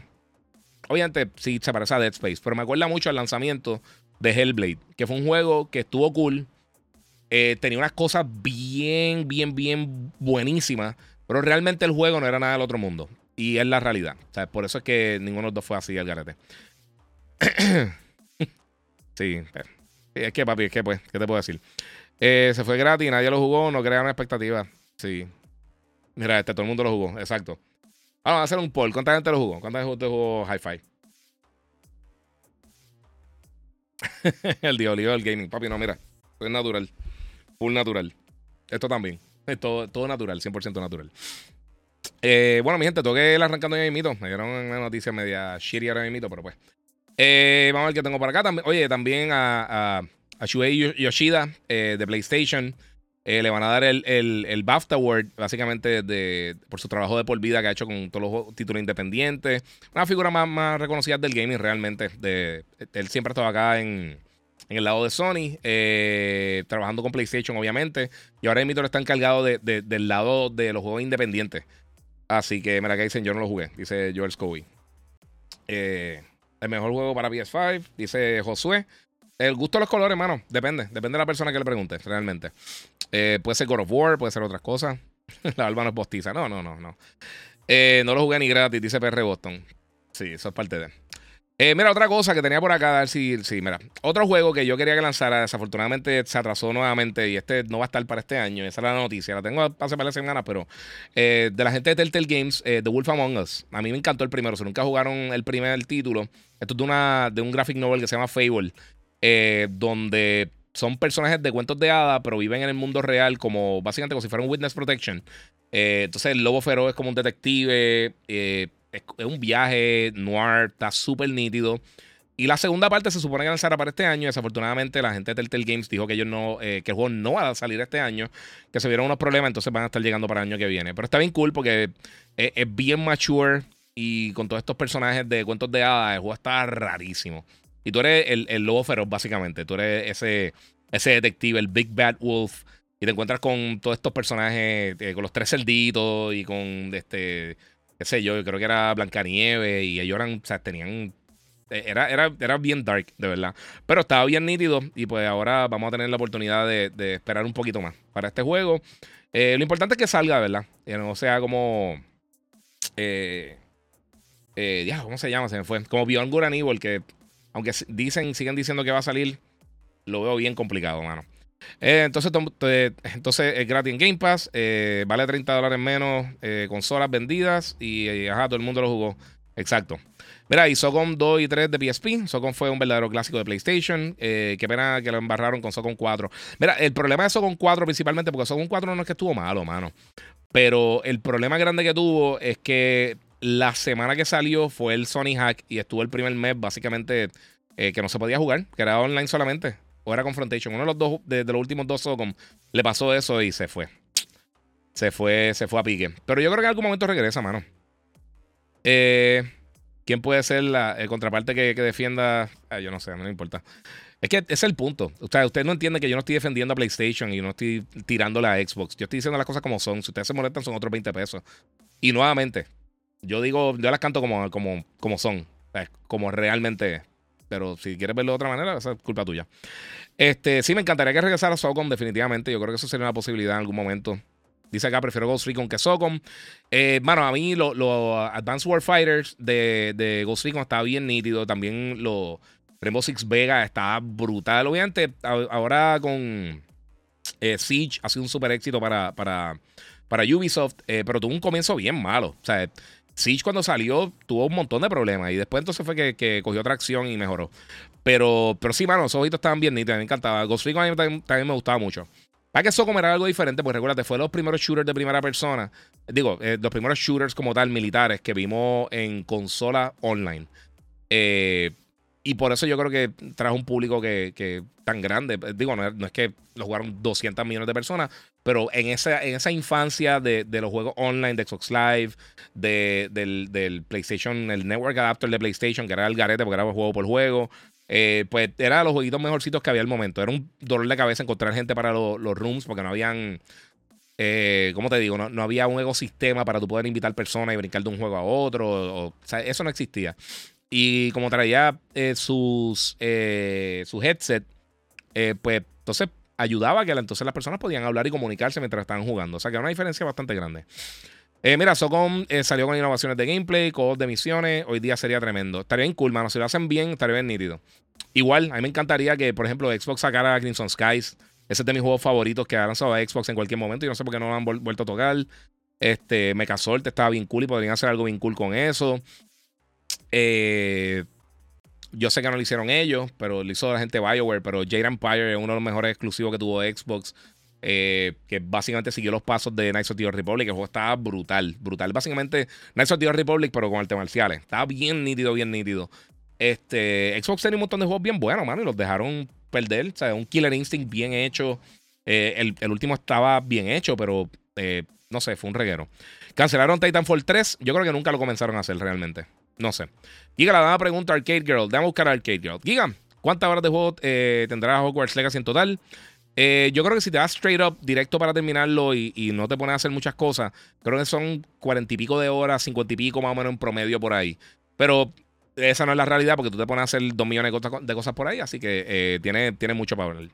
Obviamente sí se parece a Dead Space, pero me acuerda mucho al lanzamiento de Hellblade, que fue un juego que estuvo cool. Eh, tenía unas cosas bien, bien, bien buenísimas, pero realmente el juego no era nada del otro mundo. Y es la realidad. O sea, por eso es que ninguno de los dos fue así el garete. sí, es que papi, es que pues, ¿qué te puedo decir? Eh, se fue gratis, nadie lo jugó, no crearon expectativas. Sí. Mira, este todo el mundo lo jugó, exacto. Vamos a hacer un poll. ¿Cuánta gente lo jugó? ¿Cuánta gente jugó Hi-Fi? el diablo del gaming. Papi, no, mira. Esto es natural. Full natural. Esto también. Es todo, todo natural, 100% natural. Eh, bueno, mi gente, toqué el arrancando ya mito. Me dieron una noticia media shitty ahora mito, pero pues. Eh, vamos a ver qué tengo por acá. oye, también a, a, Shuei Yoshida eh, de PlayStation. Eh, le van a dar el, el, BAFTA Award, básicamente, por su trabajo de por vida que ha hecho con todos los títulos independientes. Una figura más, reconocida del gaming, realmente. De, él siempre ha estado acá en, el lado de Sony, trabajando con PlayStation, obviamente. Y ahora Emitor está encargado de, del lado de los juegos independientes. Así que, mira, que dicen, yo no lo jugué, dice George Scobie. Eh, el mejor juego para PS5, dice Josué. El gusto de los colores, hermano, depende. Depende de la persona que le pregunte, realmente. Eh, puede ser God of War, puede ser otras cosas. la alba no es postiza. No, no, no, no. Eh, no lo jugué ni gratis, dice PR Boston. Sí, eso es parte de. Eh, mira, otra cosa que tenía por acá, a ver si, sí, mira. Otro juego que yo quería que lanzara, desafortunadamente se atrasó nuevamente y este no va a estar para este año. Esa es la noticia. La tengo hace varias semanas, pero de la gente de Telltale Games, The Wolf Among Us. A mí me encantó el primero. Si nunca jugaron el primer título, esto es de, una, de un graphic novel que se llama Fable, donde son personajes de cuentos de hadas, pero viven en el mundo real como básicamente como si fuera un Witness Protection. Eh, entonces el lobo feroz es como un detective, eh, es, un viaje noir, está súper nítido. Y la segunda parte se supone que lanzará para este año. Desafortunadamente, la gente de Telltale Games dijo que ellos no, eh, que el juego no va a salir este año, que se vieron unos problemas, entonces van a estar llegando para el año que viene. Pero está bien cool porque es, es bien mature y con todos estos personajes de cuentos de hadas, el juego está rarísimo. Y tú eres el, el lobo feroz, básicamente. Tú eres ese, ese detective, el Big Bad Wolf. Y te encuentras con todos estos personajes, eh, con los tres cerditos y con este, qué sé yo, creo que era Blancanieve y ellos eran, o sea, tenían, eh, era, era, era bien dark, de verdad. Pero estaba bien nítido y pues ahora vamos a tener la oportunidad de, esperar un poquito más para este juego. Eh, lo importante es que salga, ¿verdad? Que no sea como... Eh, ¿cómo se llama? Se me fue. Como Beyond Good Evil, que aunque dicen, siguen diciendo que va a salir, lo veo bien complicado, mano. Eh, entonces, entonces es gratis en Game Pass, eh, vale 30 dólares menos, eh, consolas vendidas y ajá, todo el mundo lo jugó. Exacto. Mira, y Socom 2 y 3 de PSP. Socom fue un verdadero clásico de PlayStation. qué pena que lo embarraron con Socom 4. Mira, el problema de Socom 4 principalmente, porque Socom 4 no es que estuvo malo, mano. Pero el problema grande que tuvo es que la semana que salió fue el Sony Hack y estuvo el primer mes básicamente que no se podía jugar, que era online solamente. O era Confrontation. Uno de los dos, de, los últimos dos Socom, le pasó eso y se fue. Se fue, se fue a pique. Pero yo creo que en algún momento regresa, mano. Eh, ¿Quién puede ser la, el contraparte que, defienda? Ah, yo no sé, no me importa. Es que es el punto. O sea, usted no entiende que yo no estoy defendiendo a PlayStation y no estoy tirándole a Xbox. Yo estoy diciendo las cosas como son. Si ustedes se molestan, son otros 20 pesos. Y nuevamente, yo digo, yo las canto como, como, como son, como realmente Pero si quieres verlo de otra manera, esa es culpa tuya. Este, sí, me encantaría que regresara Socom, definitivamente. Yo creo que eso sería una posibilidad en algún momento. Dice acá, prefiero Ghost Recon que Socom. Eh, bueno, a mí los lo Advanced Warfighters de, de Ghost Recon estaba bien nítido. También los Rainbow Six Vega está brutal. Obviamente, ahora con eh, Siege ha sido un super éxito para, para, para Ubisoft, eh, pero tuvo un comienzo bien malo. O sea, Siege cuando salió tuvo un montón de problemas y después entonces fue que, que cogió tracción y mejoró. Pero, pero sí, mano, esos ojitos estaban bien nítidos, me encantaba. Ghost Recon también, también, me gustaba mucho. Para que eso era algo diferente, pues recuérdate, fue los primeros shooters de primera persona. Digo, eh, los primeros shooters como tal, militares, que vimos en consola online. Eh, y por eso yo creo que trajo un público que, tan grande. Digo, no, es que lo jugaron 200 millones de personas, pero en esa, en esa infancia de, los juegos online, de Xbox Live, de, del, del, PlayStation, el Network Adapter de PlayStation, que era el garete porque era juego por juego, eh, pues era los jueguitos mejorcitos que había al momento. Era un dolor de cabeza encontrar gente para los rooms porque no habían. Eh, ¿Cómo te digo? No, había un ecosistema para tú poder invitar personas y brincar de un juego a otro. O, sea, eso no existía. Y como traía eh, sus, eh, headset, pues entonces ayudaba que entonces las personas podían hablar y comunicarse mientras estaban jugando. O sea que era una diferencia bastante grande. Eh, mira, Socom eh, salió con innovaciones de gameplay, codos de misiones. Hoy día sería tremendo. Estaría bien cool, mano. Si lo hacen bien, estaría bien nítido. Igual, a mí me encantaría que, por ejemplo, Xbox sacara Crimson Skies. Ese es de mis juegos favoritos que ha lanzado a Xbox en cualquier momento. Y no sé por qué no lo han vuelto a tocar. Este, Mechasolt estaba bien cool y podrían hacer algo bien cool con eso. Eh, yo sé que no lo hicieron ellos, pero lo hizo la gente BioWare. Pero Jade Empire es uno de los mejores exclusivos que tuvo Xbox. Eh, que básicamente siguió los pasos de Knights of the Republic. El juego estaba brutal, brutal. Básicamente, Knights of the Republic, pero con arte marciales. Estaba bien nítido, bien nítido. Este, Xbox tenía un montón de juegos bien buenos, mano, y los dejaron perder. O sea, un Killer Instinct bien hecho. Eh, el, último estaba bien hecho, pero no sé, fue un reguero. Cancelaron Titanfall 3. Yo creo que nunca lo comenzaron a hacer realmente. No sé. Giga, la dama pregunta Arcade Girl. Dame a buscar Arcade Girl. Giga, ¿cuántas horas de juego tendrá Hogwarts Legacy en total? Eh, yo creo que si te vas straight up directo para terminarlo y, no te pones a hacer muchas cosas, creo que son cuarenta y pico de horas, cincuenta y pico más o menos en promedio por ahí. Pero esa no es la realidad porque tú te pones a hacer dos millones de cosas, por ahí, así que eh, tiene, tiene mucho para hablar.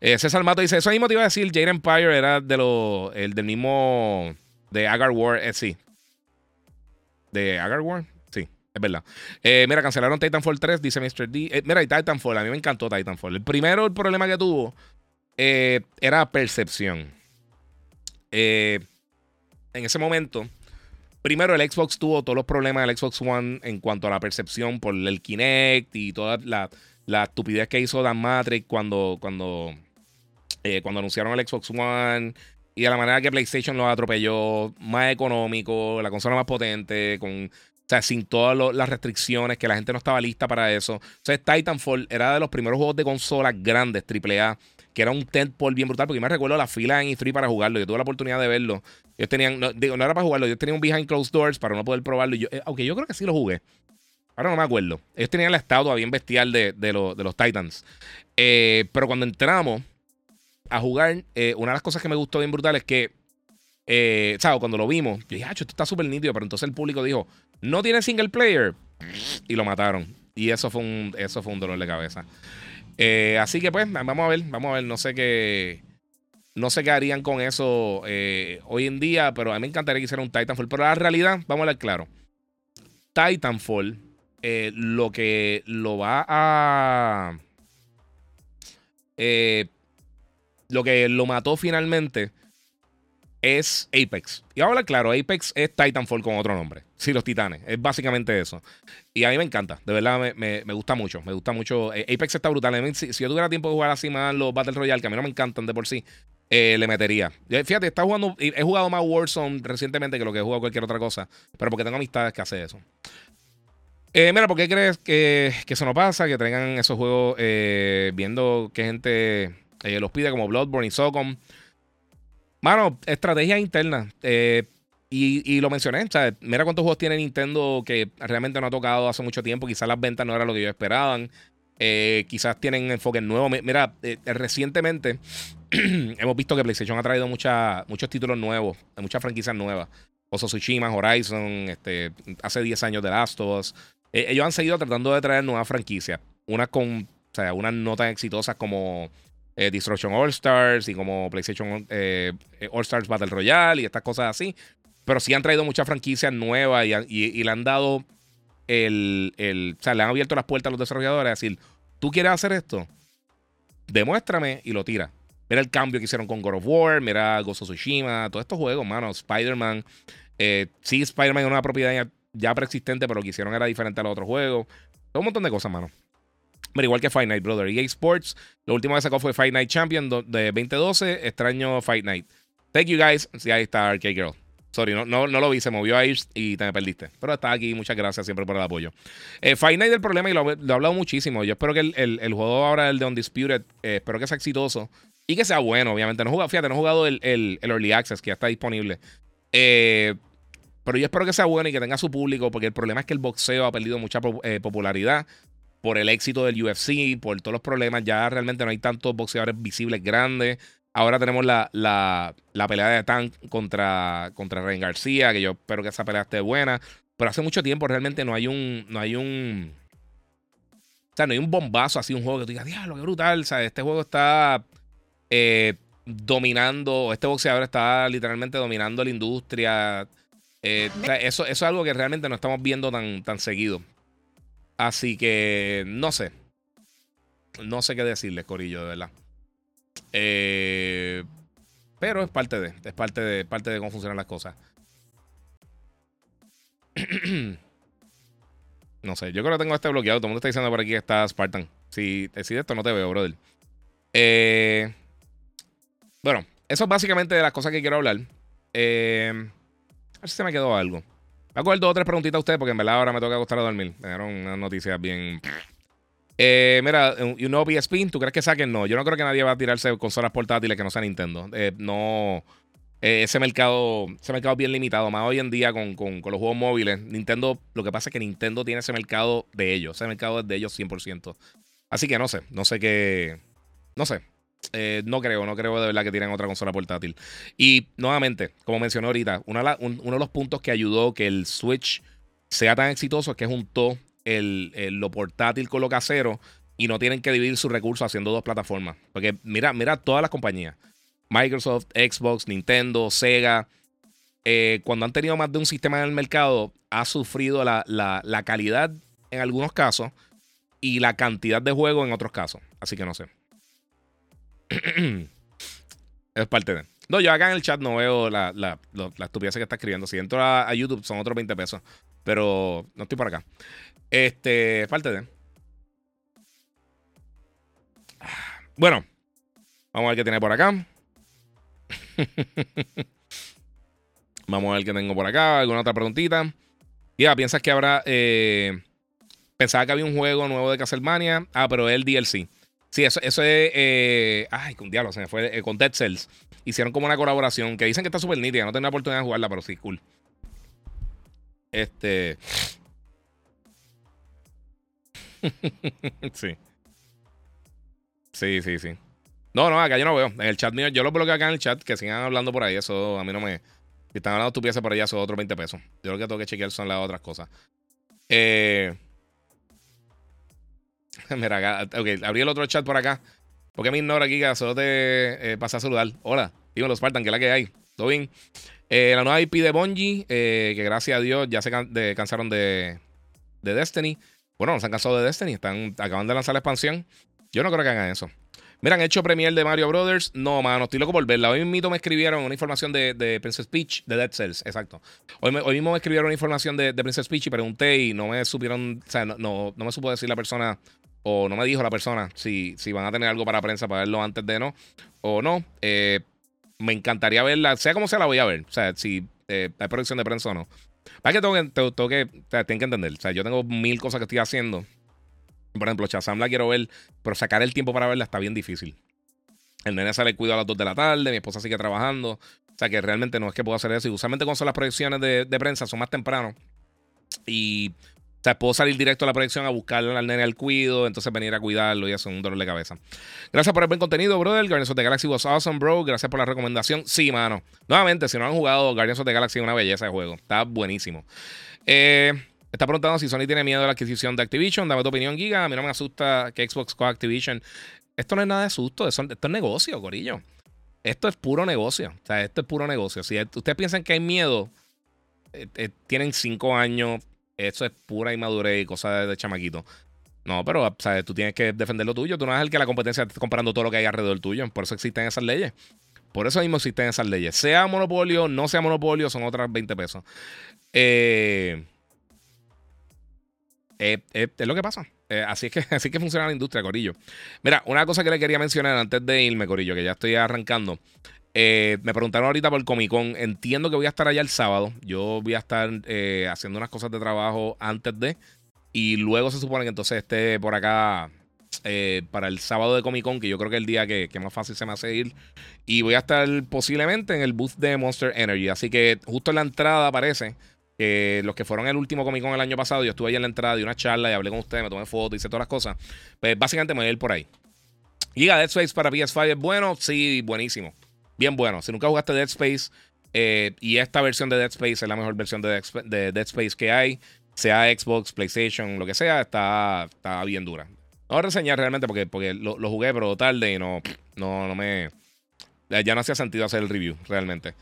Eh, César Mato dice: Eso mismo te iba a decir, Jade Empire era de lo, el del mismo de Agar War, sí. ¿De Agar War? Es verdad. mira, cancelaron Titanfall 3, dice Mr. D. mira, y Titanfall, a mí me encantó Titanfall. El primero, el problema que tuvo eh, era percepción. Eh, en ese momento, primero el Xbox tuvo todos los problemas del Xbox One en cuanto a la percepción por el Kinect y toda la, estupidez que hizo Dan Matrix cuando, cuando, eh, cuando anunciaron el Xbox One y de la manera que PlayStation lo atropelló, más económico, la consola más potente, con, o sea, sin todas las restricciones, que la gente no estaba lista para eso. Entonces, Titanfall era de los primeros juegos de consolas grandes, AAA, que era un tentpole bien brutal, porque me recuerdo la fila en E3 para jugarlo. Yo tuve la oportunidad de verlo. Ellos tenían, no, digo, no era para jugarlo, yo tenía un behind closed doors para no poder probarlo. yo, eh, aunque yo creo que sí lo jugué. Ahora no me acuerdo. Ellos tenían la estatua bien bestial de, de, los Titans. Eh, pero cuando entramos a jugar, eh, una de las cosas que me gustó bien brutal es que, eh. Cuando lo vimos, yo dije, ah, esto está súper nítido, pero entonces el público dijo, no tiene single player. Y lo mataron. Y eso fue un, eso fue un dolor de cabeza. Eh, así que pues, vamos a ver, vamos a ver, no sé qué. No sé qué harían con eso eh, hoy en día, pero a mí me encantaría que hiciera un Titanfall. Pero la realidad, vamos a hablar claro. Titanfall, eh, lo que lo va a. lo que lo mató finalmente es Apex. Y vamos a hablar claro, Apex es Titanfall con otro nombre. Sí, los titanes. Es básicamente eso. Y a mí me encanta. De verdad, me, gusta mucho. Me gusta mucho. Eh, Apex está brutal. Si, yo tuviera tiempo de jugar así más los Battle Royale, que a mí no me encantan de por sí, eh, le metería. Fíjate, está jugando, he jugado más Warzone recientemente que lo que he jugado cualquier otra cosa. Pero porque tengo amistades que hacen eso. Eh, mira, ¿por qué crees que, que, eso no pasa? Que traigan esos juegos viendo que gente los pide como Bloodborne y Socom. Mano, estrategia interna. Eh, y, lo mencioné, o sea, mira cuántos juegos tiene Nintendo que realmente no ha tocado hace mucho tiempo. Quizás las ventas no eran lo que ellos esperaban. Eh, quizás tienen enfoque nuevo. Mira, eh, recientemente hemos visto que PlayStation ha traído muchos títulos nuevos, muchas franquicias nuevas. Oso Tsushima, Horizon, este, hace 10 años de Last of Us. ellos han seguido tratando de traer nuevas franquicias. Unas con, o sea, unas no tan exitosas como eh, Destruction All Stars y como PlayStation eh, All Stars Battle Royale y estas cosas así. Pero sí han traído muchas franquicias nuevas y, le han dado el, O sea, le han abierto las puertas a los desarrolladores a decir, tú quieres hacer esto, demuéstrame y lo tira. Mira el cambio que hicieron con God of War, mira Gozo Tsushima, todos estos juegos, mano, Spider-Man. Eh, sí, Spider-Man es una propiedad ya, preexistente, pero lo que hicieron era diferente a los otros juegos. Todo un montón de cosas, mano. Pero igual que Fight Night, brother. EA Sports, lo último que sacó fue Fight Night Champion de 2012. Extraño Fight Night. Thank you guys. Sí, ahí está Arcade Girl. Sorry, no, no, lo vi, se movió ahí y te me perdiste. Pero está aquí, muchas gracias siempre por el apoyo. Eh, Fight Night del problema, y lo, he hablado muchísimo. Yo espero que el, juego ahora, el de Undisputed, eh, espero que sea exitoso y que sea bueno, obviamente. No jugado, fíjate, no he jugado el, Early Access, que ya está disponible. Eh, pero yo espero que sea bueno y que tenga su público, porque el problema es que el boxeo ha perdido mucha popularidad por el éxito del UFC, por todos los problemas. Ya realmente no hay tantos boxeadores visibles grandes. Ahora tenemos la, la, pelea de Tank contra, contra García, que yo espero que esa pelea esté buena. Pero hace mucho tiempo realmente no hay un. No hay un. O sea, no hay un bombazo así, un juego que tú digas, diablo, qué brutal. O sea, este juego está eh, dominando. Este boxeador está literalmente dominando la industria. Eh, eso, eso, es algo que realmente no estamos viendo tan, tan seguido. Así que no sé. No sé qué decirles, Corillo, de verdad. Eh, pero es parte de, es parte de, parte de cómo funcionan las cosas. no sé, yo creo que tengo este bloqueado. Todo el mundo está diciendo por aquí que está Spartan. Si decides esto, no te veo, brother. Eh, bueno, eso es básicamente de las cosas que quiero hablar. Eh, a ver si se me quedó algo. Voy a coger dos o tres preguntitas a ustedes porque en verdad ahora me toca acostar a dormir. Me unas noticias bien eh, mira, un nuevo PSP, ¿tú crees que saquen? No, yo no creo que nadie va a tirarse consolas portátiles que no sea Nintendo. Eh, no. Eh, ese mercado ese mercado es bien limitado. Más hoy en día con, los juegos móviles. Nintendo, lo que pasa es que Nintendo tiene ese mercado de ellos. Ese mercado es de ellos 100%. Así que no sé, no sé qué. No sé. No creo, no creo de verdad que tienen otra consola portátil. Y nuevamente, como mencioné ahorita, uno de los puntos que ayudó que el Switch sea tan exitoso es que juntó el, lo portátil con lo casero y no tienen que dividir sus recursos haciendo dos plataformas. Porque mira, mira todas las compañías. Microsoft, Xbox, Nintendo, Sega. Eh, cuando han tenido más de un sistema en el mercado, ha sufrido la, la, calidad en algunos casos y la cantidad de juegos en otros casos. Así que no sé. es parte de. No, yo acá en el chat no veo la, la, la, estupidez que está escribiendo. Si entro a, YouTube son otros 20 pesos. Pero no estoy por acá. Este, falta de. Bueno, vamos a ver qué tiene por acá. vamos a ver qué tengo por acá. ¿Alguna otra preguntita? Ya, ¿piensas que habrá. Eh, pensaba que había un juego nuevo de Castlevania. Ah, pero es el DLC. Sí, eso, eso es. Eh, ay, con diablo, se me fue. Eh, con Dead Cells. Hicieron como una colaboración que dicen que está súper nítida. No tengo la oportunidad de jugarla, pero sí, cool. Este. sí. Sí, sí, sí. No, no, acá yo no veo. En el chat mío, yo lo bloqueo acá en el chat, que sigan hablando por ahí. Eso a mí no me. Si están hablando estupideces por allá, son otros 20 pesos. Yo lo que tengo que chequear son las otras cosas. Eh. Mira, ok, abrí el otro chat por acá. ¿Por qué me ignora aquí? Que solo te eh, pasa a saludar. Hola, digo los Spartan, que es la que hay. ¿Todo bien? Eh, la nueva IP de Bungie, eh, que gracias a Dios ya se cansaron de, de Destiny. Bueno, no se han cansado de Destiny, están, acaban de lanzar la expansión. Yo no creo que hagan eso. Mira, han hecho premier de Mario Brothers. No, mano, estoy loco por verla. Hoy mismo me escribieron una información de, de Princess Peach, de Dead Cells, exacto. Hoy, mismo me escribieron una información de, de, Princess Peach y pregunté y no me supieron, o sea, no, no, me supo decir la persona, o no me dijo la persona si, si van a tener algo para prensa para verlo antes de no, o no. Eh, me encantaría verla, sea como sea, la voy a ver. O sea, si eh, hay producción de prensa o no. Para que tengo que, tengo, que, que entender. O sea, yo tengo mil cosas que estoy haciendo. Por ejemplo, Chazam la quiero ver, pero sacar el tiempo para verla está bien difícil. El nene sale cuido a las 2 de la tarde, mi esposa sigue trabajando. O sea que realmente no es que puedo hacer eso. Y usualmente cuando son las proyecciones de, de prensa son más temprano. Y o sea, puedo salir directo a la proyección a buscarle al nene al cuido, entonces venir a cuidarlo y es un dolor de cabeza. Gracias por el buen contenido, brother. Guardians of the Galaxy was awesome, bro. Gracias por la recomendación. Sí, mano. Nuevamente, si no han jugado Guardians of the Galaxy, es una belleza de juego. Está buenísimo. Eh, está preguntando si Sony tiene miedo de la adquisición de Activision. Dame tu opinión, Giga. A mí no me asusta que Xbox coja Activision. Esto no es nada de susto, esto, es negocio, Corillo. Esto es puro negocio. O sea, esto es puro negocio. Si ustedes piensan que hay miedo, eh, eh, tienen cinco años eso es pura inmadurez y cosas de, chamaquito. No, pero ¿sabes? tú tienes que defender lo tuyo. Tú no eres el que la competencia esté comprando todo lo que hay alrededor tuyo. Por eso existen esas leyes. Por eso mismo existen esas leyes. Sea monopolio, no sea monopolio, son otras 20 pesos. Eh, eh, eh, es lo que pasa. así, es que, así que funciona la industria, Corillo. Mira, una cosa que le quería mencionar antes de irme, Corillo, que ya estoy arrancando. Me preguntaron ahorita por Comic Con. Entiendo que voy a estar allá el sábado. Yo voy a estar haciendo unas cosas de trabajo antes de. Y luego se supone que entonces esté por acá eh, para el sábado de Comic Con, que yo creo que es el día que, más fácil se me hace ir. Y voy a estar posiblemente en el booth de Monster Energy. Así que justo en la entrada aparece que los que fueron el último Comic Con el año pasado, yo estuve ahí en la entrada, di una charla y hablé con ustedes, me tomé fotos, hice todas las cosas. Pues básicamente me voy a ir por ahí. Giga Dead Space para PS5 es bueno, sí, buenísimo. Bien bueno. Si nunca jugaste Dead Space eh, y esta versión de Dead Space es la mejor versión de Dead, Space que hay, sea Xbox, PlayStation, lo que sea, está, está bien dura. No voy a reseñar realmente porque, porque lo, jugué, pero tarde y no, no, no me. Ya no hacía sentido hacer el review, realmente.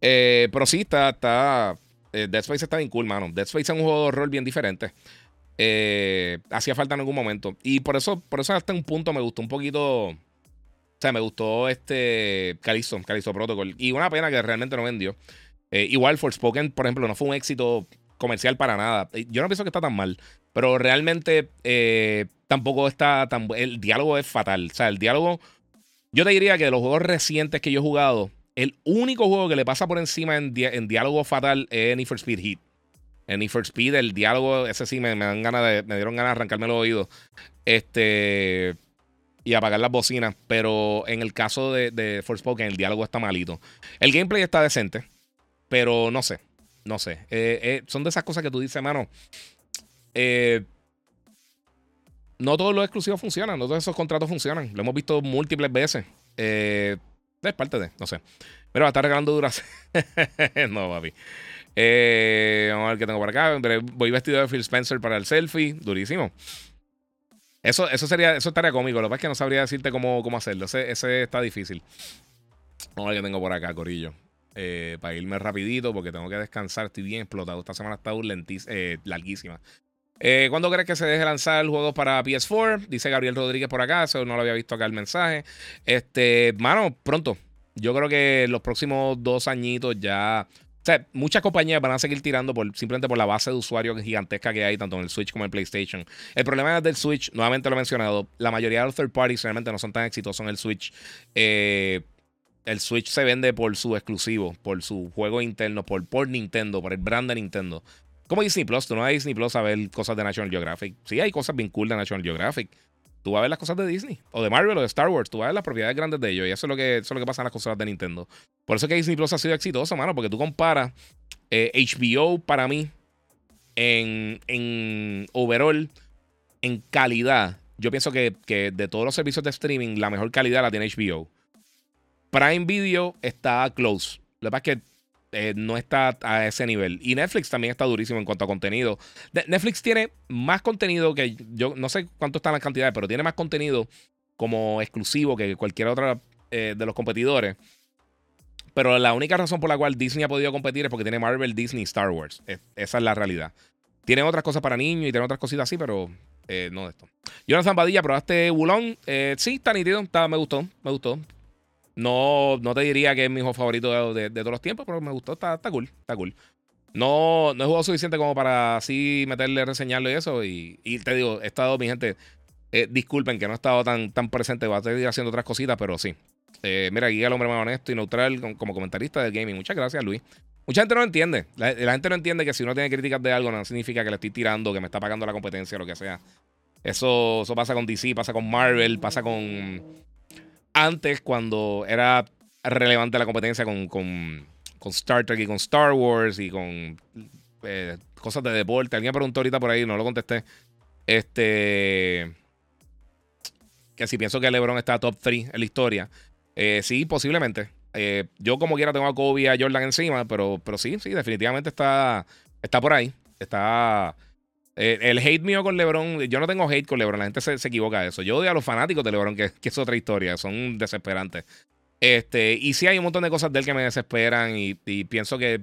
Eh, pero sí, está. eh, Dead Space está bien cool, mano. Dead Space es un juego de rol bien diferente. Eh, hacía falta en algún momento. Y por eso, por eso hasta un punto me gustó un poquito. O sea, me gustó este Callisto, Callisto Protocol. Y una pena que realmente no vendió. igual Forspoken, por ejemplo, no fue un éxito comercial para nada. Yo no pienso que está tan mal. Pero realmente eh, tampoco está tan. El diálogo es fatal. O sea, el diálogo. Yo te diría que de los juegos recientes que yo he jugado, el único juego que le pasa por encima en, diálogo fatal es Need for Speed Heat. En Need for Speed, el diálogo, ese sí me, dan ganas de, me dieron ganas de arrancarme los oídos. Este. Y apagar las bocinas. Pero en el caso de, de Forspoken, el diálogo está malito. El gameplay está decente. Pero no sé. No sé. Eh, eh, son de esas cosas que tú dices, mano. Eh, no todos los exclusivos funcionan, no todos esos contratos funcionan. Lo hemos visto múltiples veces. Es parte de, no sé. Pero va a estar regalando duras. no, papi. Eh, vamos a ver qué tengo por acá. Voy vestido de Phil Spencer para el selfie. Durísimo. Eso, eso sería, eso estaría cómico. Lo que pasa es que no sabría decirte cómo, cómo hacerlo. Ese, ese está difícil. Vamos a ver qué tengo por acá, Corillo. para irme rapidito porque tengo que descansar. Estoy bien explotado. Esta semana está eh, larguísima. Eh, ¿Cuándo crees que se deje lanzar el juego para PS4? Dice Gabriel Rodríguez por acá, no lo había visto acá el mensaje. Este, mano, pronto. Yo creo que los próximos dos añitos ya. O sea, muchas compañías van a seguir tirando por, simplemente por la base de usuarios gigantesca que hay, tanto en el Switch como en el PlayStation. El problema del Switch, nuevamente lo he mencionado, la mayoría de los third parties realmente no son tan exitosos en el Switch. Eh, el Switch se vende por su exclusivo, por su juego interno, por, por Nintendo, por el brand de Nintendo. Como Disney Plus, tú no vas a Disney Plus a ver cosas de National Geographic. Sí, hay cosas bien cool de National Geographic. Tú vas a ver las cosas de Disney, o de Marvel, o de Star Wars. Tú vas a ver las propiedades grandes de ellos. Y eso es lo que, eso es lo que pasa en las cosas de Nintendo. Por eso es que Disney Plus ha sido exitoso, mano, porque tú comparas HBO eh, para mí en, en overall, en calidad. Yo pienso que, que de todos los servicios de streaming, la mejor calidad la tiene HBO. Prime Video está close. Lo que pasa es que eh, no está a ese nivel. Y Netflix también está durísimo en cuanto a contenido. Netflix tiene más contenido que yo no sé cuánto están las cantidades, pero tiene más contenido como exclusivo que cualquier otra eh, de los competidores. Pero la única razón por la cual Disney ha podido competir es porque tiene Marvel, Disney, Star Wars. esa es la realidad. Tiene otras cosas para niños y tiene otras cositas así, pero eh, no de esto. Jonathan Badilla, probaste Bulón. sí, está nítido. me gustó. Me gustó. No, no te diría que es mi juego favorito de, todos los tiempos, pero me gustó, está, cool, está cool. No, no he jugado suficiente como para así meterle, reseñarlo y eso. Y, te digo, he estado, mi gente, eh, disculpen que no he estado tan, tan presente, voy a seguir haciendo otras cositas, pero sí. Eh, mira, aquí el hombre más honesto y neutral como comentarista del gaming. Muchas gracias, Luis. Mucha gente no entiende. La, gente no entiende que si uno tiene críticas de algo, no significa que le estoy tirando, que me está pagando la competencia lo que sea. Eso, eso pasa con DC, pasa con Marvel, pasa con antes, cuando era relevante la competencia con, con, Star Trek y con Star Wars y con eh, cosas de deporte. Alguien preguntó ahorita por ahí, no lo contesté. Este. Que si pienso que LeBron está top 3 en la historia. Eh, sí, posiblemente. Eh, yo, como quiera, tengo a Kobe y a Jordan encima, pero, pero sí, sí, definitivamente está, está por ahí. Está. Eh, el hate mío con LeBron, yo no tengo hate con LeBron, la gente se, equivoca de eso. Yo odio a los fanáticos de LeBron, que, es otra historia, son desesperantes. Este, y sí hay un montón de cosas de él que me desesperan y, pienso que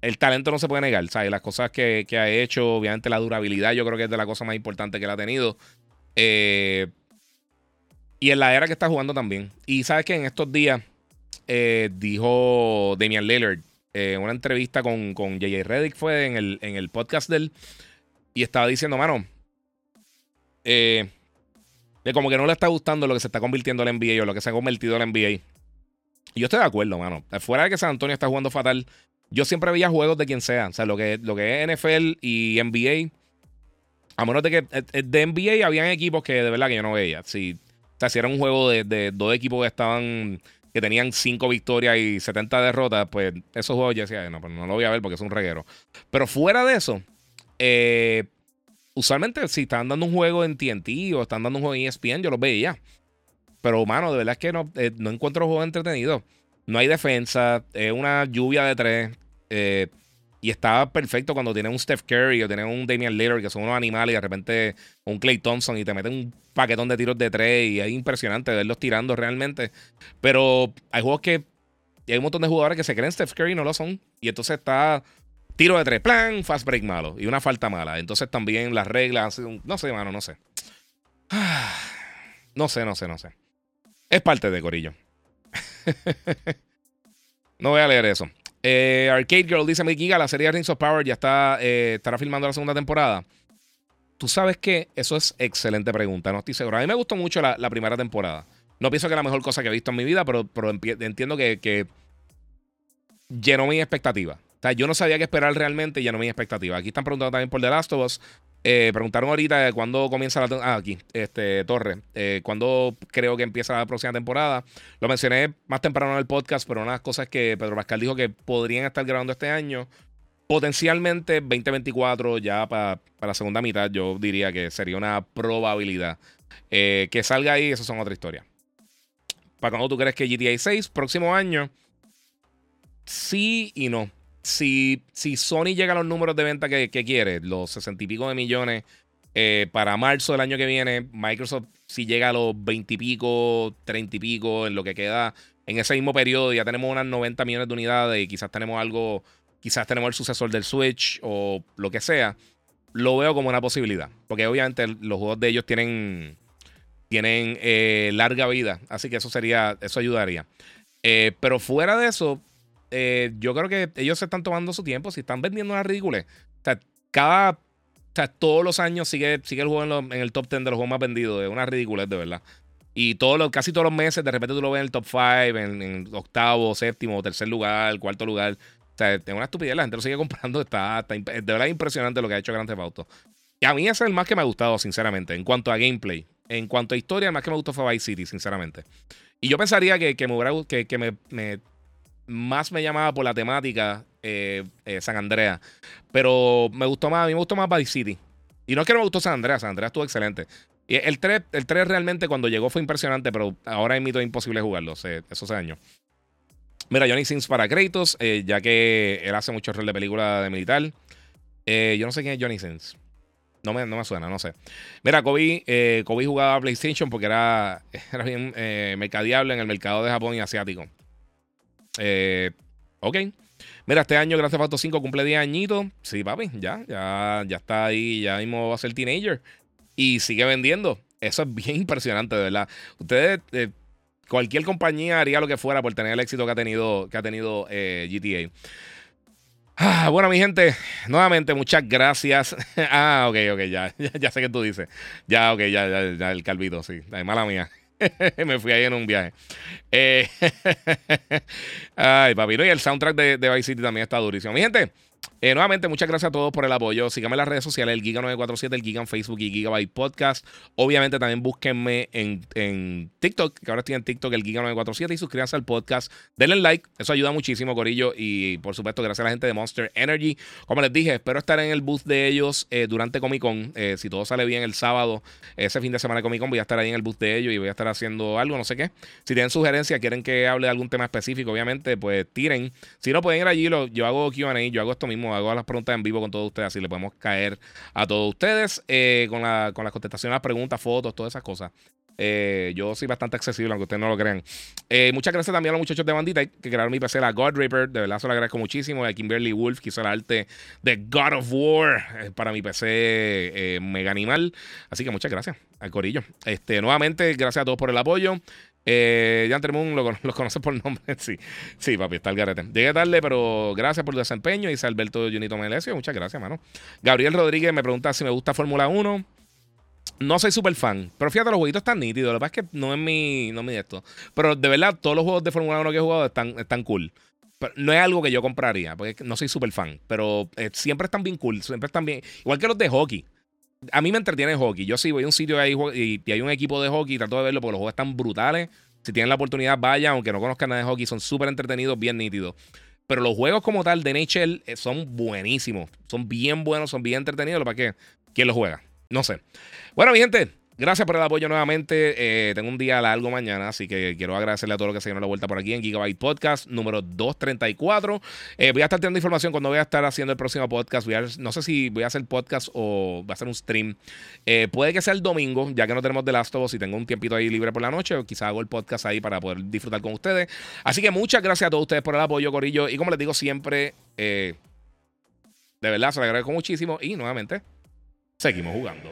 el talento no se puede negar, ¿sabes? Las cosas que, ha hecho, obviamente la durabilidad, yo creo que es de la cosa más importante que él ha tenido. Eh, y en la era que está jugando también. Y sabes que en estos días eh, dijo Damian Lillard eh, una entrevista con, con JJ Reddick, fue en el, en el podcast de él, y estaba diciendo, mano, eh, como que no le está gustando lo que se está convirtiendo el NBA o lo que se ha convertido el NBA. Y yo estoy de acuerdo, mano. Fuera de que San Antonio está jugando fatal, yo siempre veía juegos de quien sea. O sea, lo que, lo que es NFL y NBA. A menos de que de NBA habían equipos que de verdad que yo no veía. Si, o sea, si era un juego de, de dos equipos que estaban que tenían 5 victorias y 70 derrotas, pues esos juegos yo decía, no, pues no lo voy a ver porque es un reguero. Pero fuera de eso, eh, usualmente si están dando un juego en TNT o están dando un juego en ESPN, yo los veía. Pero, mano, de verdad es que no, eh, no encuentro juegos entretenidos. No hay defensa, es una lluvia de tres. Y está perfecto cuando tiene un Steph Curry o tiene un Damian Lillard, que son unos animales, y de repente un Clay Thompson y te meten un paquetón de tiros de tres. Y es impresionante verlos tirando realmente. Pero hay juegos que. hay un montón de jugadores que se creen Steph Curry y no lo son. Y entonces está tiro de tres, plan, fast break malo y una falta mala. Entonces también las reglas, no sé, mano, no sé. No sé, no sé, no sé. Es parte de Corillo. no voy a leer eso. Eh, Arcade Girl dice: Mi Giga, la serie Rings of Power ya está, eh, estará filmando la segunda temporada. Tú sabes que eso es excelente pregunta, no estoy seguro. A mí me gustó mucho la, primera temporada. No pienso que es la mejor cosa que he visto en mi vida, pero, entiendo que, que, llenó mi expectativa. O sea, yo no sabía qué esperar realmente y llenó mi expectativa. Aquí están preguntando también por The Last of Us. Eh, preguntaron ahorita cuándo comienza la. Ah, aquí, este, Torre. Eh, ¿Cuándo creo que empieza la próxima temporada? Lo mencioné más temprano en el podcast, pero una de las cosas que Pedro Pascal dijo que podrían estar grabando este año. Potencialmente 2024, ya para la segunda mitad, yo diría que sería una probabilidad. Eh, que salga ahí, eso son otra historia. ¿Para cuando tú crees que GTA 6, próximo año? Sí y no si, si Sony llega a los números de venta que, quiere, los 60 y pico de millones eh, para marzo del año que viene, Microsoft si llega a los 20 y pico, 30 y pico, en lo que queda en ese mismo periodo, ya tenemos unas 90 millones de unidades y quizás tenemos algo, quizás tenemos el sucesor del Switch o lo que sea, lo veo como una posibilidad. Porque obviamente los juegos de ellos tienen, tienen eh, larga vida, así que eso sería, eso ayudaría. Eh, pero fuera de eso, eh, yo creo que ellos se están tomando su tiempo. Si están vendiendo una ridícula. O sea, cada. O sea, todos los años sigue, sigue el juego en, el top 10 de los juegos más vendidos. Es una ridícula, de verdad. Y todos casi todos los meses, de repente tú lo ves en el top 5, en, octavo, séptimo, tercer lugar, cuarto lugar. O sea, es una estupidez. La gente lo sigue comprando. Está, de verdad impresionante lo que ha hecho Grand Theft Auto. Y a mí ese es el más que me ha gustado, sinceramente, en cuanto a gameplay. En cuanto a historia, el más que me gustó fue Vice City, sinceramente. Y yo pensaría que, que me, hubiera, me más me llamaba por la temática eh, eh, San Andrea. Pero me gustó más, a mí me gustó más Vice City. Y no es que no me gustó San Andrea, San Andrea estuvo excelente. Y el 3, el 3 realmente cuando llegó fue impresionante, pero ahora es mito imposible jugarlo, esos años. Mira, Johnny Sins para Kratos, eh, ya que él hace mucho rol de película de militar. yo no sé quién es Johnny Sins. No me, no me suena, no sé. Mira, Kobe, Kobe jugaba PlayStation porque era, era bien mercadiable en el mercado de Japón y asiático. Eh, ok. Mira, este año Grand Theft Auto 5 cumple 10 añitos. Sí, papi, ya, ya, ya está ahí, ya mismo va a ser teenager. Y sigue vendiendo. Eso es bien impresionante, de verdad. Ustedes, eh, cualquier compañía haría lo que fuera por tener el éxito que ha tenido, que ha tenido eh, GTA. Ah, bueno, mi gente, nuevamente muchas gracias. ah, ok, ok, ya, ya, sé qué tú dices. Ya, ok, ya, ya, ya el calvito, sí. mala mía. me fui ahí en un viaje. Eh, ay, papi. y el soundtrack de, de Vice City también está durísimo. Mi gente. Eh, nuevamente, muchas gracias a todos por el apoyo. Síganme en las redes sociales, el Giga947, el Giga en Facebook y Gigabyte Podcast. Obviamente, también búsquenme en, TikTok, que ahora estoy en TikTok, el Giga947, y suscríbanse al podcast. Denle like, eso ayuda muchísimo, Corillo. Y por supuesto, gracias a la gente de Monster Energy. Como les dije, espero estar en el booth de ellos eh, durante Comic Con. Eh, si todo sale bien el sábado, ese fin de semana de Comic Con, voy a estar ahí en el booth de ellos y voy a estar haciendo algo, no sé qué. Si tienen sugerencias, quieren que hable de algún tema específico, obviamente, pues tiren. Si no pueden ir allí, lo, yo hago QA, yo hago esto mismo hago las preguntas en vivo con todos ustedes, así le podemos caer a todos ustedes eh, con, la, con las contestaciones las preguntas, fotos, todas esas cosas. Eh, yo soy bastante accesible, aunque ustedes no lo crean. Eh, muchas gracias también a los muchachos de Bandita que crearon mi PC, la God Reaper. De verdad, se lo agradezco muchísimo. A Kimberly Wolf, que hizo el arte de God of War para mi PC Mega Animal. Así que muchas gracias al Corillo. Este, nuevamente, gracias a todos por el apoyo. Eh, Jan Moon lo, lo por nombre. sí, sí, papi, está el garete. Llegué tarde, pero gracias por el desempeño. Dice Alberto Junito Melesio. Muchas gracias, mano. Gabriel Rodríguez me pregunta si me gusta Fórmula 1. No soy súper fan, pero fíjate, los jueguitos están nítidos. Lo que pasa es que no es mi, no es mi esto. Pero de verdad, todos los juegos de Fórmula 1 que he jugado están, están cool. no es algo que yo compraría, porque no soy súper fan. Pero eh, siempre están bien cool, siempre están bien. Igual que los de hockey. A mí me entretiene el hockey. Yo sí voy a un sitio ahí y, y hay un equipo de hockey y trato de verlo porque los juegos están brutales. Si tienen la oportunidad, vaya, aunque no conozcan nada de hockey, son súper entretenidos, bien nítidos. Pero los juegos como tal de NHL eh, son buenísimos. Son bien buenos, son bien entretenidos. ¿Para qué? ¿Quién los juega? No sé. Bueno, mi gente, Gracias por el apoyo nuevamente. Eh, tengo un día largo mañana, así que quiero agradecerle a todos los que se dieron la vuelta por aquí en Gigabyte Podcast número 234. Eh, voy a estar teniendo información cuando voy a estar haciendo el próximo podcast. no sé si voy a hacer podcast o va a ser un stream. Eh, puede que sea el domingo, ya que no tenemos The Last of Us y tengo un tiempito ahí libre por la noche. O quizá hago el podcast ahí para poder disfrutar con ustedes. Así que muchas gracias a todos ustedes por el apoyo, Corillo. Y como les digo siempre, de verdad se lo agradezco muchísimo. Y nuevamente, seguimos jugando.